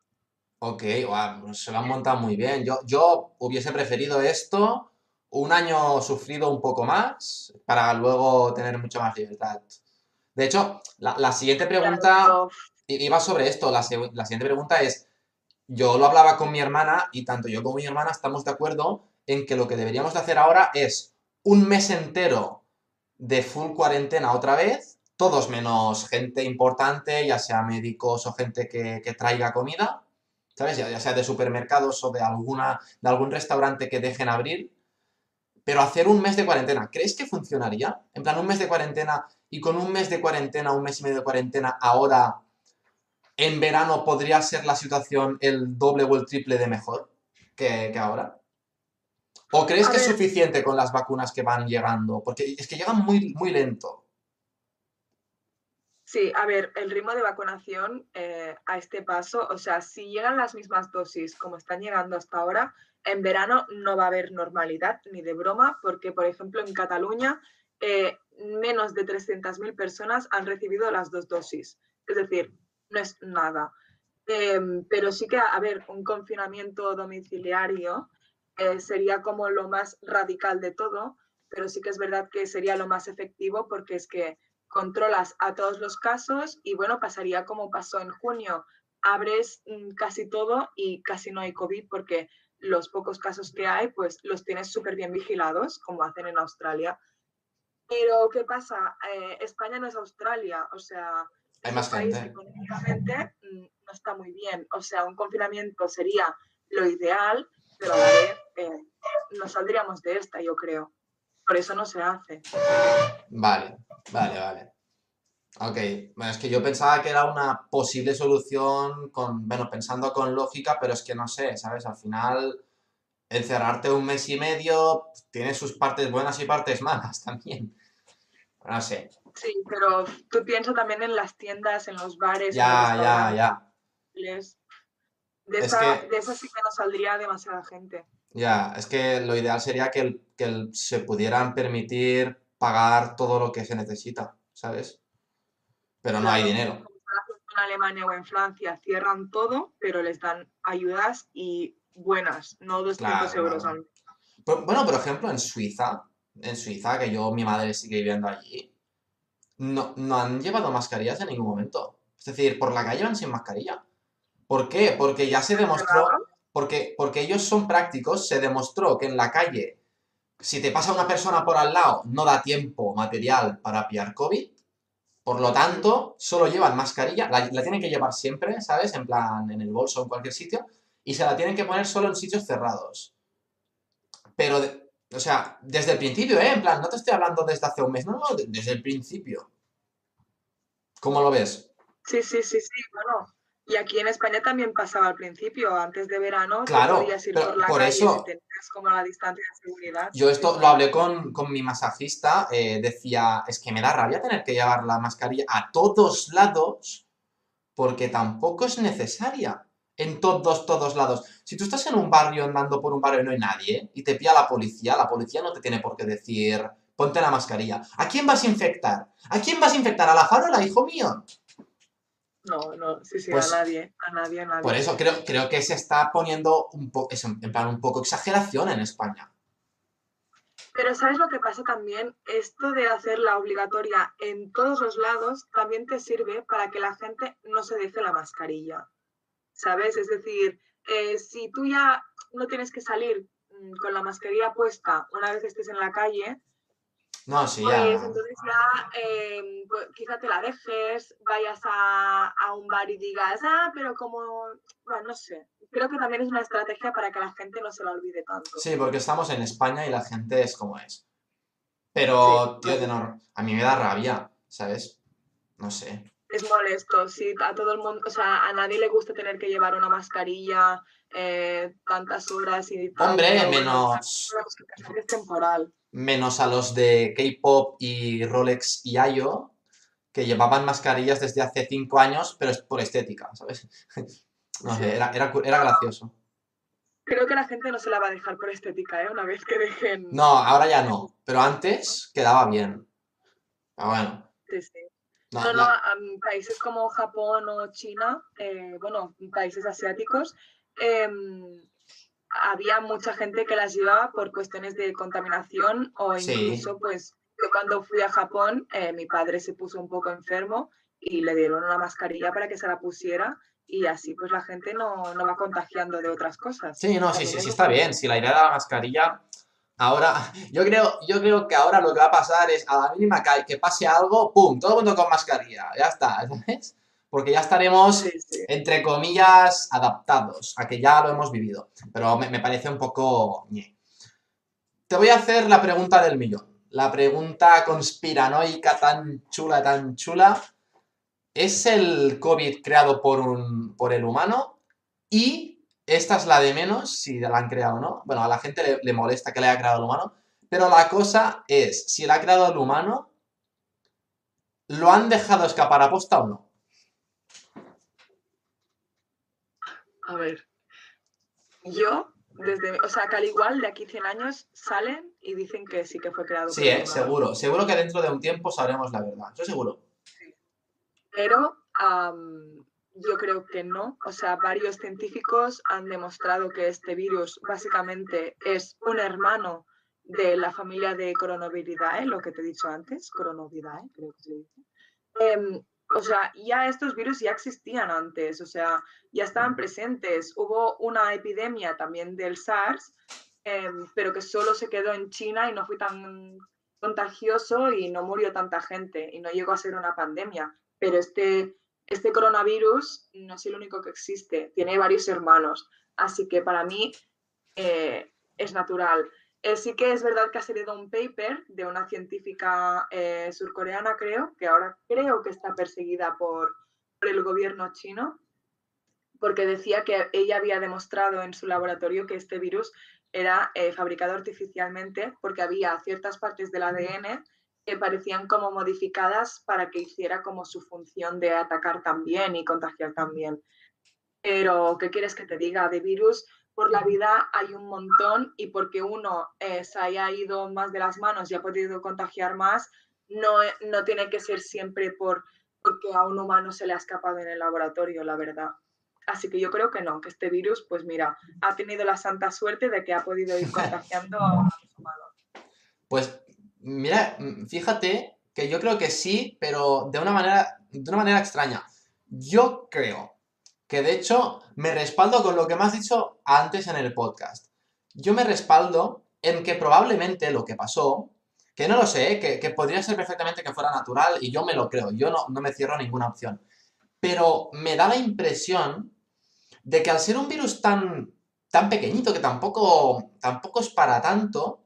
Ok, wow, se lo han montado muy bien. Yo, yo hubiese preferido esto un año sufrido un poco más para luego tener mucha más libertad. De hecho, la, siguiente pregunta iba sobre esto. La, la, siguiente pregunta es, yo lo hablaba con mi hermana y tanto yo como mi hermana estamos de acuerdo en que lo que deberíamos de hacer ahora es un mes entero de full cuarentena otra vez, todos menos gente importante, ya sea médicos o gente que, traiga comida, ¿sabes? Ya, ya, sea de supermercados o de, alguna, de algún restaurante que dejen abrir pero hacer un mes de cuarentena, ¿crees que funcionaría? En plan, un mes de cuarentena y con un mes de cuarentena, un mes y medio de cuarentena, ahora en verano podría ser la situación el doble o el triple de mejor que, ahora. ¿O crees que es suficiente con las vacunas que van llegando? Porque es que llegan muy, muy lento. Sí, a ver, el ritmo de vacunación eh, a este paso, o sea, si llegan las mismas dosis como están llegando hasta ahora, en verano no va a haber normalidad ni de broma, porque, por ejemplo, en Cataluña eh, menos de 300.000 personas han recibido las dos dosis. Es decir, no es nada. Em, pero sí que, a ver, un confinamiento domiciliario eh, sería como lo más radical de todo, pero sí que es verdad que sería lo más efectivo porque es que controlas a todos los casos y bueno, pasaría como pasó en junio. Abres mm, casi todo y casi no hay COVID porque los pocos casos que hay, pues los tienes súper bien vigilados, como hacen en Australia. Pero, ¿qué pasa? Eh, España no es Australia, o sea, hay más país gente. económicamente mm, no está muy bien. O sea, un confinamiento sería lo ideal, pero a vez eh, no saldríamos de esta, yo creo. Por eso no se hace. Vale, vale, vale. Ok, bueno, es que yo pensaba que era una posible solución con, bueno, pensando con lógica, pero es que no sé, ¿sabes? Al final, encerrarte un mes y medio tiene sus partes buenas y partes malas también. No sé. Sí, pero tú piensas también en las tiendas, en los bares, Ya, los ya, ya. De Es esa, que- de esa sí que no saldría demasiada gente. Ya, es que lo ideal sería que, el- que el- se pudieran permitir pagar todo lo que se necesita, ¿sabes? Pero no hay Claro, dinero. en Alemania o en Francia, cierran todo, pero les dan ayudas y buenas, no 200 Claro, euros claro. al mes. Pero, bueno, por ejemplo, en Suiza, en Suiza, que yo, mi madre sigue viviendo allí, no, no han llevado mascarillas en ningún momento. Es decir, por la calle van sin mascarilla. ¿Por qué? Porque ya se demostró, porque, porque ellos son prácticos, se demostró que en la calle, si te pasa una persona por al lado, no da tiempo material para pillar COVID. Por lo tanto, solo llevan mascarilla, la, tienen que llevar siempre, ¿sabes? En plan, en el bolso o en cualquier sitio, y se la tienen que poner solo en sitios cerrados. Pero, o sea, desde el principio, ¿eh? En plan, no te estoy hablando desde hace un mes, no, no, de- desde el principio. ¿Cómo lo ves? Sí, sí, sí, sí, bueno. Y aquí en España también pasaba al principio, antes de verano, Claro, podías ir pero por la por calle eso- si tenías como la distancia de seguridad. Yo esto lo hablé con, con mi masajista, eh, decía, es que me da rabia tener que llevar la mascarilla a todos lados porque tampoco es necesaria en todos, todos lados. Si tú estás en un barrio andando por un barrio y no hay nadie y te pilla la policía, la policía no te tiene por qué decir, ponte la mascarilla. ¿A quién vas a infectar? ¿A quién vas a infectar? ¿A la farola, hijo mío? No, no, sí, sí, Pues- a nadie, a nadie, a nadie. Por eso creo, creo que se está poniendo un poco, en plan, un poco exageración en España. Pero ¿sabes lo que pasa también? Esto de hacerla obligatoria en todos los lados también te sirve para que la gente no se deje la mascarilla. ¿Sabes? Es decir, eh, si tú ya no tienes que salir mm, con la mascarilla puesta una vez estés en la calle, No, sí, pues ya. entonces ya eh, pues, quizá te la dejes, vayas a, a un bar y digas, ah, pero como, bueno, no sé. Creo que también es una estrategia para que la gente no se la olvide tanto. Sí, porque estamos en España y la gente es como es. Pero, Sí. tío, de no, a mí me da rabia, ¿sabes? No sé. Es molesto, sí, a todo el mundo, o sea, a nadie le gusta tener que llevar una mascarilla eh, tantas horas y tal, Hombre, menos, es temporal. menos a los de K-pop y Rolex y Ayo, que llevaban mascarillas desde hace cinco años, pero es por estética, ¿sabes? No sé, era, era, era gracioso. Creo que la gente no se la va a dejar por estética, ¿eh? Una vez que dejen. No, ahora ya no, pero antes quedaba bien. Pero bueno, Sí, sí. No, No, países como Japón o China, eh, bueno, países asiáticos, em, había mucha gente que las llevaba por cuestiones de contaminación o Sí. incluso, pues, yo cuando fui a Japón, eh, mi padre se puso un poco enfermo y le dieron una mascarilla para que se la pusiera y así pues la gente no, no va contagiando de otras cosas. Sí, no, sí, sí, sí está bien. Si la idea de la mascarilla, ahora, yo creo, yo creo que ahora lo que va a pasar es a la mínima que, que pase algo, ¡pum! Todo el mundo con mascarilla, ya está, ¿sabes? Porque ya estaremos, Sí, sí. entre comillas, adaptados a que ya lo hemos vivido. Pero me, me parece un poco... Te voy a hacer la pregunta del millón. La pregunta conspiranoica tan chula, tan chula. ¿Es el COVID creado por, un, por el humano? Y esta es la de menos, si la han creado o no. Bueno, a la gente le, le molesta que la haya creado el humano. Pero la cosa es, si la ha creado el humano, ¿lo han dejado escapar a posta o no? A ver, yo, desde, o sea, que al igual de aquí 100 años salen y dicen que sí que fue creado Sí, eh, seguro. Seguro que dentro de un tiempo sabremos la verdad. Eso seguro. Pero yo creo que no. O sea, varios científicos han demostrado que este virus básicamente es un hermano de la familia de Coronaviridae, lo que te he dicho antes, Coronaviridae, creo que se dice. Em, o sea, ya estos virus ya existían antes, o sea, ya estaban presentes. Hubo una epidemia también del SARS, em, pero que solo se quedó en China y no fue tan contagioso y no murió tanta gente y no llegó a ser una pandemia. Pero este, este coronavirus no es el único que existe, tiene varios hermanos. Así que para mí eh, es natural. Eh, sí que es verdad que ha salido un paper de una científica eh, surcoreana, creo, que ahora creo que está perseguida por, por el gobierno chino, porque decía que ella había demostrado en su laboratorio que este virus era fabricado artificialmente porque había ciertas partes del ADN que parecían como modificadas para que hiciera como su función de atacar también y contagiar también. Pero, ¿qué quieres que te diga? De virus por la vida hay un montón y porque uno eh, se haya ido más de las manos y ha podido contagiar más, no, no tiene que ser siempre por, porque a un humano se le ha escapado en el laboratorio, la verdad. Así que yo creo que no, que este virus, pues mira, ha tenido la santa suerte de que ha podido ir contagiando a los humanos. Pues mira, fíjate que yo creo que sí, pero de una manera, de una manera extraña. Yo creo que de hecho me respaldo con lo que me has dicho antes en el podcast. Yo me respaldo en que probablemente lo que pasó, que no lo sé, que, que podría ser perfectamente que fuera natural y yo me lo creo, yo no, no me cierro ninguna opción. Pero me da la impresión de que al ser un virus tan, tan pequeñito, que tampoco, tampoco es para tanto,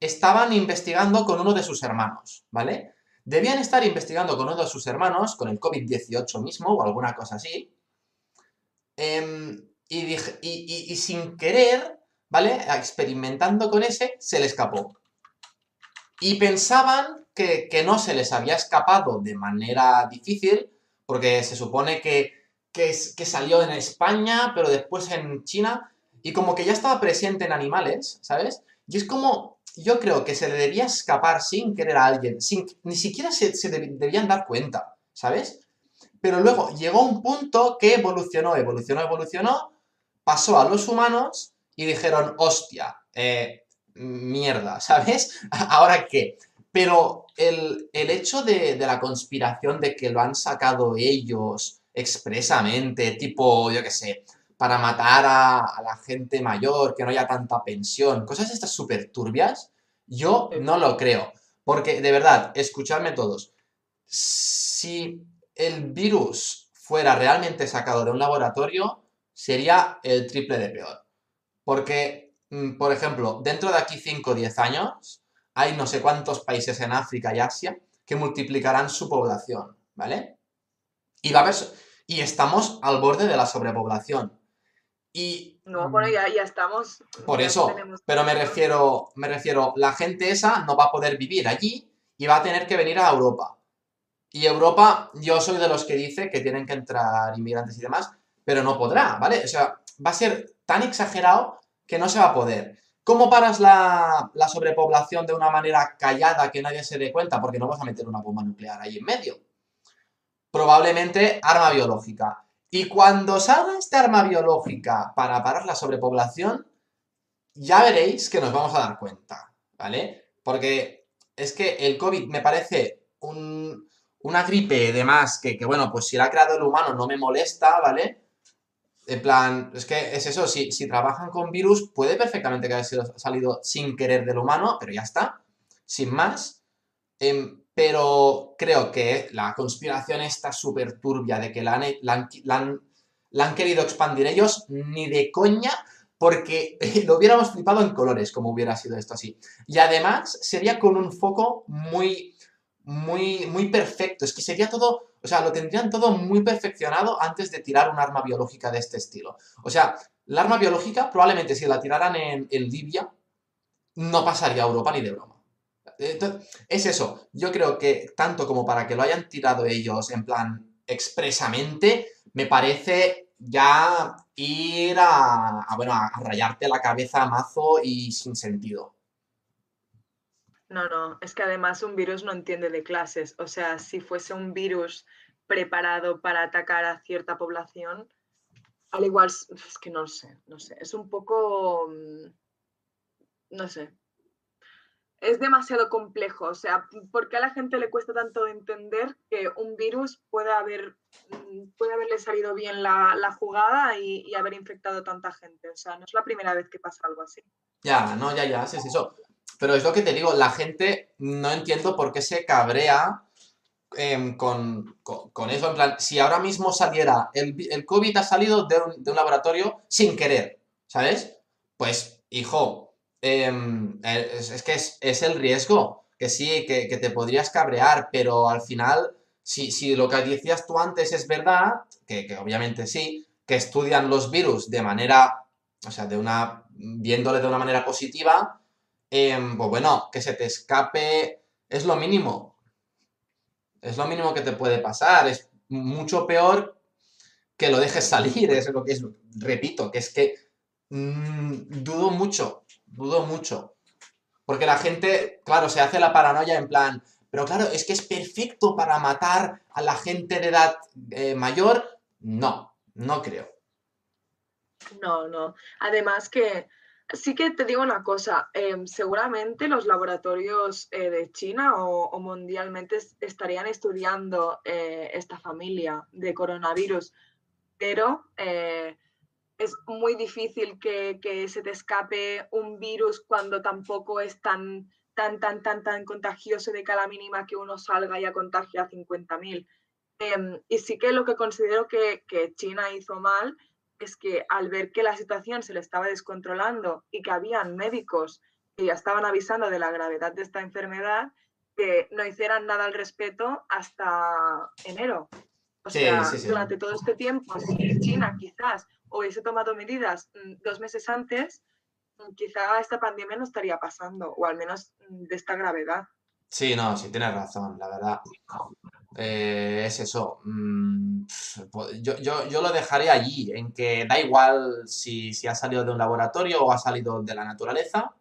estaban investigando con uno de sus hermanos, ¿vale? Debían estar investigando con uno de sus hermanos, con el COVID-18 mismo o alguna cosa así, em, y, sin querer, ¿vale? Experimentando con ese, se le escapó. Y pensaban que, que no se les había escapado de manera difícil, porque se supone que que, salió en España, pero después en China, y como que ya estaba presente en animales, ¿sabes? Y es como, yo creo que se le debía escapar sin querer a alguien, sin, ni siquiera se, debían dar cuenta, ¿sabes? Pero luego llegó un punto que evolucionó, evolucionó, evolucionó, pasó a los humanos y dijeron, hostia, eh, mierda, ¿sabes? ¿Ahora qué? Pero el, hecho de, de, la conspiración de que lo han sacado ellos, expresamente, tipo, yo qué sé, para matar a, la gente mayor, que no haya tanta pensión, cosas estas súper turbias, yo no lo creo. Porque, de verdad, escuchadme todos, si el virus fuera realmente sacado de un laboratorio, sería el triple de peor. Porque, mm, por ejemplo, dentro de aquí 5 o 10 años, hay no sé cuántos países en África y Asia que multiplicarán su población, ¿vale? Y va a haber, y estamos al borde de la sobrepoblación. Y, no, bueno, ya, ya estamos. Por eso, pero me refiero, me refiero, la gente esa no va a poder vivir allí y va a tener que venir a Europa. Y Europa, yo soy de los que dice que tienen que entrar inmigrantes y demás, pero no podrá, ¿vale? O sea, va a ser tan exagerado que no se va a poder. ¿Cómo paras la, la sobrepoblación de una manera callada que nadie se dé cuenta? Porque no vas a meter una bomba nuclear ahí en medio probablemente arma biológica. Y cuando salga esta arma biológica para parar la sobrepoblación, ya veréis que nos vamos a dar cuenta, ¿vale? Porque es que el COVID me parece una gripe de más que, bueno, pues si la ha creado el humano no me molesta, ¿vale? En plan, es que es eso, si, si trabajan con virus puede perfectamente que haya salido sin querer del humano, pero ya está, sin más. Em, pero creo que la conspiración está súper turbia de que la han, querido expandir ellos, ni de coña, porque lo hubiéramos flipado en colores, como hubiera sido esto así. Y además sería con un foco muy, muy, muy perfecto. Es que sería todo, o sea, lo tendrían todo muy perfeccionado antes de tirar un arma biológica de este estilo. O sea, la arma biológica probablemente si la tiraran en, en Libia, no pasaría a Europa ni de broma es eso. Yo creo que tanto como para que lo hayan tirado ellos en plan expresamente, me parece ya ir a, bueno, a rayarte la cabeza a mazo y sin sentido. No, no, es que además un virus no entiende de clases. O sea, si fuese un virus preparado para atacar a cierta población, al igual, es que no sé, no sé, es un poco, mm, no sé, es demasiado complejo. O sea, ¿por qué a la gente le cuesta tanto entender que un virus puede, haber, mm, puede haberle salido bien la, jugada y, haber infectado tanta gente? O sea, no es la primera vez que pasa algo así. Ya, no, ya, ya, sí, es eso. Pero es lo que te digo, la gente no entiendo por qué se cabrea em, con, eso. En plan, si ahora mismo saliera, el, el COVID ha salido de un, de un laboratorio sin querer, ¿sabes? Pues, hijo, eh, es, que es, el riesgo, que sí, que, te podrías cabrear, pero al final, si, si lo que decías tú antes es verdad, que, obviamente sí, que estudian los virus de manera, o sea, de una, viéndole de una manera positiva, em, pues bueno, que se te escape es lo mínimo. Es lo mínimo que te puede pasar. Es mucho peor que lo dejes salir. Es lo que es, repito, que es que mm, dudo mucho dudo mucho. Porque la gente, claro, se hace la paranoia en plan, pero claro, es que es perfecto para matar a la gente de edad eh, mayor. No, no creo. No, no. Además que sí que te digo una cosa, em, seguramente los laboratorios eh, de China o, mundialmente estarían estudiando eh, esta familia de coronavirus, pero es muy difícil que, se te escape un virus cuando tampoco es tan, tan, tan, tan, tan contagioso de cada mínima que uno salga y a contagia a 50.000. Em, y sí que lo que considero que, China hizo mal es que al ver que la situación se le estaba descontrolando y que habían médicos que ya estaban avisando de la gravedad de esta enfermedad, que no hicieran nada al respecto hasta enero. O sea, durante todo este tiempo, si China quizás hubiese tomado medidas mm, dos meses antes, mm, quizá esta pandemia no estaría pasando, o al menos mm, de esta gravedad. Sí, no, sí, tienes razón, la verdad. Eh, es eso. yo, yo, lo dejaré allí, en que da igual si, ha salido de un laboratorio o ha salido de la naturaleza.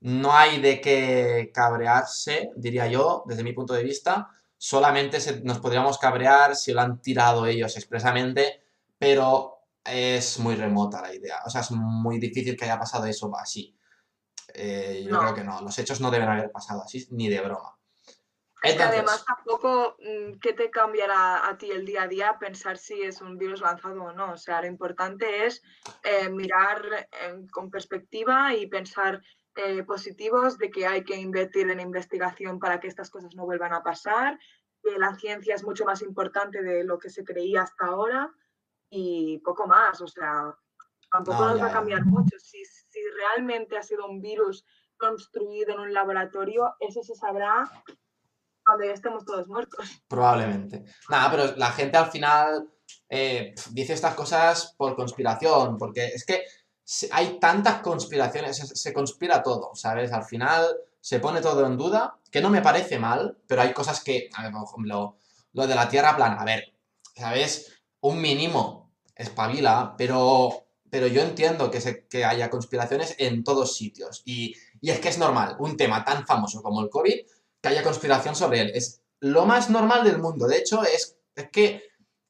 No hay de qué cabrearse, diría yo, desde mi punto de vista. Solamente nos podríamos cabrear si lo han tirado ellos expresamente, pero es muy remota la idea. O sea, es muy difícil que haya pasado eso así. Eh, yo creo que no. Los hechos no deben haber pasado así, ni de broma. además tampoco, mm, ¿qué te cambiará a ti el día a día pensar si es un virus lanzado o no? O sea, lo importante es eh, mirar con perspectiva y pensar eh, positivos de que hay que invertir en investigación para que estas cosas no vuelvan a pasar, que la ciencia es mucho más importante de lo que se creía hasta ahora y poco más. O sea, tampoco nos va a cambiar mucho. Si, si realmente ha sido un virus construido en un laboratorio, eso se sabrá cuando ya estemos todos muertos. Probablemente. Nada, pero la gente al final eh, dice estas cosas por conspiración, porque es que hay tantas conspiraciones, se, conspira todo, ¿sabes? Al final se pone todo en duda, que no me parece mal, pero hay cosas que, a ver, por ejemplo, lo de la Tierra plana, a ver, ¿sabes? Un mínimo espabila, pero, pero yo entiendo que, se, que haya conspiraciones en todos sitios. Y, es que es normal, un tema tan famoso como el COVID, que haya conspiración sobre él. Es lo más normal del mundo. De hecho, es, es que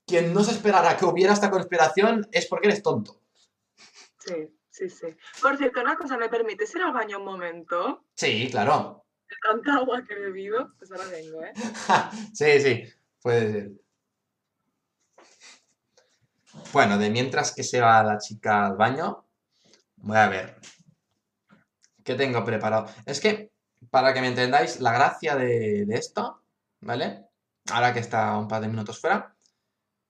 quien no se esperara que hubiera esta conspiración es porque eres tonto. Sí, sí, sí. Por cierto, una cosa, ¿me permites ir al baño un momento? Sí, claro. De tanta agua que he bebido, pues ahora vengo, ¿eh? sí, sí, puede ser. Bueno, de mientras que se va la chica al baño, voy a ver. ¿Qué tengo preparado? Es que, para que me entendáis, la gracia de, esto, ¿vale? Ahora que está un par de minutos fuera,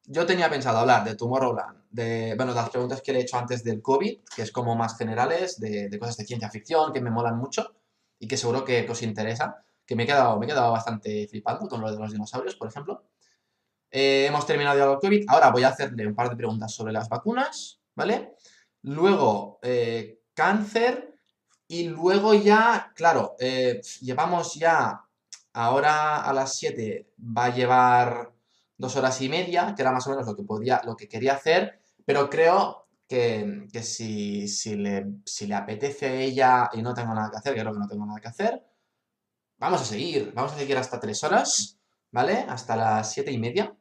yo tenía pensado hablar de Tomorrowland, de, bueno, las preguntas que le he hecho antes del COVID, que es como más generales, de, cosas de ciencia ficción, que me molan mucho y que seguro que, os interesa, que me he quedado, me he quedado bastante flipando con lo de los dinosaurios, por ejemplo. Eh, hemos terminado ya el COVID. Ahora voy a hacerle un par de preguntas sobre las vacunas, ¿vale? Luego, eh, cáncer. Y luego ya, claro, eh, llevamos ya, ahora a las 7 va a llevar dos horas y media, que era más o menos lo que, podía, lo que quería hacer, pero creo que, si, si, le, si le apetece a ella y no tengo nada que hacer, que creo que no tengo nada que hacer, vamos a seguir, vamos a seguir hasta tres horas. ¿vale? Hasta las siete y media.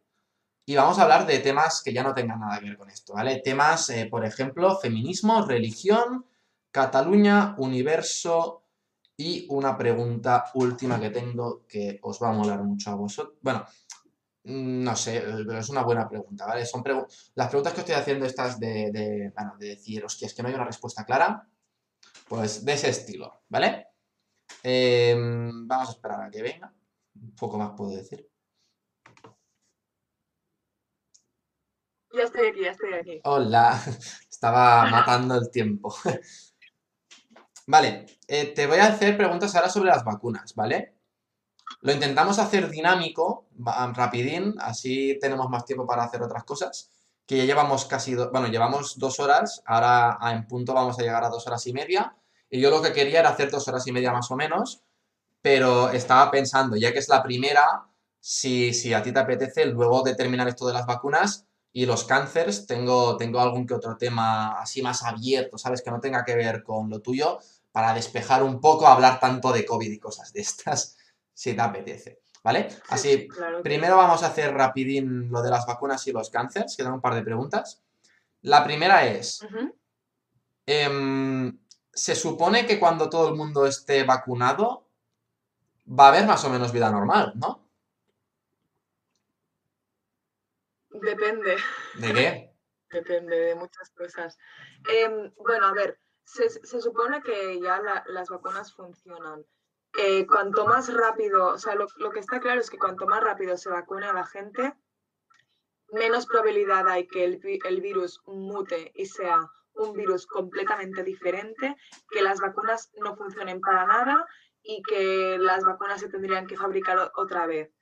Y vamos a hablar de temas que ya no tengan nada que ver con esto, ¿vale? Temas, eh, por ejemplo, feminismo, religión, Cataluña, universo y una pregunta última que tengo que os va a molar mucho a vosotros. Bueno, mm, no sé, pero es una buena pregunta, ¿vale? Son las preguntas que estoy haciendo estas de, de, bueno, de decir, hostia, es que no hay una respuesta clara, pues de ese estilo, ¿vale? Em, vamos a esperar a que venga. Un poco más puedo decir. Ya estoy aquí, ya estoy aquí. Hola, estaba matando el tiempo. Vale, eh, te voy a hacer preguntas ahora sobre las vacunas, ¿vale? Lo intentamos hacer dinámico, rapidín, así tenemos más tiempo para hacer otras cosas. Que ya llevamos casi, bueno, llevamos dos horas, ahora en punto vamos a llegar a dos horas y media. Y yo lo que quería era hacer dos horas y media más o menos, pero estaba pensando, ya que es la primera, si, si a ti te apetece, luego de terminar esto de las vacunas, y los cánceres, tengo, tengo algún que otro tema así más abierto, ¿sabes? Que no tenga que ver con lo tuyo, para despejar un poco, hablar tanto de COVID y cosas de estas, si te apetece. ¿Vale? Así, primero vamos a hacer rapidín lo de las vacunas y los cánceres, que tengo un par de preguntas. La primera es, em, se supone que cuando todo el mundo esté vacunado, va a haber más o menos vida normal, ¿no? Depende. ¿De qué? Depende de muchas cosas. Em, bueno, a ver, se, supone que ya las vacunas funcionan. Eh, cuanto más rápido, o sea, lo, que está claro es que cuanto más rápido se vacune a la gente, menos probabilidad hay que el, el virus mute y sea un virus completamente diferente, que las vacunas no funcionen para nada y que las vacunas se tendrían que fabricar otra vez.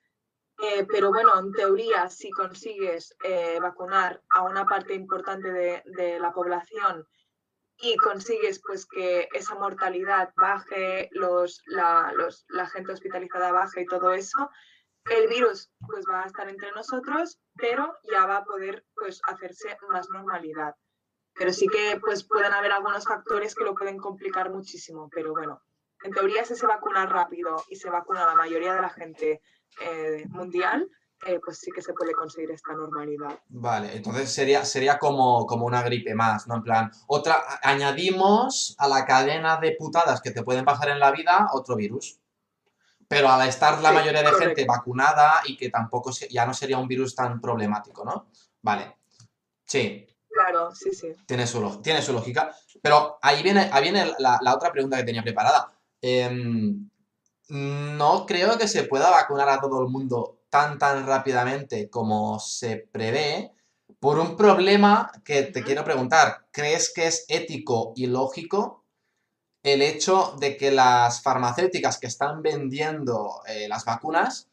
Eh, pero bueno, en teoría, si consigues eh, vacunar a una parte importante de, la población y consigues pues que esa mortalidad baje, los, la, la gente hospitalizada baje y todo eso, el virus pues va a estar entre nosotros, pero ya va a poder pues hacerse más normalidad. Pero sí que pues pueden haber algunos factores que lo pueden complicar muchísimo, pero bueno, en teoría si se vacuna rápido y se vacuna la mayoría de la gente eh, mundial, eh, pues sí que se puede conseguir esta normalidad. Vale, entonces sería, sería como, como una gripe más, ¿no? En plan, otra, añadimos a la cadena de putadas que te pueden pasar en la vida otro virus. Pero al estar la mayoría de gente vacunada y que tampoco ya no sería un virus tan problemático, ¿no? Vale. Sí. Claro, sí, sí. Tiene su, tiene su lógica. Pero ahí viene, ahí viene la, la otra pregunta que tenía preparada. Em, no creo que se pueda vacunar a todo el mundo tan tan rápidamente como se prevé por un problema que te quiero preguntar. ¿Crees que es ético y lógico el hecho de que las farmacéuticas que están vendiendo eh, las vacunas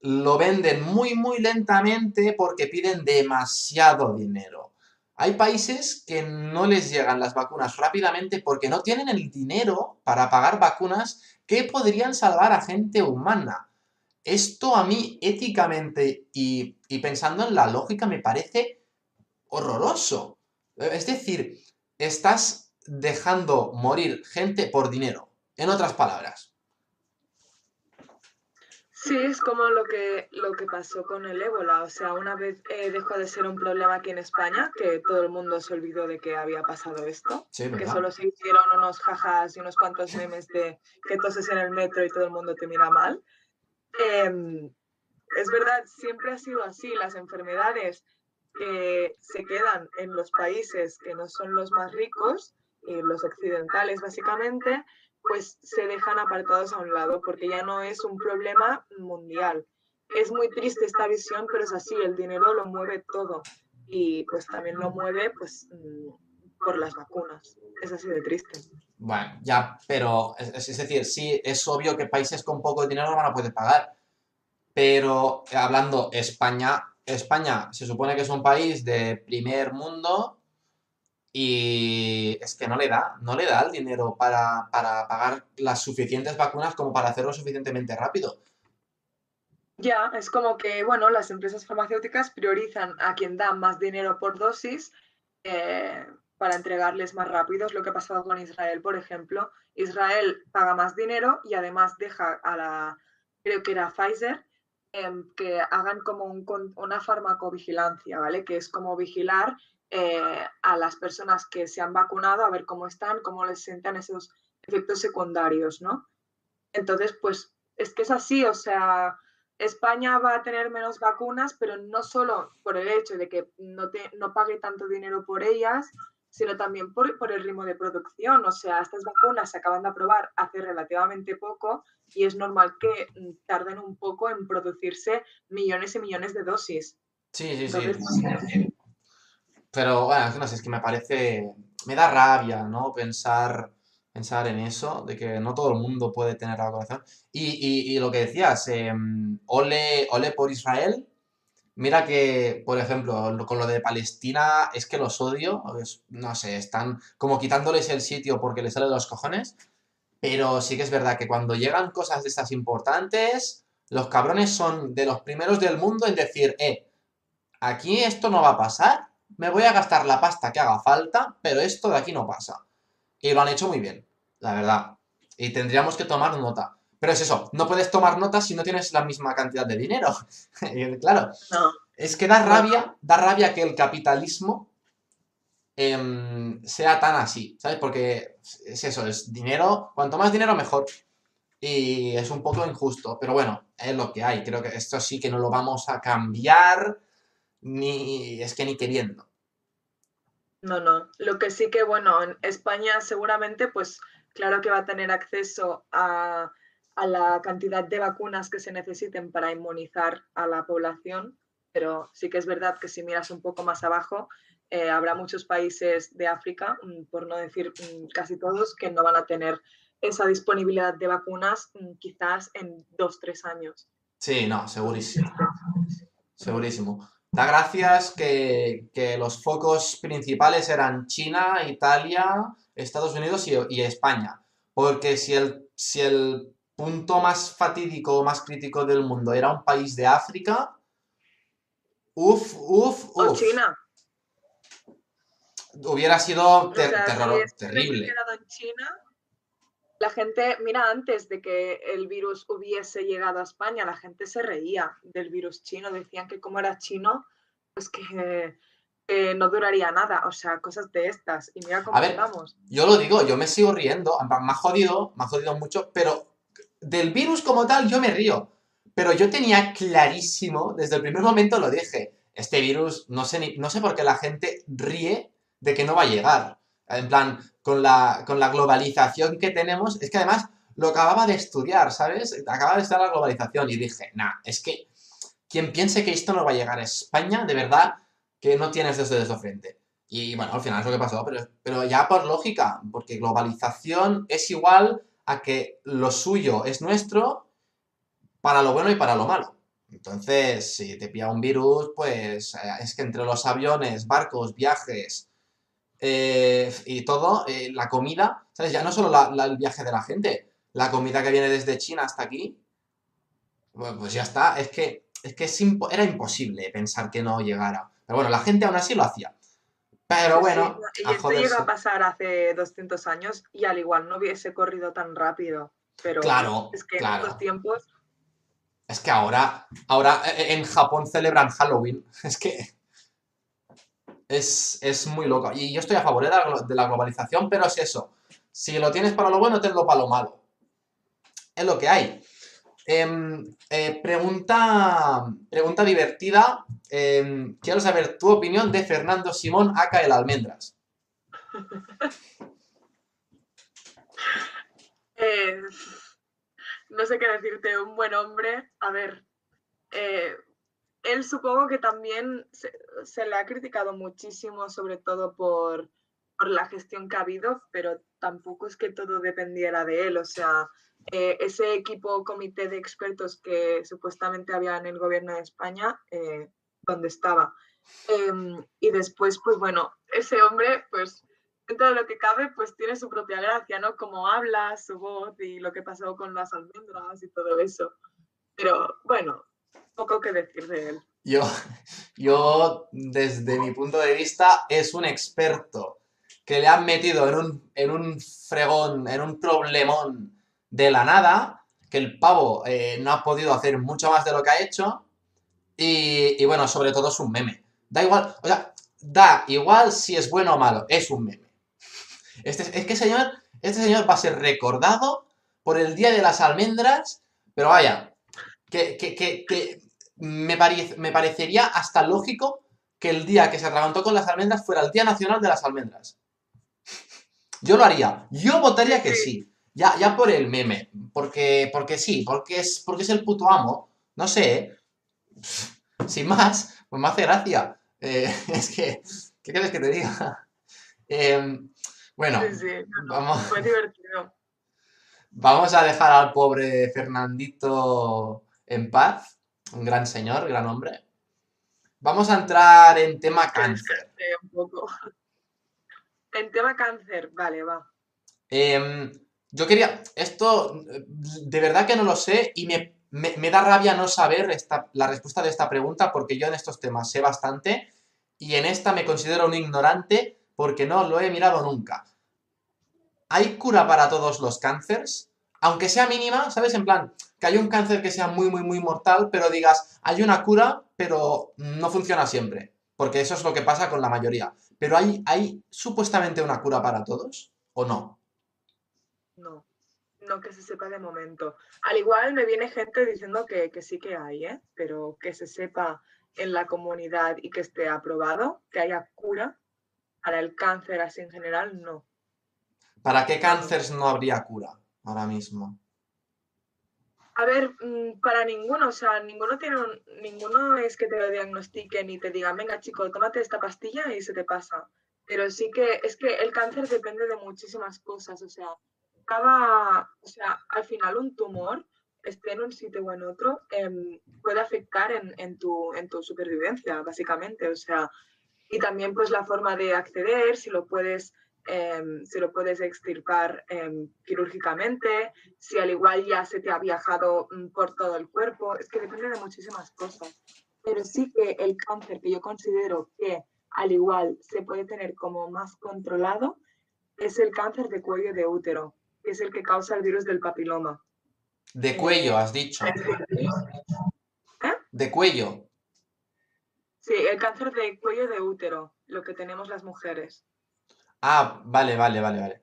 lo venden muy muy lentamente porque piden demasiado dinero? Hay países que no les llegan las vacunas rápidamente porque no tienen el dinero para pagar vacunas que podrían salvar a gente humana. Esto a mí éticamente y, pensando en la lógica me parece horroroso. Es decir, estás dejando morir gente por dinero. En otras palabras. Sí, es como lo que, lo que pasó con el ébola. O sea, una vez eh, dejó de ser un problema aquí en España, que todo el mundo se olvidó de que había pasado esto, que solo se hicieron unos jajas y unos cuantos memes de que toses en el metro y todo el mundo te mira mal. Em, es verdad, siempre ha sido así. Las enfermedades que se quedan en los países que no son los más ricos, y los occidentales básicamente, pues se dejan apartados a un lado porque ya no es un problema mundial. Es muy triste esta visión, pero es así, el dinero lo mueve todo y pues también lo mueve pues mm, por las vacunas. Es así de triste. Bueno, ya, pero es, decir, sí, es obvio que países con poco dinero van a poder pagar. Pero hablando España, España se supone que es un país de primer mundo y es que no le da, no le da el dinero para, pagar las suficientes vacunas como para hacerlo suficientemente rápido. Ya, es como que, bueno, las empresas farmacéuticas priorizan a quien da más dinero por dosis eh, para entregarles más rápido. Es lo que ha pasado con Israel, por ejemplo. Israel paga más dinero y además deja a la, creo que era Pfizer, em, que hagan como una farmacovigilancia, ¿vale? Que es como vigilar eh, a las personas que se han vacunado, a ver cómo están, cómo les sientan esos efectos secundarios, ¿no? Entonces, pues es que es así, o sea, España va a tener menos vacunas, pero no solo por el hecho de que no, te, no pague tanto dinero por ellas, sino también por, por, el ritmo de producción. O sea, estas vacunas se acaban de aprobar hace relativamente poco y es normal que tarden un poco en producirse millones y millones de dosis. Sí, sí, sí. Pero bueno, no sé, es que me parece, me da rabia, ¿no? Pensar, pensar en eso, de que no todo el mundo puede tener la vacunación. Y, y, lo que decías, em, ole, ole por Israel, Mira que, por ejemplo, con lo de Palestina es que los odio, no sé, están como quitándoles el sitio porque les sale de los cojones, pero sí que es verdad que cuando llegan cosas de estas importantes, los cabrones son de los primeros del mundo en decir, eh, aquí esto no va a pasar, me voy a gastar la pasta que haga falta, pero esto de aquí no pasa. Y lo han hecho muy bien, la verdad. Y tendríamos que tomar nota. Pero es eso, no puedes tomar notas si no tienes la misma cantidad de dinero. claro, es que da rabia, da rabia que el capitalismo em, sea tan así, ¿sabes? Porque es eso, es dinero, cuanto más dinero mejor. Y es un poco injusto, pero bueno, es lo que hay. Creo que esto sí que no lo vamos a cambiar, ni es que ni queriendo. No, no. Lo que sí que, bueno, en España seguramente, pues claro que va a tener acceso a a la cantidad de vacunas que se necesiten para inmunizar a la población, pero sí que es verdad que si miras un poco más abajo, eh, habrá muchos países de África, mm, por no decir mm, casi todos, que no van a tener esa disponibilidad de vacunas mm, quizás en dos, tres años. Sí, no, segurísimo. Segurísimo. Da gracias que, los focos principales eran China, Italia, Estados Unidos y, y España. Porque si el, si el punto más fatídico, más crítico del mundo era un país de África, uf, uf, uf. O China. Hubiera sido terror, terrible. En China, la gente, mira, antes de que el virus hubiese llegado a España, la gente se reía del virus chino, decían que como era chino, pues que no duraría nada, o sea, cosas de estas. Y mira cómo a ver, Yo lo digo, yo me sigo riendo, me ha jodido, me ha jodido mucho, pero del virus como tal yo me río. Pero yo tenía clarísimo, desde el primer momento lo dije, este virus, no sé, no sé por qué la gente ríe de que no va a llegar. En plan, con la, con la globalización que tenemos, es que además lo acababa de estudiar, ¿sabes? Acababa de estar la globalización y dije, nah, es que quien piense que esto no va a llegar a España, de verdad que no tienes desde de frente. Y bueno, al final es lo que pasó, pero, pero ya por lógica, porque globalización es igual a que lo suyo es nuestro para lo bueno y para lo malo. Entonces, si te pilla un virus, pues eh, es que entre los aviones, barcos, viajes eh, y todo, eh, la comida, ¿sabes? Ya no solo el viaje de la gente, la comida que viene desde China hasta aquí, pues, ya está. Es que, es que era imposible pensar que no llegara. Pero bueno, la gente aún así lo hacía. Pero bueno. y esto llega a pasar hace 200 años y al igual no hubiese corrido tan rápido. Pero claro, es que en estos tiempos. Es que ahora, ahora eh, en Japón celebran Halloween. Es que. Es, muy loco. Y yo estoy a favor de la, globalización, pero es eso. Si lo tienes para lo bueno, tenlo para lo malo. Es lo que hay. Em, eh, pregunta, pregunta divertida Em, quiero saber tu opinión de Fernando Simón, acá el Almendras. Eh, no sé qué decirte, un buen hombre. A ver, eh, él supongo que también se, le ha criticado muchísimo, sobre todo por, por, la gestión que ha habido, pero tampoco es que todo dependiera de él. O sea, eh, ese equipo comité de expertos que supuestamente había en el gobierno de España donde estaba. Em, y después, pues bueno, ese hombre, pues dentro de lo que cabe, pues tiene su propia gracia, ¿no? Como habla, su voz y lo que pasó con las almendras y todo eso. Pero bueno, poco que decir de él. Yo, yo, desde mi punto de vista, es un experto que le han metido en un, en un fregón, en un problemón de la nada que el pavo eh, no ha podido hacer mucho más de lo que ha hecho. Y, bueno, sobre todo es un meme. Da igual, o sea, da igual si es bueno o malo, es un meme. Este, es que señor, este señor va a ser recordado por el Día de las Almendras, pero vaya, que, que, que, me, me parecería hasta lógico que el día que se atragantó con las almendras fuera el Día Nacional de las Almendras. Yo lo haría. Yo votaría que sí. Ya, ya por el meme. Porque, porque sí, porque es, porque es el puto amo. No sé. Sin más, pues me hace gracia. Eh, es que, ¿qué quieres que te diga? Em, bueno, vamos, vamos a dejar al pobre Fernandito en paz. Un gran señor, gran hombre. Vamos a entrar en tema cáncer. Un poco. En tema cáncer, vale, va. Em, yo quería, esto de verdad que no lo sé y me, da rabia no saber esta, la respuesta de esta pregunta porque yo en estos temas sé bastante y en esta me considero un ignorante porque no lo he mirado nunca. ¿Hay cura para todos los cánceres? aunque sea mínima, ¿sabes? En plan, que hay un cáncer que sea muy, muy, muy mortal, pero digas, hay una cura, pero no funciona siempre. Porque eso es lo que pasa con la mayoría. Pero ¿hay, hay supuestamente una cura para todos o no? No, no que se sepa de momento. Al igual me viene gente diciendo que, que sí que hay, ¿eh? Pero que se sepa en la comunidad y que esté aprobado, que haya cura para el cáncer así en general, no. ¿Para qué cánceres no habría cura? ahora mismo? A ver, mm, para ninguno, o sea, ninguno tiene ninguno es que te lo diagnostiquen y te digan, venga chico, tómate esta pastilla y se te pasa. Pero sí que es que el cáncer depende de muchísimas cosas, o sea, cada, o sea, al final un tumor, esté en un sitio o en otro, em, puede afectar en, en, tu, en tu supervivencia, básicamente, o sea, y también pues la forma de acceder, si lo puedes Em, si lo puedes extirpar em, quirúrgicamente, si al igual ya se te ha viajado mm, por todo el cuerpo, es que depende de muchísimas cosas. Pero sí que el cáncer que yo considero que al igual se puede tener como más controlado es el cáncer de cuello de útero, que es el que causa el virus del papiloma. De cuello, has dicho. ¿Eh? De cuello. Sí, el cáncer de cuello de útero, lo que tenemos las mujeres. Ah, vale, vale, vale, vale.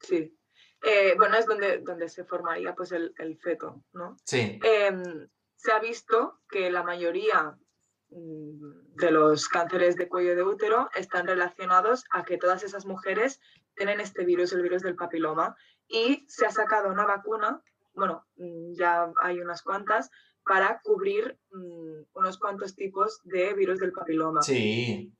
Sí. Eh, bueno, es donde, donde se formaría pues el, feto, ¿no? Sí. Em, se ha visto que la mayoría mm, de los cánceres de cuello de útero están relacionados a que todas esas mujeres tienen este virus, el virus del papiloma, y se ha sacado una vacuna, bueno, mm, ya hay unas cuantas, para cubrir mm, unos cuantos tipos de virus del papiloma. Sí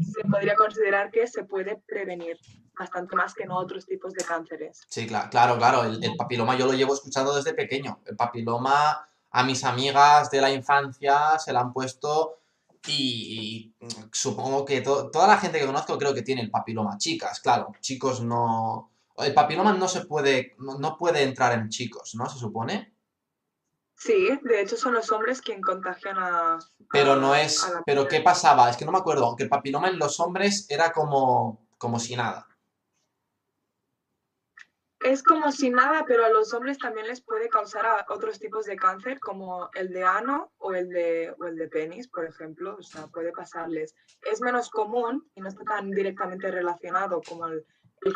se podría considerar que se puede prevenir bastante más que en otros tipos de cánceres. Sí, claro, claro, claro. El, papiloma yo lo llevo escuchando desde pequeño. El papiloma a mis amigas de la infancia se la han puesto y, supongo que toda la gente que conozco creo que tiene el papiloma. Chicas, claro, chicos no... El papiloma no se puede, no puede entrar en chicos, ¿no? Se supone. Sí, de hecho son los hombres quien contagian a... Pero no es... Pero ¿qué pasaba? Es que no me acuerdo. Aunque el papiloma en los hombres era como, como si nada. Es como si nada, pero a los hombres también les puede causar a otros tipos de cáncer, como el de ano o el de, o el de penis, por ejemplo. O sea, puede pasarles. Es menos común y no está tan directamente relacionado como el,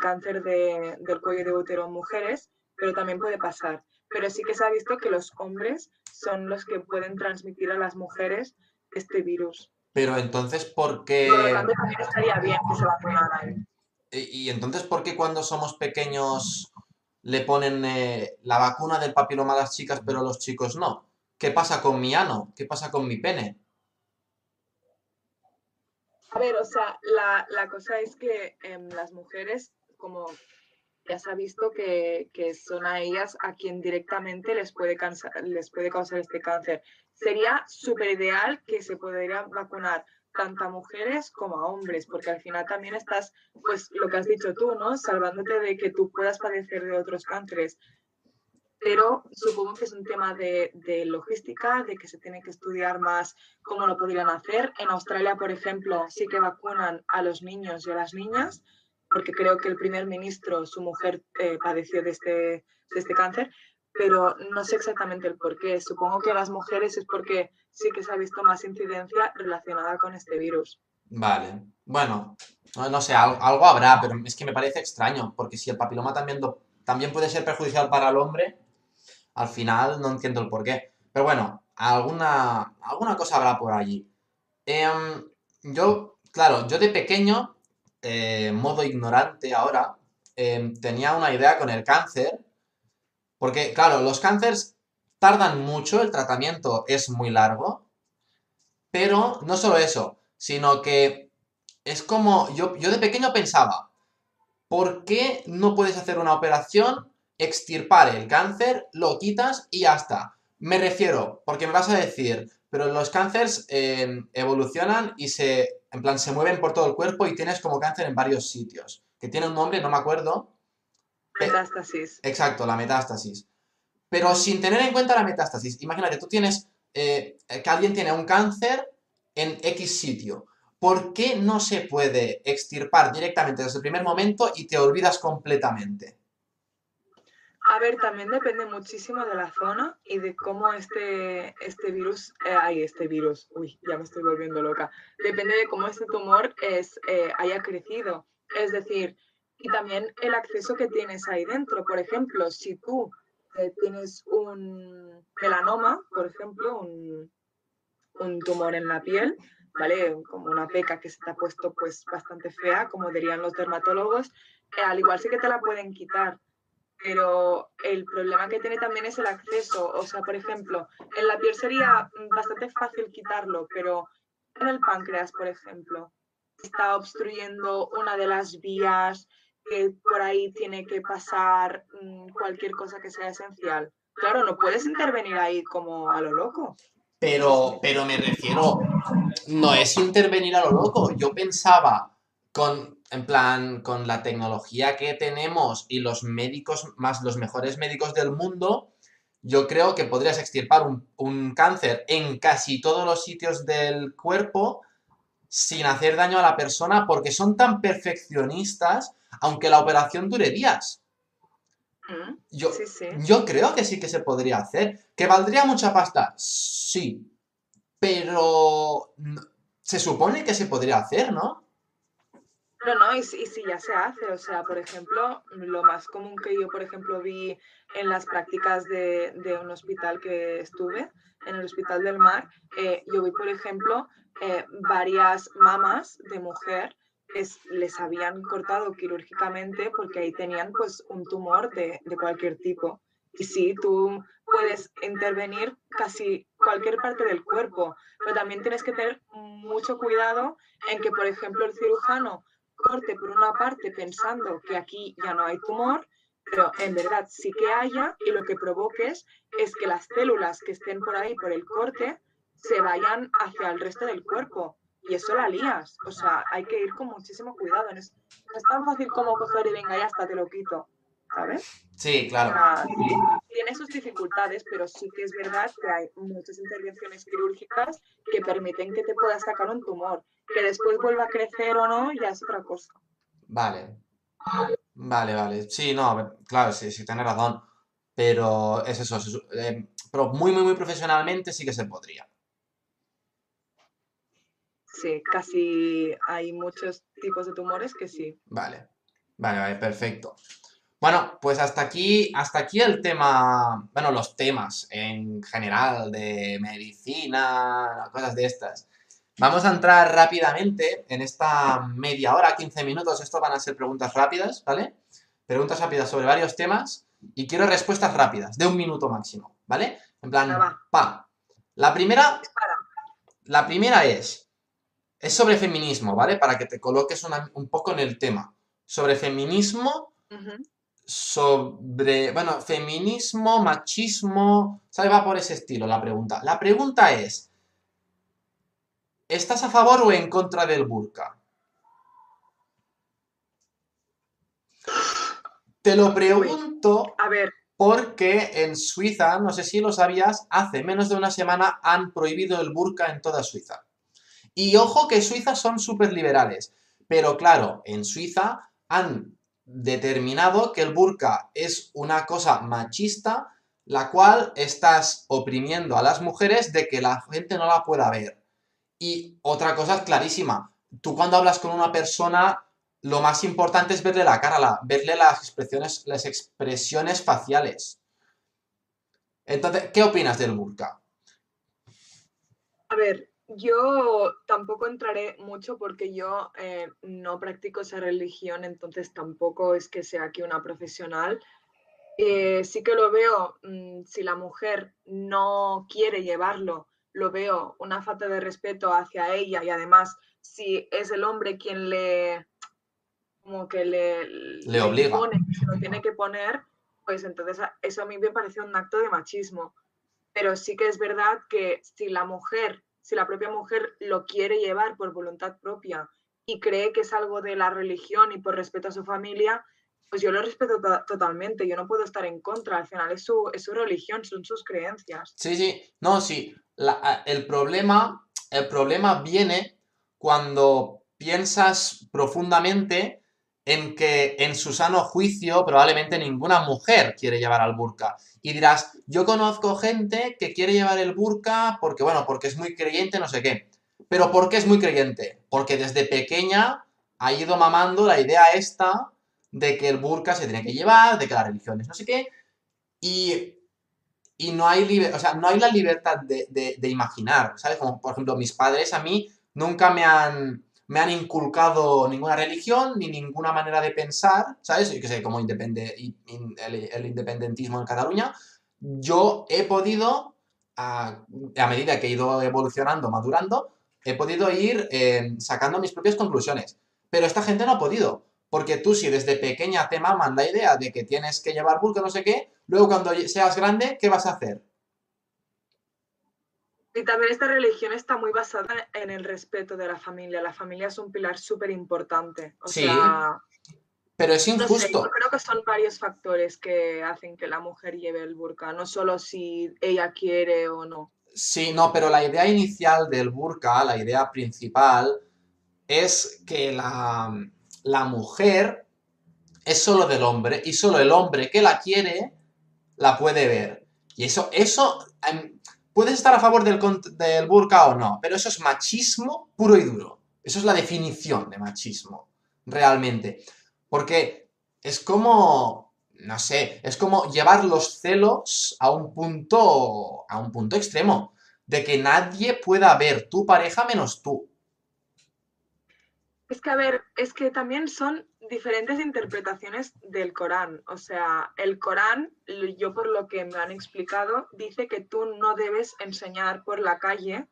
cáncer de, del cuello de útero en mujeres, pero también puede pasar pero sí que se ha visto que los hombres son los que pueden transmitir a las mujeres este virus. Pero entonces, ¿por qué...? Por lo tanto, también estaría bien que se vacunaran. ¿Y, y entonces por qué cuando somos pequeños le ponen eh, la vacuna del papiloma a las chicas, pero a los chicos no? ¿Qué pasa con mi ano? ¿Qué pasa con mi pene? A ver, o sea, la, la cosa es que em, las mujeres, como ya se ha visto que, son a ellas a quien directamente les puede, les puede causar este cáncer. Sería súper ideal que se pudiera vacunar tanto a mujeres como a hombres, porque al final también estás, pues lo que has dicho tú, ¿no? Salvándote de que tú puedas padecer de otros cánceres. Pero supongo que es un tema de, de logística, de que se tiene que estudiar más cómo lo podrían hacer. En Australia, por ejemplo, sí que vacunan a los niños y a las niñas, porque creo que el primer ministro, su mujer, eh, padeció de este, de este cáncer, pero no sé exactamente el por qué. Supongo que las mujeres es porque sí que se ha visto más incidencia relacionada con este virus. Vale. Bueno, no, sé, algo, habrá, pero es que me parece extraño, porque si el papiloma también, también puede ser perjudicial para el hombre, al final no entiendo el por qué. Pero bueno, alguna, alguna cosa habrá por allí. Em, yo, claro, yo de pequeño, eh, modo ignorante ahora, em, tenía una idea con el cáncer, porque, claro, los cánceres tardan mucho, el tratamiento es muy largo, pero no solo eso, sino que es como, yo, yo de pequeño pensaba, ¿por qué no puedes hacer una operación, extirpar el cáncer, lo quitas y ya está? Me refiero, porque me vas a decir, pero los cánceres em, evolucionan y se, en plan, se mueven por todo el cuerpo y tienes como cáncer en varios sitios. Que tiene un nombre, no me acuerdo. Metástasis. Exacto, la metástasis. Pero sin tener en cuenta la metástasis, imagínate, tú tienes, eh, que alguien tiene un cáncer en X sitio. ¿Por qué no se puede extirpar directamente desde el primer momento y te olvidas completamente? A ver, también depende muchísimo de la zona y de cómo este, este virus, eh, ay, este virus, uy, ya me estoy volviendo loca, depende de cómo este tumor es, eh, haya crecido. Es decir, y también el acceso que tienes ahí dentro. Por ejemplo, si tú eh, tienes un melanoma, por ejemplo, un, un tumor en la piel, ¿vale? Como una peca que se te ha puesto pues bastante fea, como dirían los dermatólogos, al igual sí que te la pueden quitar pero el problema que tiene también es el acceso. O sea, por ejemplo, en la piel sería bastante fácil quitarlo, pero en el páncreas, por ejemplo, está obstruyendo una de las vías que por ahí tiene que pasar mm, cualquier cosa que sea esencial. Claro, no puedes intervenir ahí como a lo loco. Pero, pero me refiero, no es intervenir a lo loco. Yo pensaba con en plan, con la tecnología que tenemos y los médicos, más los mejores médicos del mundo, yo creo que podrías extirpar un, cáncer en casi todos los sitios del cuerpo sin hacer daño a la persona porque son tan perfeccionistas, aunque la operación dure días. Mm, yo, yo creo que sí que se podría hacer. ¿Que valdría mucha pasta? Sí. Pero se supone que se podría hacer, ¿no? No, no, y, si ya se hace, o sea, por ejemplo, lo más común que yo, por ejemplo, vi en las prácticas de, un hospital que estuve, en el Hospital del Mar, eh, yo vi, por ejemplo, eh, varias mamas de mujer les habían cortado quirúrgicamente porque ahí tenían pues un tumor de, de cualquier tipo. Y sí, tú puedes intervenir casi cualquier parte del cuerpo, pero también tienes que tener mucho cuidado en que, por ejemplo, el cirujano corte por una parte pensando que aquí ya no hay tumor, pero en verdad sí que haya y lo que provoques es que las células que estén por ahí por el corte se vayan hacia el resto del cuerpo y eso la lías. O sea, hay que ir con muchísimo cuidado. No es, tan fácil como coger y venga, ya hasta te lo quito. ¿Sabes? Sí, claro. Tiene sus dificultades, pero sí que es verdad que hay muchas intervenciones quirúrgicas que permiten que te puedas sacar un tumor. Que después vuelva a crecer o no, ya es otra cosa. Vale. Vale, vale. Sí, no, claro, sí, sí, tienes razón. Pero es eso. Eh, pero muy, muy, muy profesionalmente sí que se podría. Sí, casi hay muchos tipos de tumores que sí. Vale. Vale, vale, perfecto. Bueno, pues hasta aquí, hasta aquí el tema, bueno, los temas en general de medicina, cosas de estas. Vamos a entrar rápidamente en esta media hora, 15 minutos. Esto van a ser preguntas rápidas, ¿vale? Preguntas rápidas sobre varios temas y quiero respuestas rápidas, de un minuto máximo, ¿vale? En plan, pa. La primera, la primera es, es sobre feminismo, ¿vale? Para que te coloques un poco en el tema. Sobre feminismo, sobre, bueno, feminismo, machismo, ¿sabes? Va por ese estilo la pregunta. La pregunta es, ¿Estás a favor o en contra del burka? Te lo pregunto a ver. porque en Suiza, no sé si lo sabías, hace menos de una semana han prohibido el burka en toda Suiza. Y ojo que Suiza son súper liberales, pero claro, en Suiza han determinado que el burka es una cosa machista la cual estás oprimiendo a las mujeres de que la gente no la pueda ver. Y otra cosa es clarísima, tú cuando hablas con una persona, lo más importante es verle la cara, verle las expresiones, las expresiones faciales. Entonces, ¿qué opinas del burka? A ver, yo tampoco entraré mucho porque yo eh, no practico esa religión, entonces tampoco es que sea aquí una profesional. Eh, sí que lo veo, mm, si la mujer no quiere llevarlo, lo veo una falta de respeto hacia ella y además si es el hombre quien le como que le, le, obliga, se lo tiene que poner, pues entonces eso a mí me parece un acto de machismo. Pero sí que es verdad que si la mujer, si la propia mujer lo quiere llevar por voluntad propia y cree que es algo de la religión y por respeto a su familia, pues yo lo respeto totalmente, yo no puedo estar en contra, al final es su, es su religión, son sus creencias. Sí, sí, no, sí, el, problema, el problema viene cuando piensas profundamente en que en su sano juicio probablemente ninguna mujer quiere llevar al burka. Y dirás, yo conozco gente que quiere llevar el burka porque, bueno, porque es muy creyente, no sé qué. Pero ¿por qué es muy creyente? Porque desde pequeña ha ido mamando la idea esta de que el burka se tiene que llevar, de que la religión es no sé qué, y, no, hay o sea, no hay la libertad de, imaginar, ¿sabes? Como por ejemplo mis padres a mí nunca me han, me han inculcado ninguna religión ni ninguna manera de pensar, ¿sabes? Yo que sé, como independe, el, independentismo en Cataluña, yo he podido, a, medida que he ido evolucionando, madurando, he podido ir eh, sacando mis propias conclusiones. Pero esta gente no ha podido. Porque tú si desde pequeña te maman la idea de que tienes que llevar burka, no sé qué, luego cuando seas grande, ¿qué vas a hacer? Y también esta religión está muy basada en el respeto de la familia. La familia es un pilar súper importante. sí, pero es injusto. yo creo que son varios factores que hacen que la mujer lleve el burka, no solo si ella quiere o no. Sí, no, pero la idea inicial del burka, la idea principal, es que la, la mujer es solo del hombre y solo el hombre que la quiere la puede ver. Y eso, eso, em, puedes estar a favor del, burka o no, pero eso es machismo puro y duro. Eso es la definición de machismo, realmente. Porque es como, no sé, es como llevar los celos a un punto, a un punto extremo, de que nadie pueda ver tu pareja menos tú. Es que, a ver, es que también son diferentes interpretaciones del Corán. O sea, el Corán, yo por lo que me han explicado, dice que tú no debes enseñar por la calle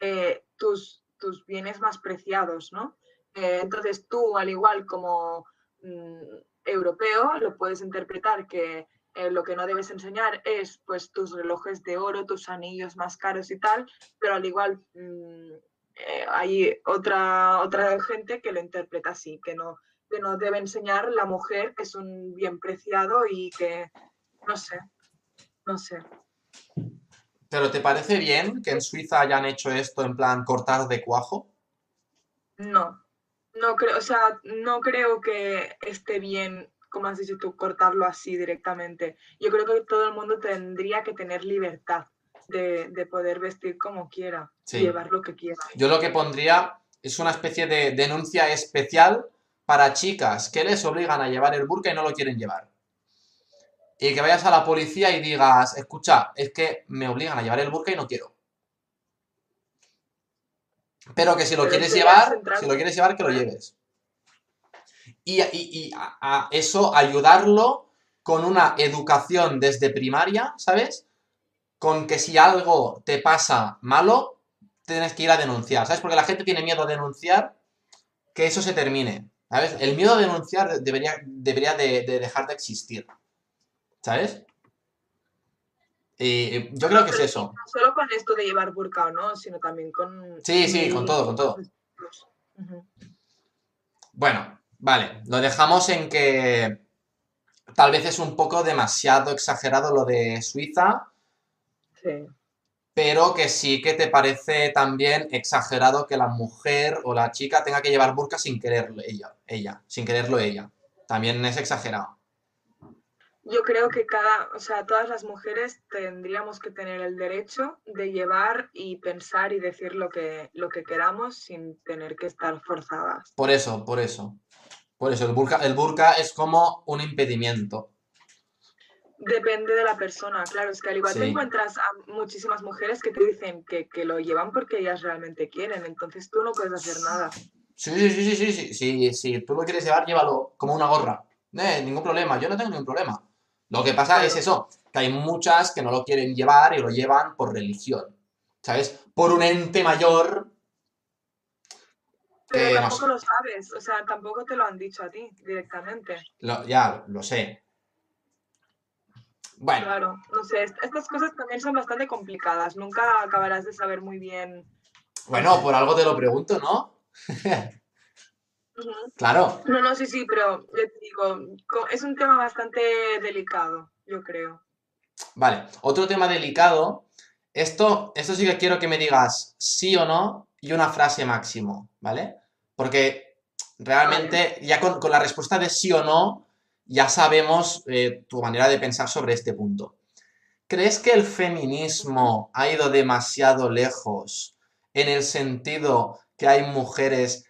eh, tus, tus, bienes más preciados, ¿no? Eh, entonces tú, al igual como mm, europeo, lo puedes interpretar que eh, lo que no debes enseñar es pues tus relojes de oro, tus anillos más caros y tal, pero al igual... Mm, hay otra, otra gente que lo interpreta así, que no, que no debe enseñar la mujer, que es un bien preciado y que, no sé, no sé. ¿Pero te parece bien que en Suiza hayan hecho esto en plan cortar de cuajo? No, no creo, o sea, no creo que esté bien, como has dicho tú, cortarlo así directamente. Yo creo que todo el mundo tendría que tener libertad de, poder vestir como quiera, llevar lo que quiera. Yo lo que pondría es una especie de denuncia especial para chicas que les obligan a llevar el burka y no lo quieren llevar. Y que vayas a la policía y digas, escucha, es que me obligan a llevar el burka y no quiero. Pero que si lo quieres llevar, si lo quieres llevar, que lo lleves. Y, y, a, eso ayudarlo con una educación desde primaria, ¿sabes? con que si algo te pasa malo, tienes que ir a denunciar, ¿sabes? Porque la gente tiene miedo a denunciar que eso se termine, ¿sabes? El miedo a denunciar debería, debería de, dejar de existir, ¿sabes? Y yo creo que es eso. No solo con esto de llevar burka no, sino también con... Sí, sí, con todo, con todo. Bueno, vale, lo dejamos en que tal vez es un poco demasiado exagerado lo de Suiza, pero que sí que te parece también exagerado que la mujer o la chica tenga que llevar burka sin quererlo ella, ella, sin quererlo ella. También es exagerado. Yo creo que cada, o sea, todas las mujeres tendríamos que tener el derecho de llevar y pensar y decir lo que, lo que queramos sin tener que estar forzadas. Por eso, por eso. Por eso, el burka, el burka es como un impedimento. Depende de la persona, claro, es que al igual Sí. te encuentras a muchísimas mujeres que te dicen que, que lo llevan porque ellas realmente quieren, entonces tú no puedes hacer nada. Sí, sí, sí, sí, sí, sí, sí, si tú lo quieres llevar, llévalo como una gorra. Eh, ningún problema, yo no tengo ningún problema. Lo que pasa Claro. es eso, que hay muchas que no lo quieren llevar y lo llevan por religión, ¿sabes? Por un ente mayor. Pero tampoco lo sabes, o sea, tampoco te lo han dicho a ti directamente. Lo- ya, lo sé. Bueno, Claro, no sé, est- estas cosas también son bastante complicadas, nunca acabarás de saber muy bien. bueno, por algo te lo pregunto, ¿no? Claro, No, no, sí, sí, pero ya te digo, es un tema bastante delicado, yo creo. vale. Otro tema delicado. Esto, esto sí que quiero que me digas sí o no y una frase máximo, ¿vale? Porque realmente ya con, con la respuesta de sí o no ya sabemos eh, tu manera de pensar sobre este punto. ¿Crees que el feminismo ha ido demasiado lejos en el sentido que hay mujeres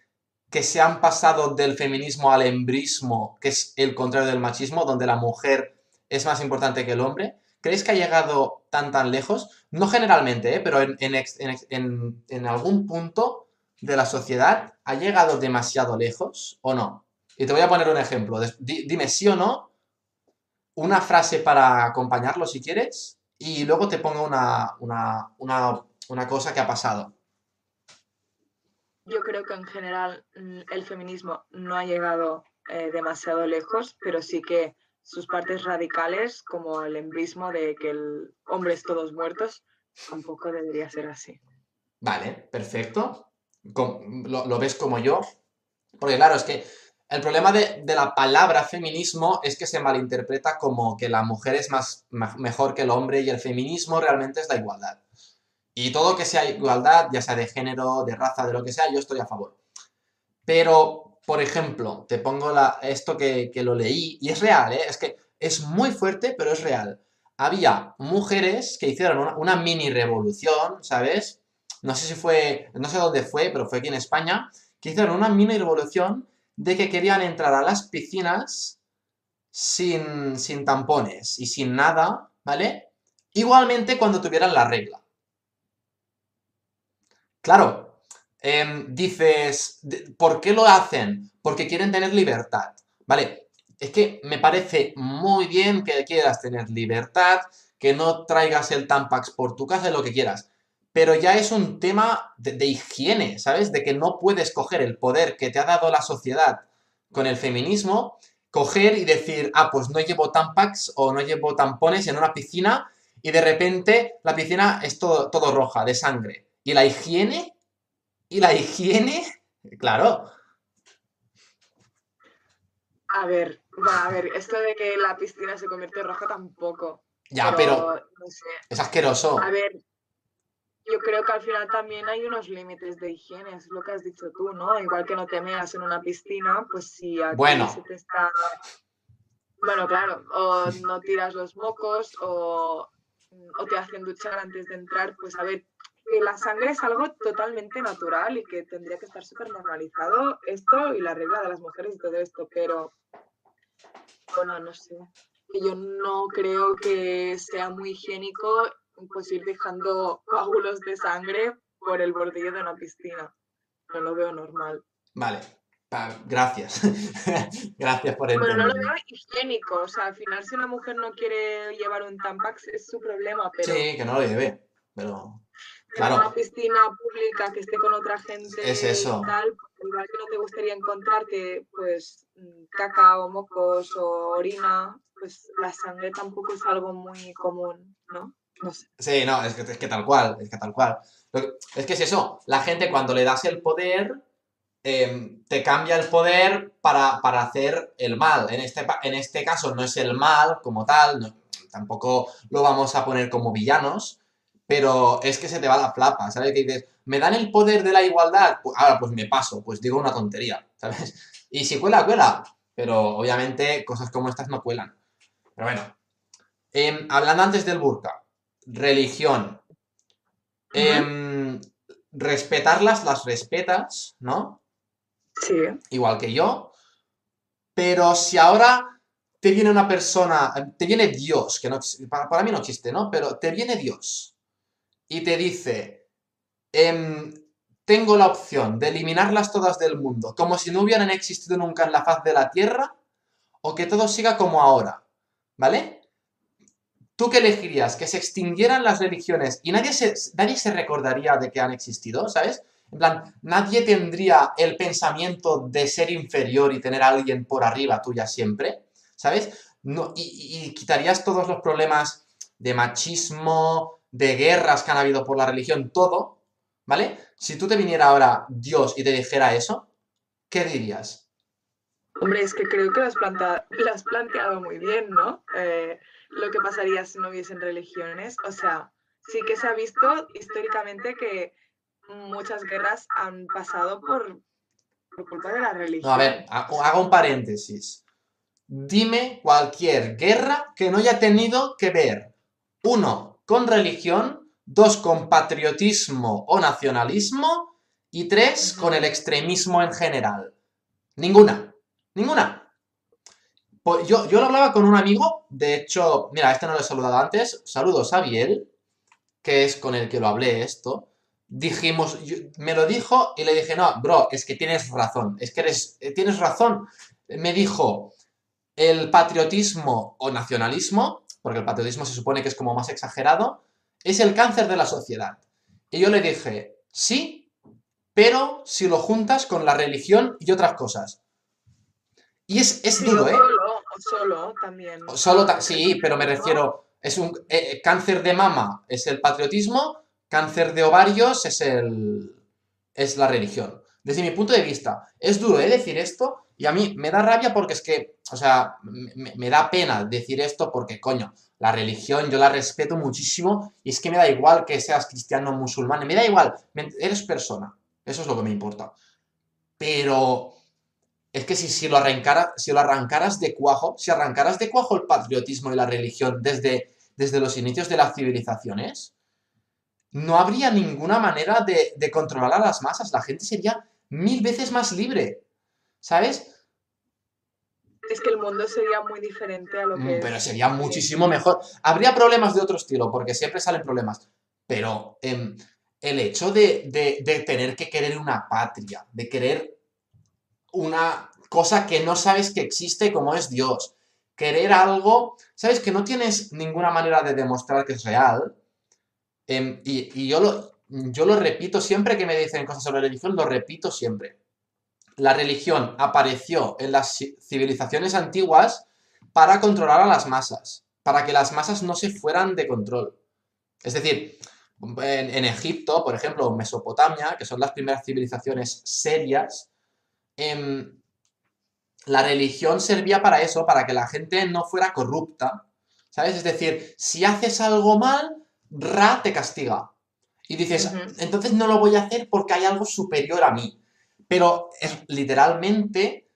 que se han pasado del feminismo al embrismo, que es el contrario del machismo, donde la mujer es más importante que el hombre? ¿Crees que ha llegado tan tan lejos? No generalmente, ¿eh? pero en, algún punto de la sociedad ha llegado demasiado lejos o no. Y te voy a poner un ejemplo. Dime sí o no, una frase para acompañarlo si quieres, y luego te pongo una, una, una, una cosa que ha pasado. Yo creo que en general mm, el feminismo no ha llegado eh, demasiado lejos, pero sí que sus partes radicales, como el embrismo de que el hombre es todos muertos, tampoco debería ser así. Vale, perfecto. Lo, lo ves como yo? Porque claro, es que el problema de, de la palabra feminismo es que se malinterpreta como que la mujer es más, mejor que el hombre y el feminismo realmente es la igualdad. Y todo que sea igualdad, ya sea de género, de raza, de lo que sea, yo estoy a favor. Pero, por ejemplo, te pongo esto que, que lo leí, y es real, ¿eh? Es que es muy fuerte, pero es real. Había mujeres que hicieron una, una mini revolución, ¿sabes? No sé si fue, no sé dónde fue, pero fue aquí en España, que hicieron una mini revolución de que querían entrar a las piscinas sin, sin tampones y sin nada, ¿vale? Igualmente cuando tuvieran la regla. Claro, em, dices, ¿por qué lo hacen? Porque quieren tener libertad, ¿vale? Es que me parece muy bien que quieras tener libertad, que no traigas el Tampax por tu casa, lo que quieras. Pero ya es un tema de, de higiene, ¿sabes? De que no puedes coger el poder que te ha dado la sociedad con el feminismo, coger y decir, ah, pues no llevo Tampax o no llevo tampones en una piscina y de repente la piscina es todo, todo roja, de sangre. ¿Y la higiene? ¿Y la higiene? Claro, A ver, va, a ver, esto de que la piscina se convierte roja tampoco. ya, pero no sé. es asqueroso. A ver, yo creo que al final también hay unos límites de higiene, es lo que has dicho tú, ¿no? Igual que no te meas en una piscina, pues si aquí Bueno. se te está... Bueno, claro, o no tiras los mocos o, o te hacen duchar antes de entrar, pues a ver, que la sangre es algo totalmente natural y que tendría que estar súper normalizado esto y la regla de las mujeres y todo esto, pero bueno, no sé, yo no creo que sea muy higiénico pues ir dejando coágulos de sangre por el bordillo de una piscina. No lo veo normal. Vale, gracias. gracias por Bueno, no lo veo higiénico. O sea, al final si una mujer no quiere llevar un tampax es su problema, pero Sí, que no lo lleve, pero... en claro. una piscina pública que esté con otra gente Es eso. y tal, pues, igual que no te gustaría encontrarte pues mm, caca o mocos o orina, pues la sangre tampoco es algo muy común, ¿no? No. Sí, no, es que, tal cual, es que tal cual. Es que es eso, la gente cuando le das el poder, em, te cambia el poder para, para hacer el mal. En este, en este caso no es el mal como tal, tampoco lo vamos a poner como villanos, pero es que se te va la flapa, ¿sabes? Que dices, ¿me dan el poder de la igualdad? Pues, ahora pues me paso, pues digo una tontería, ¿sabes? Y si cuela, cuela, pero obviamente cosas como estas no cuelan. Pero bueno. Em, hablando antes del burka. Religión. Em, respetarlas, las respetas, ¿no? Sí. Igual que yo. Pero si ahora te viene una persona, te viene Dios, que no, para, para mí no existe, ¿no? Pero te viene Dios y te dice, em, tengo la opción de eliminarlas todas del mundo, como si no hubieran existido nunca en la faz de la Tierra, o que todo siga como ahora, ¿vale? ¿Tú qué elegirías? ¿Que se extinguieran las religiones y nadie se, nadie se recordaría de que han existido, ¿sabes? En plan, nadie tendría el pensamiento de ser inferior y tener a alguien por arriba tuya siempre, ¿sabes? No, y, quitarías todos los problemas de machismo, de guerras que han habido por la religión, todo, ¿vale? Si tú te viniera ahora Dios y te dijera eso, ¿qué dirías? Hombre, es que creo que lo has, planta- has planteado muy bien, ¿no? Eh, lo que pasaría si no hubiesen religiones. O sea, sí que se ha visto históricamente que muchas guerras han pasado por, por culpa de la religión. No, a ver, ha- hago un paréntesis. Dime cualquier guerra que no haya tenido que ver, uno, con religión, dos, con patriotismo o nacionalismo, y tres, con el extremismo en general. Ninguna. Ninguna. Pues yo, yo lo hablaba con un amigo, de hecho, mira, este no lo he saludado antes. Saludos a Biel, que es con el que lo hablé esto. Dijimos, yo- me lo dijo y le dije, no, bro, es que tienes razón, es que eres, eh, tienes razón. Me dijo, el patriotismo o nacionalismo, porque el patriotismo se supone que es como más exagerado, es el cáncer de la sociedad. Y yo le dije, sí, pero si lo juntas con la religión y otras cosas. Y es, es duro, ¿eh? Solo, también. Solo ta- sí, pero me refiero, es un eh, eh, cáncer de mama es el patriotismo, cáncer de ovarios es el es la religión. Desde mi punto de vista, es duro ¿eh? decir esto y a mí me da rabia porque es que, o sea, me, me da pena decir esto porque, coño, la religión yo la respeto muchísimo y es que me da igual que seas cristiano o musulmán, me da igual, eres persona, eso es lo que me importa. Pero es que si, si, lo arrancara, si lo arrancaras de cuajo, si arrancaras de cuajo el patriotismo y la religión desde, desde los inicios de las civilizaciones, no habría ninguna manera de, de controlar a las masas. La gente sería mil veces más libre. ¿Sabes? Es que el mundo sería muy diferente a lo Mm, que Pero es. sería muchísimo mejor. Habría problemas de otro estilo, porque siempre salen problemas. Pero em, el hecho de, de- de tener que querer una patria, de querer una cosa que no sabes que existe como es Dios, querer algo, sabes que no tienes ninguna manera de demostrar que es real. em, y yo, lo, yo lo repito siempre que me dicen cosas sobre religión, lo repito siempre. La religión apareció en las ci- civilizaciones antiguas para controlar a las masas, para que las masas no se fueran de control. Es decir, en, en Egipto, por ejemplo, Mesopotamia, que son las primeras civilizaciones serias, em, la religión servía para eso, para que la gente no fuera corrupta, ¿sabes? Es decir, si haces algo mal, Ra te castiga. Y dices, entonces no lo voy a hacer porque hay algo superior a mí. Pero es literalmente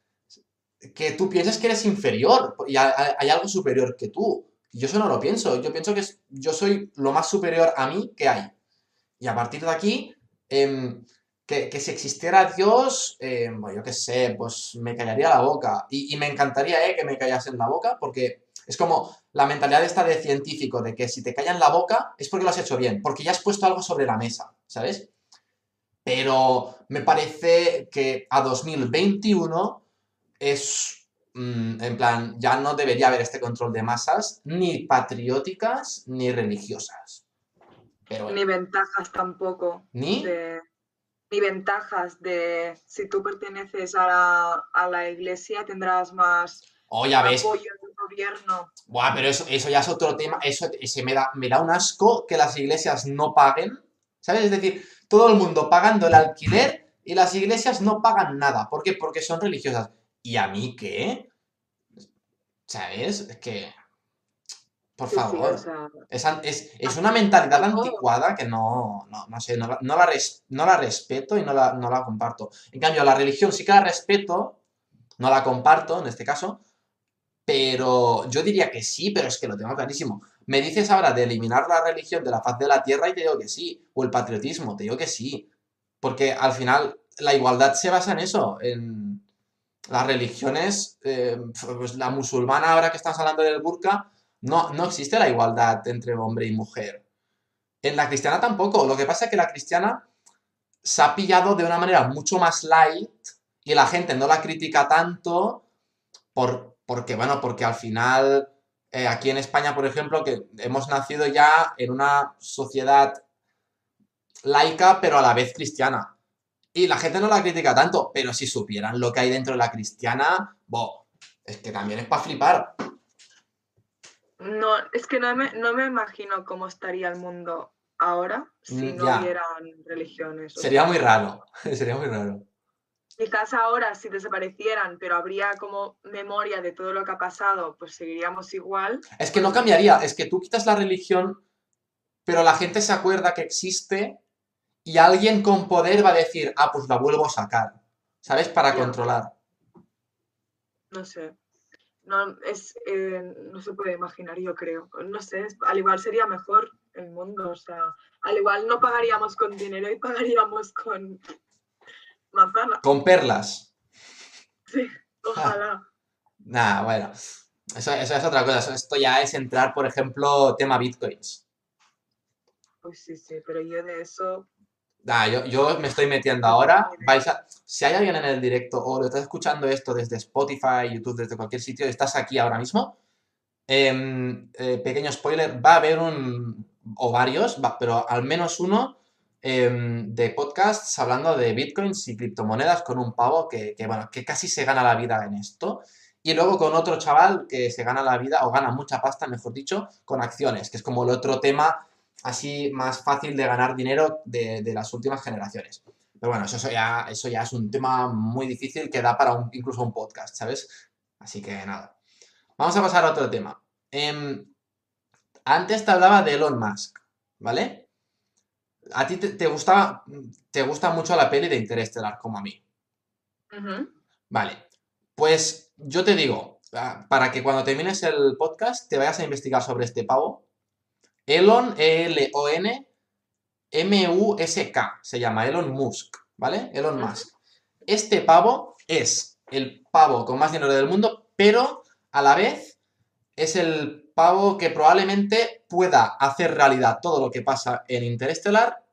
que tú piensas que eres inferior y hay, algo superior que tú. Yo eso no lo pienso. Yo pienso que yo soy lo más superior a mí que hay. Y a partir de aquí, em, que, que si existiera Dios, em, bueno, yo qué sé, pues me callaría la boca. Y, y me encantaría eh, que me callasen la boca porque es como la mentalidad esta de científico, de que si te callan la boca es porque lo has hecho bien, porque ya has puesto algo sobre la mesa, ¿sabes? Pero me parece que a 2021 es, mm, en plan, ya no debería haber este control de masas, ni patrióticas ni religiosas. Pero Ni ventajas tampoco. ni... de- ni ventajas de si tú perteneces a la, a la iglesia tendrás más Oh, ya ves. apoyo del gobierno. Buah, pero eso, eso ya es otro tema. Eso me, da, me da un asco que las iglesias no paguen. ¿Sabes? Es decir, todo el mundo pagando el alquiler y las iglesias no pagan nada. ¿Por qué? Porque son religiosas. ¿Y a mí qué? ¿Sabes? Es que... Por Sí, sí, favor. o sea, Es, es- es una mentalidad anticuada que no, no, no sé, no, la- no la, res- no la respeto y no la, no la comparto. En cambio, la religión sí que la respeto, no la comparto en este caso, Pero yo diría que sí, pero es que lo tengo clarísimo. Me dices ahora de eliminar la religión de la faz de la tierra y te digo que sí. O el patriotismo, te digo que sí. Porque al final la igualdad se basa en eso, en las religiones, eh, pues la musulmana ahora que estamos hablando del burka, no, no existe la igualdad entre hombre y mujer. En la cristiana tampoco. Lo que pasa es que la cristiana se ha pillado de una manera mucho más light y la gente no la critica tanto por, porque, bueno, porque al final eh, aquí en España, por ejemplo, que hemos nacido ya en una sociedad laica, pero a la vez cristiana. Y la gente no la critica tanto, pero si supieran lo que hay dentro de la cristiana, bo, es que también es para flipar. No, es que no me, no me imagino cómo estaría el mundo ahora si Mm, no ya. hubieran religiones. Sería muy raro, sería muy raro. Quizás ahora si desaparecieran, pero habría como memoria de todo lo que ha pasado, pues seguiríamos igual. Es que no cambiaría, es que tú quitas la religión, pero la gente se acuerda que existe y alguien con poder va a decir, ah, pues la vuelvo a sacar, ¿sabes? Para Ya. controlar. No sé. No, es, eh, no se puede imaginar, yo creo. No sé, al igual sería mejor el mundo. O sea, al igual no pagaríamos con dinero y pagaríamos con manzana. Con perlas. Sí, ojalá. Nah, bueno. Eso, eso es otra cosa. Esto ya es entrar, por ejemplo, tema bitcoins. Pues sí, sí, pero yo de eso. Nah, yo, yo me estoy metiendo ahora. Vais a, si hay alguien en el directo o lo estás escuchando esto desde Spotify, YouTube, desde cualquier sitio, estás aquí ahora mismo. em, eh, pequeño spoiler, va a haber un, o varios, va- pero al menos uno em, de podcasts hablando de bitcoins y criptomonedas con un pavo que, que, bueno, que casi se gana la vida en esto. Y luego con otro chaval que se gana la vida, o gana mucha pasta, mejor dicho, con acciones, que es como el otro tema así más fácil de ganar dinero de, de las últimas generaciones. Pero bueno, eso, eso ya, eso ya es un tema muy difícil que da para un, incluso un podcast, ¿sabes? Así que nada. Vamos a pasar a otro tema. Em, antes te hablaba de Elon Musk, ¿vale? A ti te, te gusta, te gusta mucho la peli de Interestelar, como a mí. Vale, pues yo te digo, ah, para que cuando termines el podcast te vayas a investigar sobre este pavo. Elon, E-L-O-N, M-U-S-K, se llama Elon Musk, ¿vale? Elon. Musk. Este pavo es el pavo con más dinero del mundo, pero a la vez es el pavo que probablemente pueda hacer realidad todo lo que pasa en Interestelar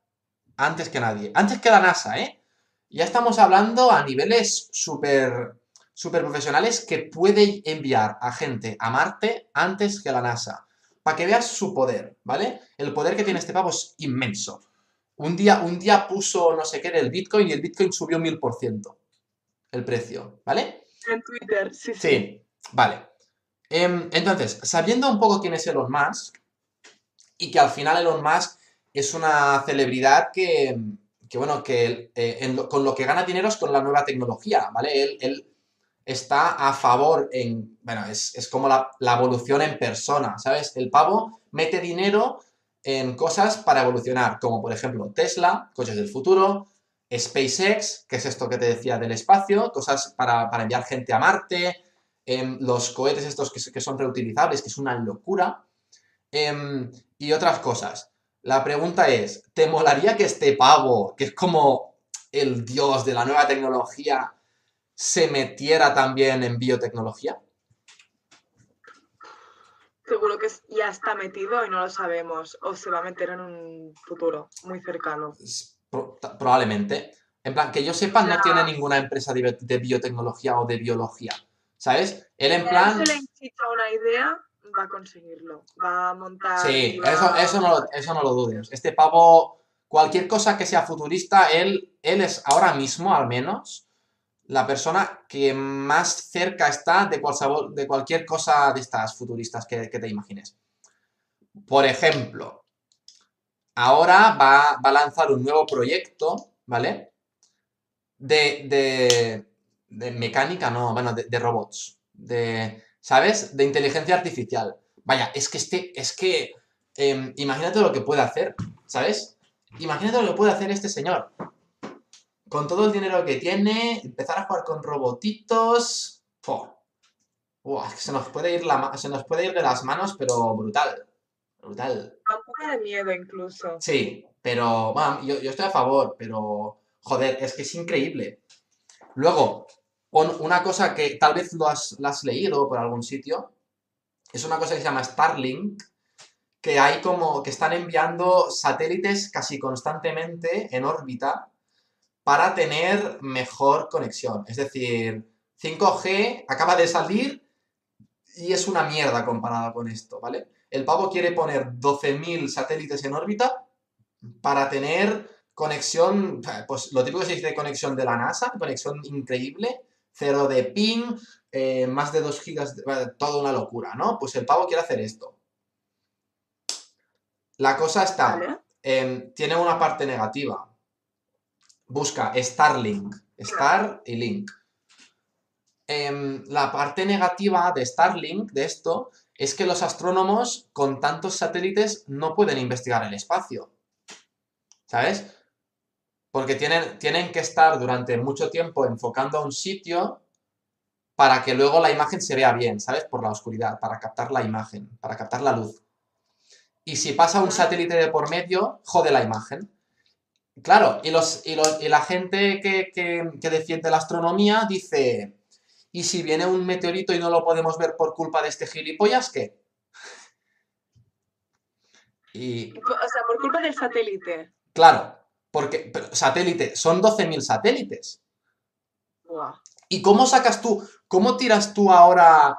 antes que nadie. Antes que la NASA, ¿eh? Ya estamos hablando a niveles súper súper profesionales que puede enviar a gente a Marte antes que la NASA. Para que veas su poder, ¿vale? El poder que tiene este pavo es inmenso. Un día, un día puso no sé qué del Bitcoin y el Bitcoin subió mil por ciento el precio, ¿vale? En Twitter, sí, sí. Sí, vale. Em, entonces, sabiendo un poco quién es Elon Musk, y que al final Elon Musk es una celebridad que, que, bueno, que eh, en lo- con lo que gana dinero es con la nueva tecnología, ¿vale? Él, él está a favor en, bueno, es, es como la, evolución en persona, ¿sabes? El pavo mete dinero en cosas para evolucionar, como por ejemplo Tesla, coches del futuro, SpaceX, que es esto que te decía del espacio, cosas para, para enviar gente a Marte, em, los cohetes estos que, que son reutilizables, que es una locura, em, y otras cosas. La pregunta es, ¿te molaría que este pavo, que es como el dios de la nueva tecnología, se metiera también en biotecnología? Seguro que ya está metido y no lo sabemos. O se va a meter en un futuro muy cercano. Probablemente. En plan, que yo sepa, no tiene ninguna empresa de, bio- de biotecnología o de biología. ¿Sabes? Él en Si plan... se le enchicha una idea, va a conseguirlo. Va a montar. Sí, va- eso, eso, no, lo- eso no lo dudes. Este pavo, cualquier cosa que sea futurista, él, él es ahora mismo, al menos, la persona que más cerca está de, de cualquier cosa de estas futuristas que, que te imagines. Por ejemplo, ahora va, va a lanzar un nuevo proyecto, ¿vale? De, de, de mecánica, no, bueno, de, de robots. De, ¿sabes? De inteligencia artificial. Vaya, es que este, es que, em, imagínate lo que puede hacer, ¿sabes? Imagínate lo que puede hacer este señor. Con todo el dinero que tiene, empezar a jugar con robotitos. se nos puede ir la se nos puede ir de las manos, pero brutal. Brutal. Un poco de miedo incluso. Sí, pero bueno, yo, yo estoy a favor, pero joder, es que es increíble. Luego, un- una cosa que tal vez lo has, lo has leído por algún sitio, es una cosa que se llama Starlink, que hay como que están enviando satélites casi constantemente en órbita para tener mejor conexión. Es decir, 5G acaba de salir y es una mierda comparada con esto, ¿vale? El pavo quiere poner 12.000 satélites en órbita para tener conexión, pues lo típico que se dice conexión de la NASA, conexión increíble, cero de ping, eh, más de 2 gigas, de- bueno, toda una locura, ¿no? Pues el pavo quiere hacer esto. La cosa está, tiene una parte negativa. Busca Starlink, Star y Link. Em, la parte negativa de Starlink, de esto, es que los astrónomos con tantos satélites no pueden investigar el espacio. ¿Sabes? Porque tienen, tienen que estar durante mucho tiempo enfocando a un sitio para que luego la imagen se vea bien, ¿sabes? Por la oscuridad, para captar la imagen, para captar la luz. Y si pasa un satélite de por medio, jode la imagen. Claro, y, los, y, los- y la gente que, que- que defiende la astronomía dice, ¿y si viene un meteorito y no lo podemos ver por culpa de este gilipollas, qué? Y, O sea, por culpa del satélite. Claro, porque pero, satélite, son 12.000 satélites. ¿Y cómo sacas tú, cómo tiras tú ahora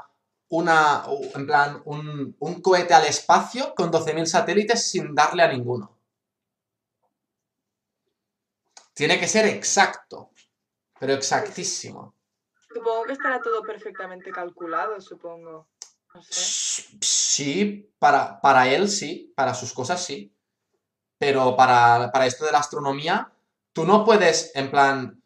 una, en plan, un, un cohete al espacio con 12.000 satélites sin darle a ninguno? Tiene que ser exacto, pero exactísimo. Supongo que estará todo perfectamente calculado, supongo. No sé. Sí, para, para él sí, para sus cosas sí. Pero para, para esto de la astronomía, tú no puedes, en plan,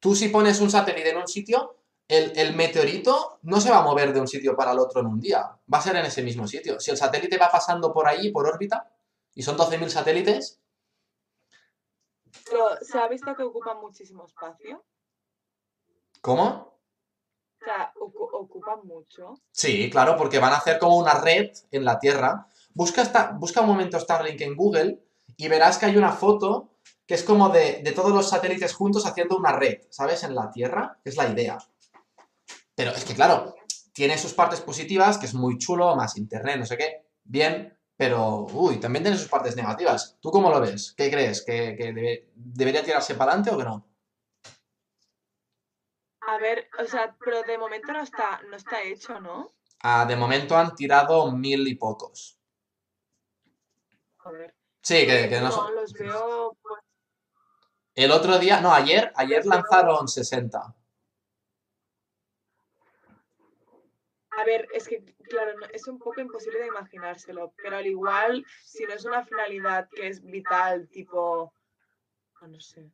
tú si pones un satélite en un sitio, el, el meteorito no se va a mover de un sitio para el otro en un día, va a ser en ese mismo sitio. Si el satélite va pasando por ahí, por órbita, y son 12.000 satélites, Pero se ha visto que ocupa muchísimo espacio. ¿cómo? O sea, ocu- ocupan mucho. Sí, claro, porque van a hacer como una red en la Tierra. Busca, esta, busca un momento Starlink en Google y verás que hay una foto que es como de, de todos los satélites juntos haciendo una red, ¿sabes? En la Tierra, que es la idea. Pero es que, claro, tiene sus partes positivas, que es muy chulo, más internet, no sé qué, bien, pero, uy, también tiene sus partes negativas. ¿Tú cómo lo ves? ¿Qué crees? ¿Que, que debe- debería tirarse para adelante o que no? A ver, o sea, pero de momento no está, no está hecho, ¿no? Ah, de momento han tirado mil y pocos. Joder. Sí, que, que no no, son... los veo pues, El otro día, no, ayer, ayer lanzaron 60. A ver, es que, claro, es un poco imposible de imaginárselo, pero al igual, si no es una finalidad que es vital, tipo, oh, no sé,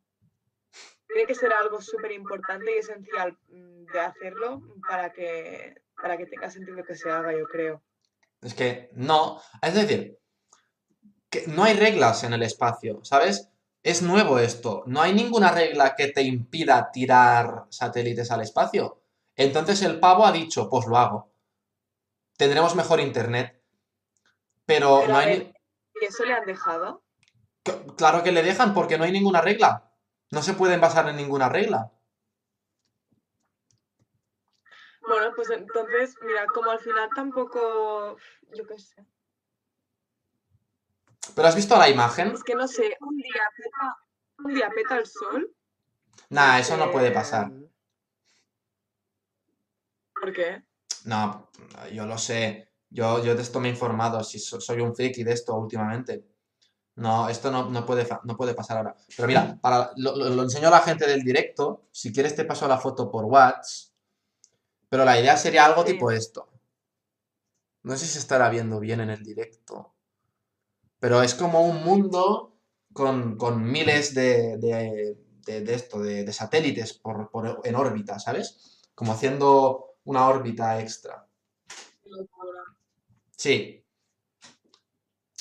tiene que ser algo súper importante y esencial mm, de hacerlo para que, para que tenga sentido que se haga, yo creo. Es que no, es decir, que no hay reglas en el espacio, ¿sabes? Es nuevo esto, no hay ninguna regla que te impida tirar satélites al espacio. Entonces el pavo ha dicho, pues lo hago. Tendremos mejor internet. Pero Pero no hay... ver, ¿y eso le han dejado? Claro que le dejan porque no hay ninguna regla. No se pueden basar en ninguna regla. Bueno, pues entonces, mira, como al final tampoco, yo qué sé, ¿Pero has visto la imagen? es que no sé, un día peta, un día peta el sol. Nah, eso no puede pasar. ¿Por qué? No, yo lo sé. Yo, yo de esto me he informado. Si so- soy un friki de esto últimamente. No, esto no, no puede, no puede pasar ahora. Pero mira, para, lo, lo- enseño a la gente del directo. Si quieres te paso la foto por WhatsApp. Pero la idea sería algo Sí. tipo esto. No sé si se estará viendo bien en el directo. Pero es como un mundo con, con miles de, de, de- de esto, de, de satélites por, por- en órbita, ¿sabes? Como haciendo una órbita extra. Sí.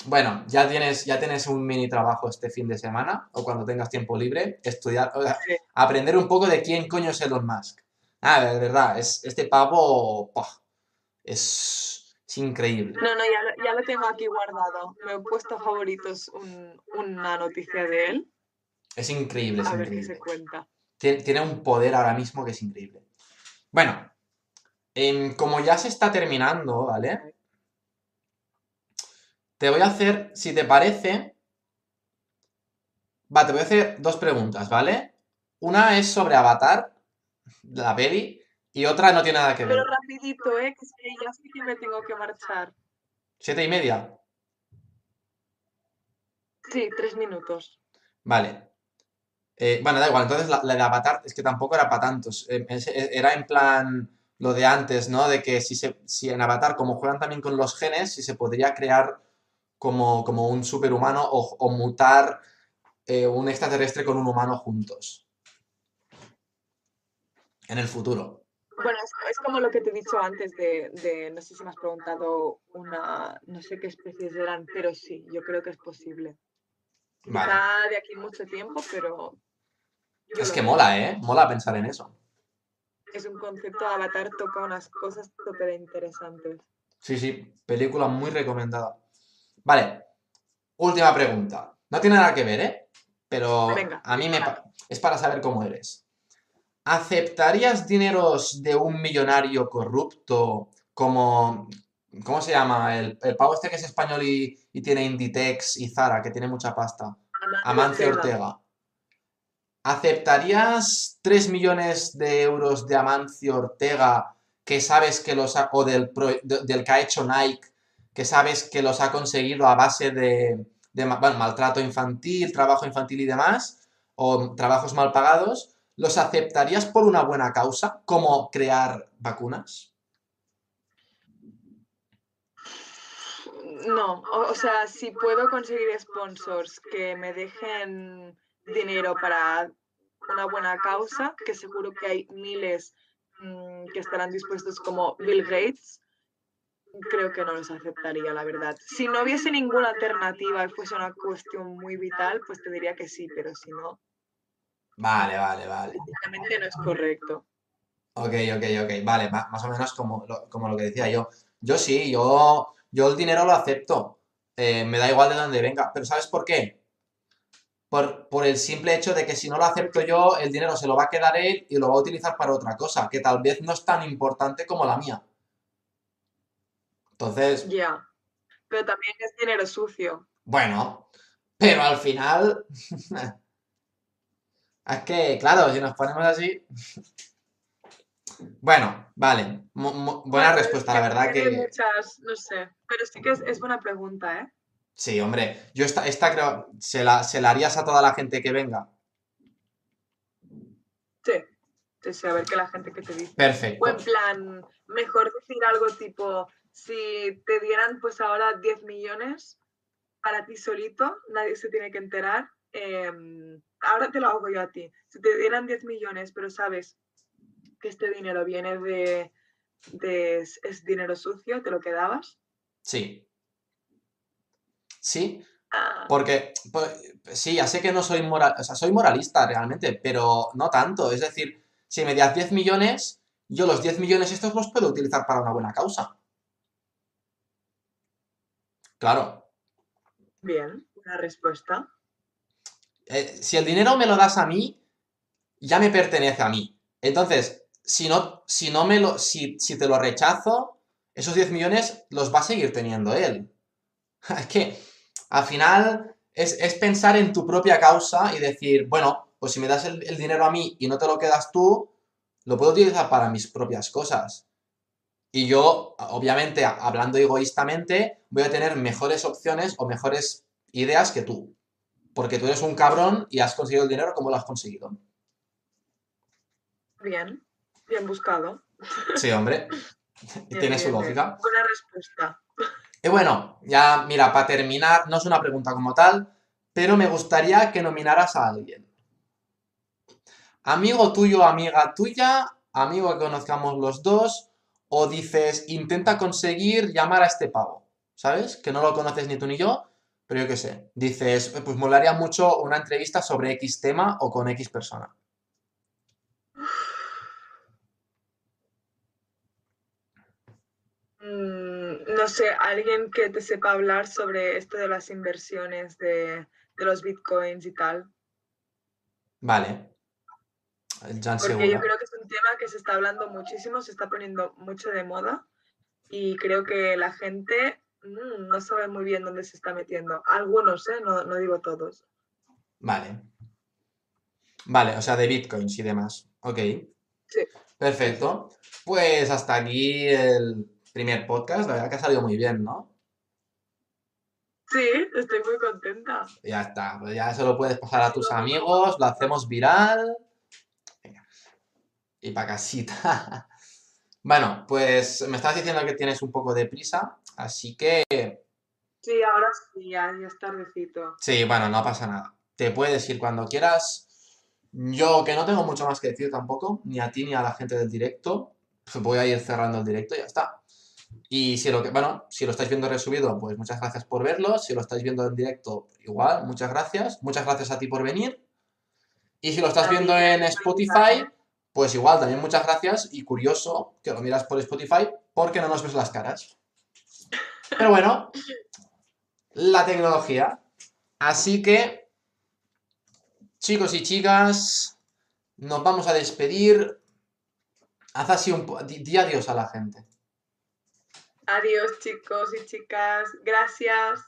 Bueno, ya tienes, ya tienes un mini trabajo este fin de semana o cuando tengas tiempo libre, estudiar, o sea, aprender un poco de quién coño es Elon Musk. Ah, de verdad, es este pavo. Es, es increíble. No, no, ya, lo- ya lo tengo aquí guardado. Me he puesto a favoritos un- una noticia de él. Es increíble, es A ver qué increíble. se cuenta. Tie- Tiene un poder ahora mismo que es increíble. Bueno, em, como ya se está terminando, ¿vale? Te voy a hacer, si te parece... Va, te voy a hacer dos preguntas, ¿vale? Una es sobre Avatar, la peli, y otra no tiene nada que ver. Pero rapidito, ¿eh? Que ya sé que me tengo que marchar. ¿Siete y media? Sí, tres minutos. Vale. Eh, bueno, da igual, entonces la, la de Avatar es que tampoco era para tantos. Eh, era en plan lo de antes, ¿no? De que si, se, si en Avatar, como juegan también con los genes, si se podría crear como, como un superhumano o, o mutar eh, un extraterrestre con un humano juntos. En el futuro. Bueno, es, es como lo que te he dicho antes de, de- no sé si me has preguntado una, no sé qué especies eran, pero sí, yo creo que es posible. Vale. De aquí mucho tiempo, pero Es que mola, ¿eh? Mola pensar en eso. Es un concepto, Avatar toca unas cosas súper interesantes. Sí, sí, película muy recomendada. Vale, última pregunta. No tiene nada que ver, ¿eh? Pero Venga, a mí me pa- es para saber cómo eres. ¿Aceptarías dineros de un millonario corrupto como... ¿Cómo se llama? El, el pavo este que es español y, y tiene Inditex y Zara, que tiene mucha pasta. Amancio Ortega. ¿Aceptarías 3 millones de euros de Amancio Ortega que sabes que los ha, o del, del que ha hecho Nike, que sabes que los ha conseguido a base de, maltrato infantil, trabajo infantil y demás, o trabajos mal pagados, ¿los aceptarías por una buena causa, como crear vacunas? No, o sea, si puedo conseguir sponsors que me dejen dinero para una buena causa, que seguro que hay miles mm, que estarán dispuestos como Bill Gates, creo que no los aceptaría, la verdad. Si no hubiese ninguna alternativa y fuese una cuestión muy vital, pues te diría que sí, pero si no, Vale, vale, vale. no es correcto. Ok, ok, ok. Vale, más o menos como lo, como lo que decía yo. Yo sí, yo, yo el dinero lo acepto. Eh, me da igual de dónde venga. Pero ¿sabes por qué? Por, por el simple hecho de que si no lo acepto yo, el dinero se lo va a quedar él y lo va a utilizar para otra cosa, que tal vez no es tan importante como la mía. Entonces, Ya. Pero también es dinero sucio. bueno, pero al final... Es que, claro, si nos ponemos así... Bueno, vale. buena Bueno, respuesta, la verdad que... muchas, no sé, pero sí que es, es buena pregunta, ¿eh? Sí, hombre, yo esta, esta creo, se la, se la harías a toda la gente que venga. Sí. A ver qué la gente que te dice. Perfecto. O en plan, mejor decir algo tipo, si te dieran pues ahora 10 millones para ti solito, nadie se tiene que enterar. em, ahora te lo hago yo a ti. Si te dieran 10 millones, pero sabes que este dinero viene de, de es, es dinero sucio, ¿te lo quedabas? Sí. Sí, Ah, porque pues, sí, ya sé que no soy moral, o sea, soy moralista realmente, pero no tanto. Es decir, si me das 10 millones, yo los 10 millones estos los puedo utilizar para una buena causa. Claro. bien, una respuesta. eh, si el dinero me lo das a mí, ya me pertenece a mí. Entonces, si no, si no me lo, si, si te lo rechazo, esos 10 millones los va a seguir teniendo él. Es que al final es, es pensar en tu propia causa y decir, bueno, pues si me das el, el dinero a mí y no te lo quedas tú, lo puedo utilizar para mis propias cosas. Y yo, obviamente, hablando egoístamente, voy a tener mejores opciones o mejores ideas que tú. Porque tú eres un cabrón y has conseguido el dinero como lo has conseguido. Bien, bien buscado. Sí, hombre. Bien, tiene su bien, lógica. Buena respuesta. Y bueno, ya mira, para terminar, no es una pregunta como tal, pero me gustaría que nominaras a alguien. Amigo tuyo, amiga tuya, amigo que conozcamos los dos, o dices, intenta conseguir llamar a este pavo, ¿sabes? Que no lo conoces ni tú ni yo, pero yo qué sé. Dices, "Eh, pues molaría mucho una entrevista sobre X tema o con X persona. No sé, alguien que te sepa hablar sobre esto de las inversiones de, de los bitcoins y tal. Vale. Jan Porque yo creo que es un tema que se está hablando muchísimo, se está poniendo mucho de moda y creo que la gente mm, no sabe muy bien dónde se está metiendo. Algunos, ¿eh? No, no digo todos. Vale. Vale, o sea, de bitcoins y demás. Ok. Sí. Perfecto. Pues hasta aquí el primer podcast. La verdad que ha salido muy bien, ¿no? Sí, estoy muy contenta. Ya está. Pues ya se lo puedes pasar a tus amigos. Lo hacemos viral. Venga. Y para casita. Bueno, pues me estás diciendo que tienes un poco de prisa. Así que Sí, ahora sí, ya, ya es tardecito. Sí, bueno, no pasa nada. Te puedes ir cuando quieras. Yo, que no tengo mucho más que decir tampoco, ni a ti ni a la gente del directo, pues voy a ir cerrando el directo y ya está. Y si lo que, bueno, si lo estáis viendo resubido, pues muchas gracias por verlo. Si lo estáis viendo en directo, igual, muchas gracias. Muchas gracias a ti por venir. Y si lo estás viendo en Spotify, pues igual, también muchas gracias. Y curioso que lo miras por Spotify porque no nos ves las caras. Pero bueno, la tecnología. Así que, chicos y chicas, nos vamos a despedir. Haz así un... Di, di adiós a la gente. Adiós, chicos y chicas. Gracias.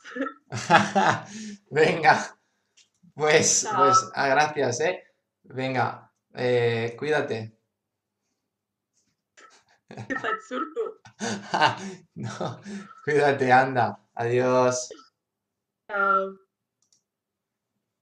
Venga, pues, Chao. pues, ah, gracias, ¿eh? Venga, eh, cuídate. No, cuídate, anda. Adiós. Chao.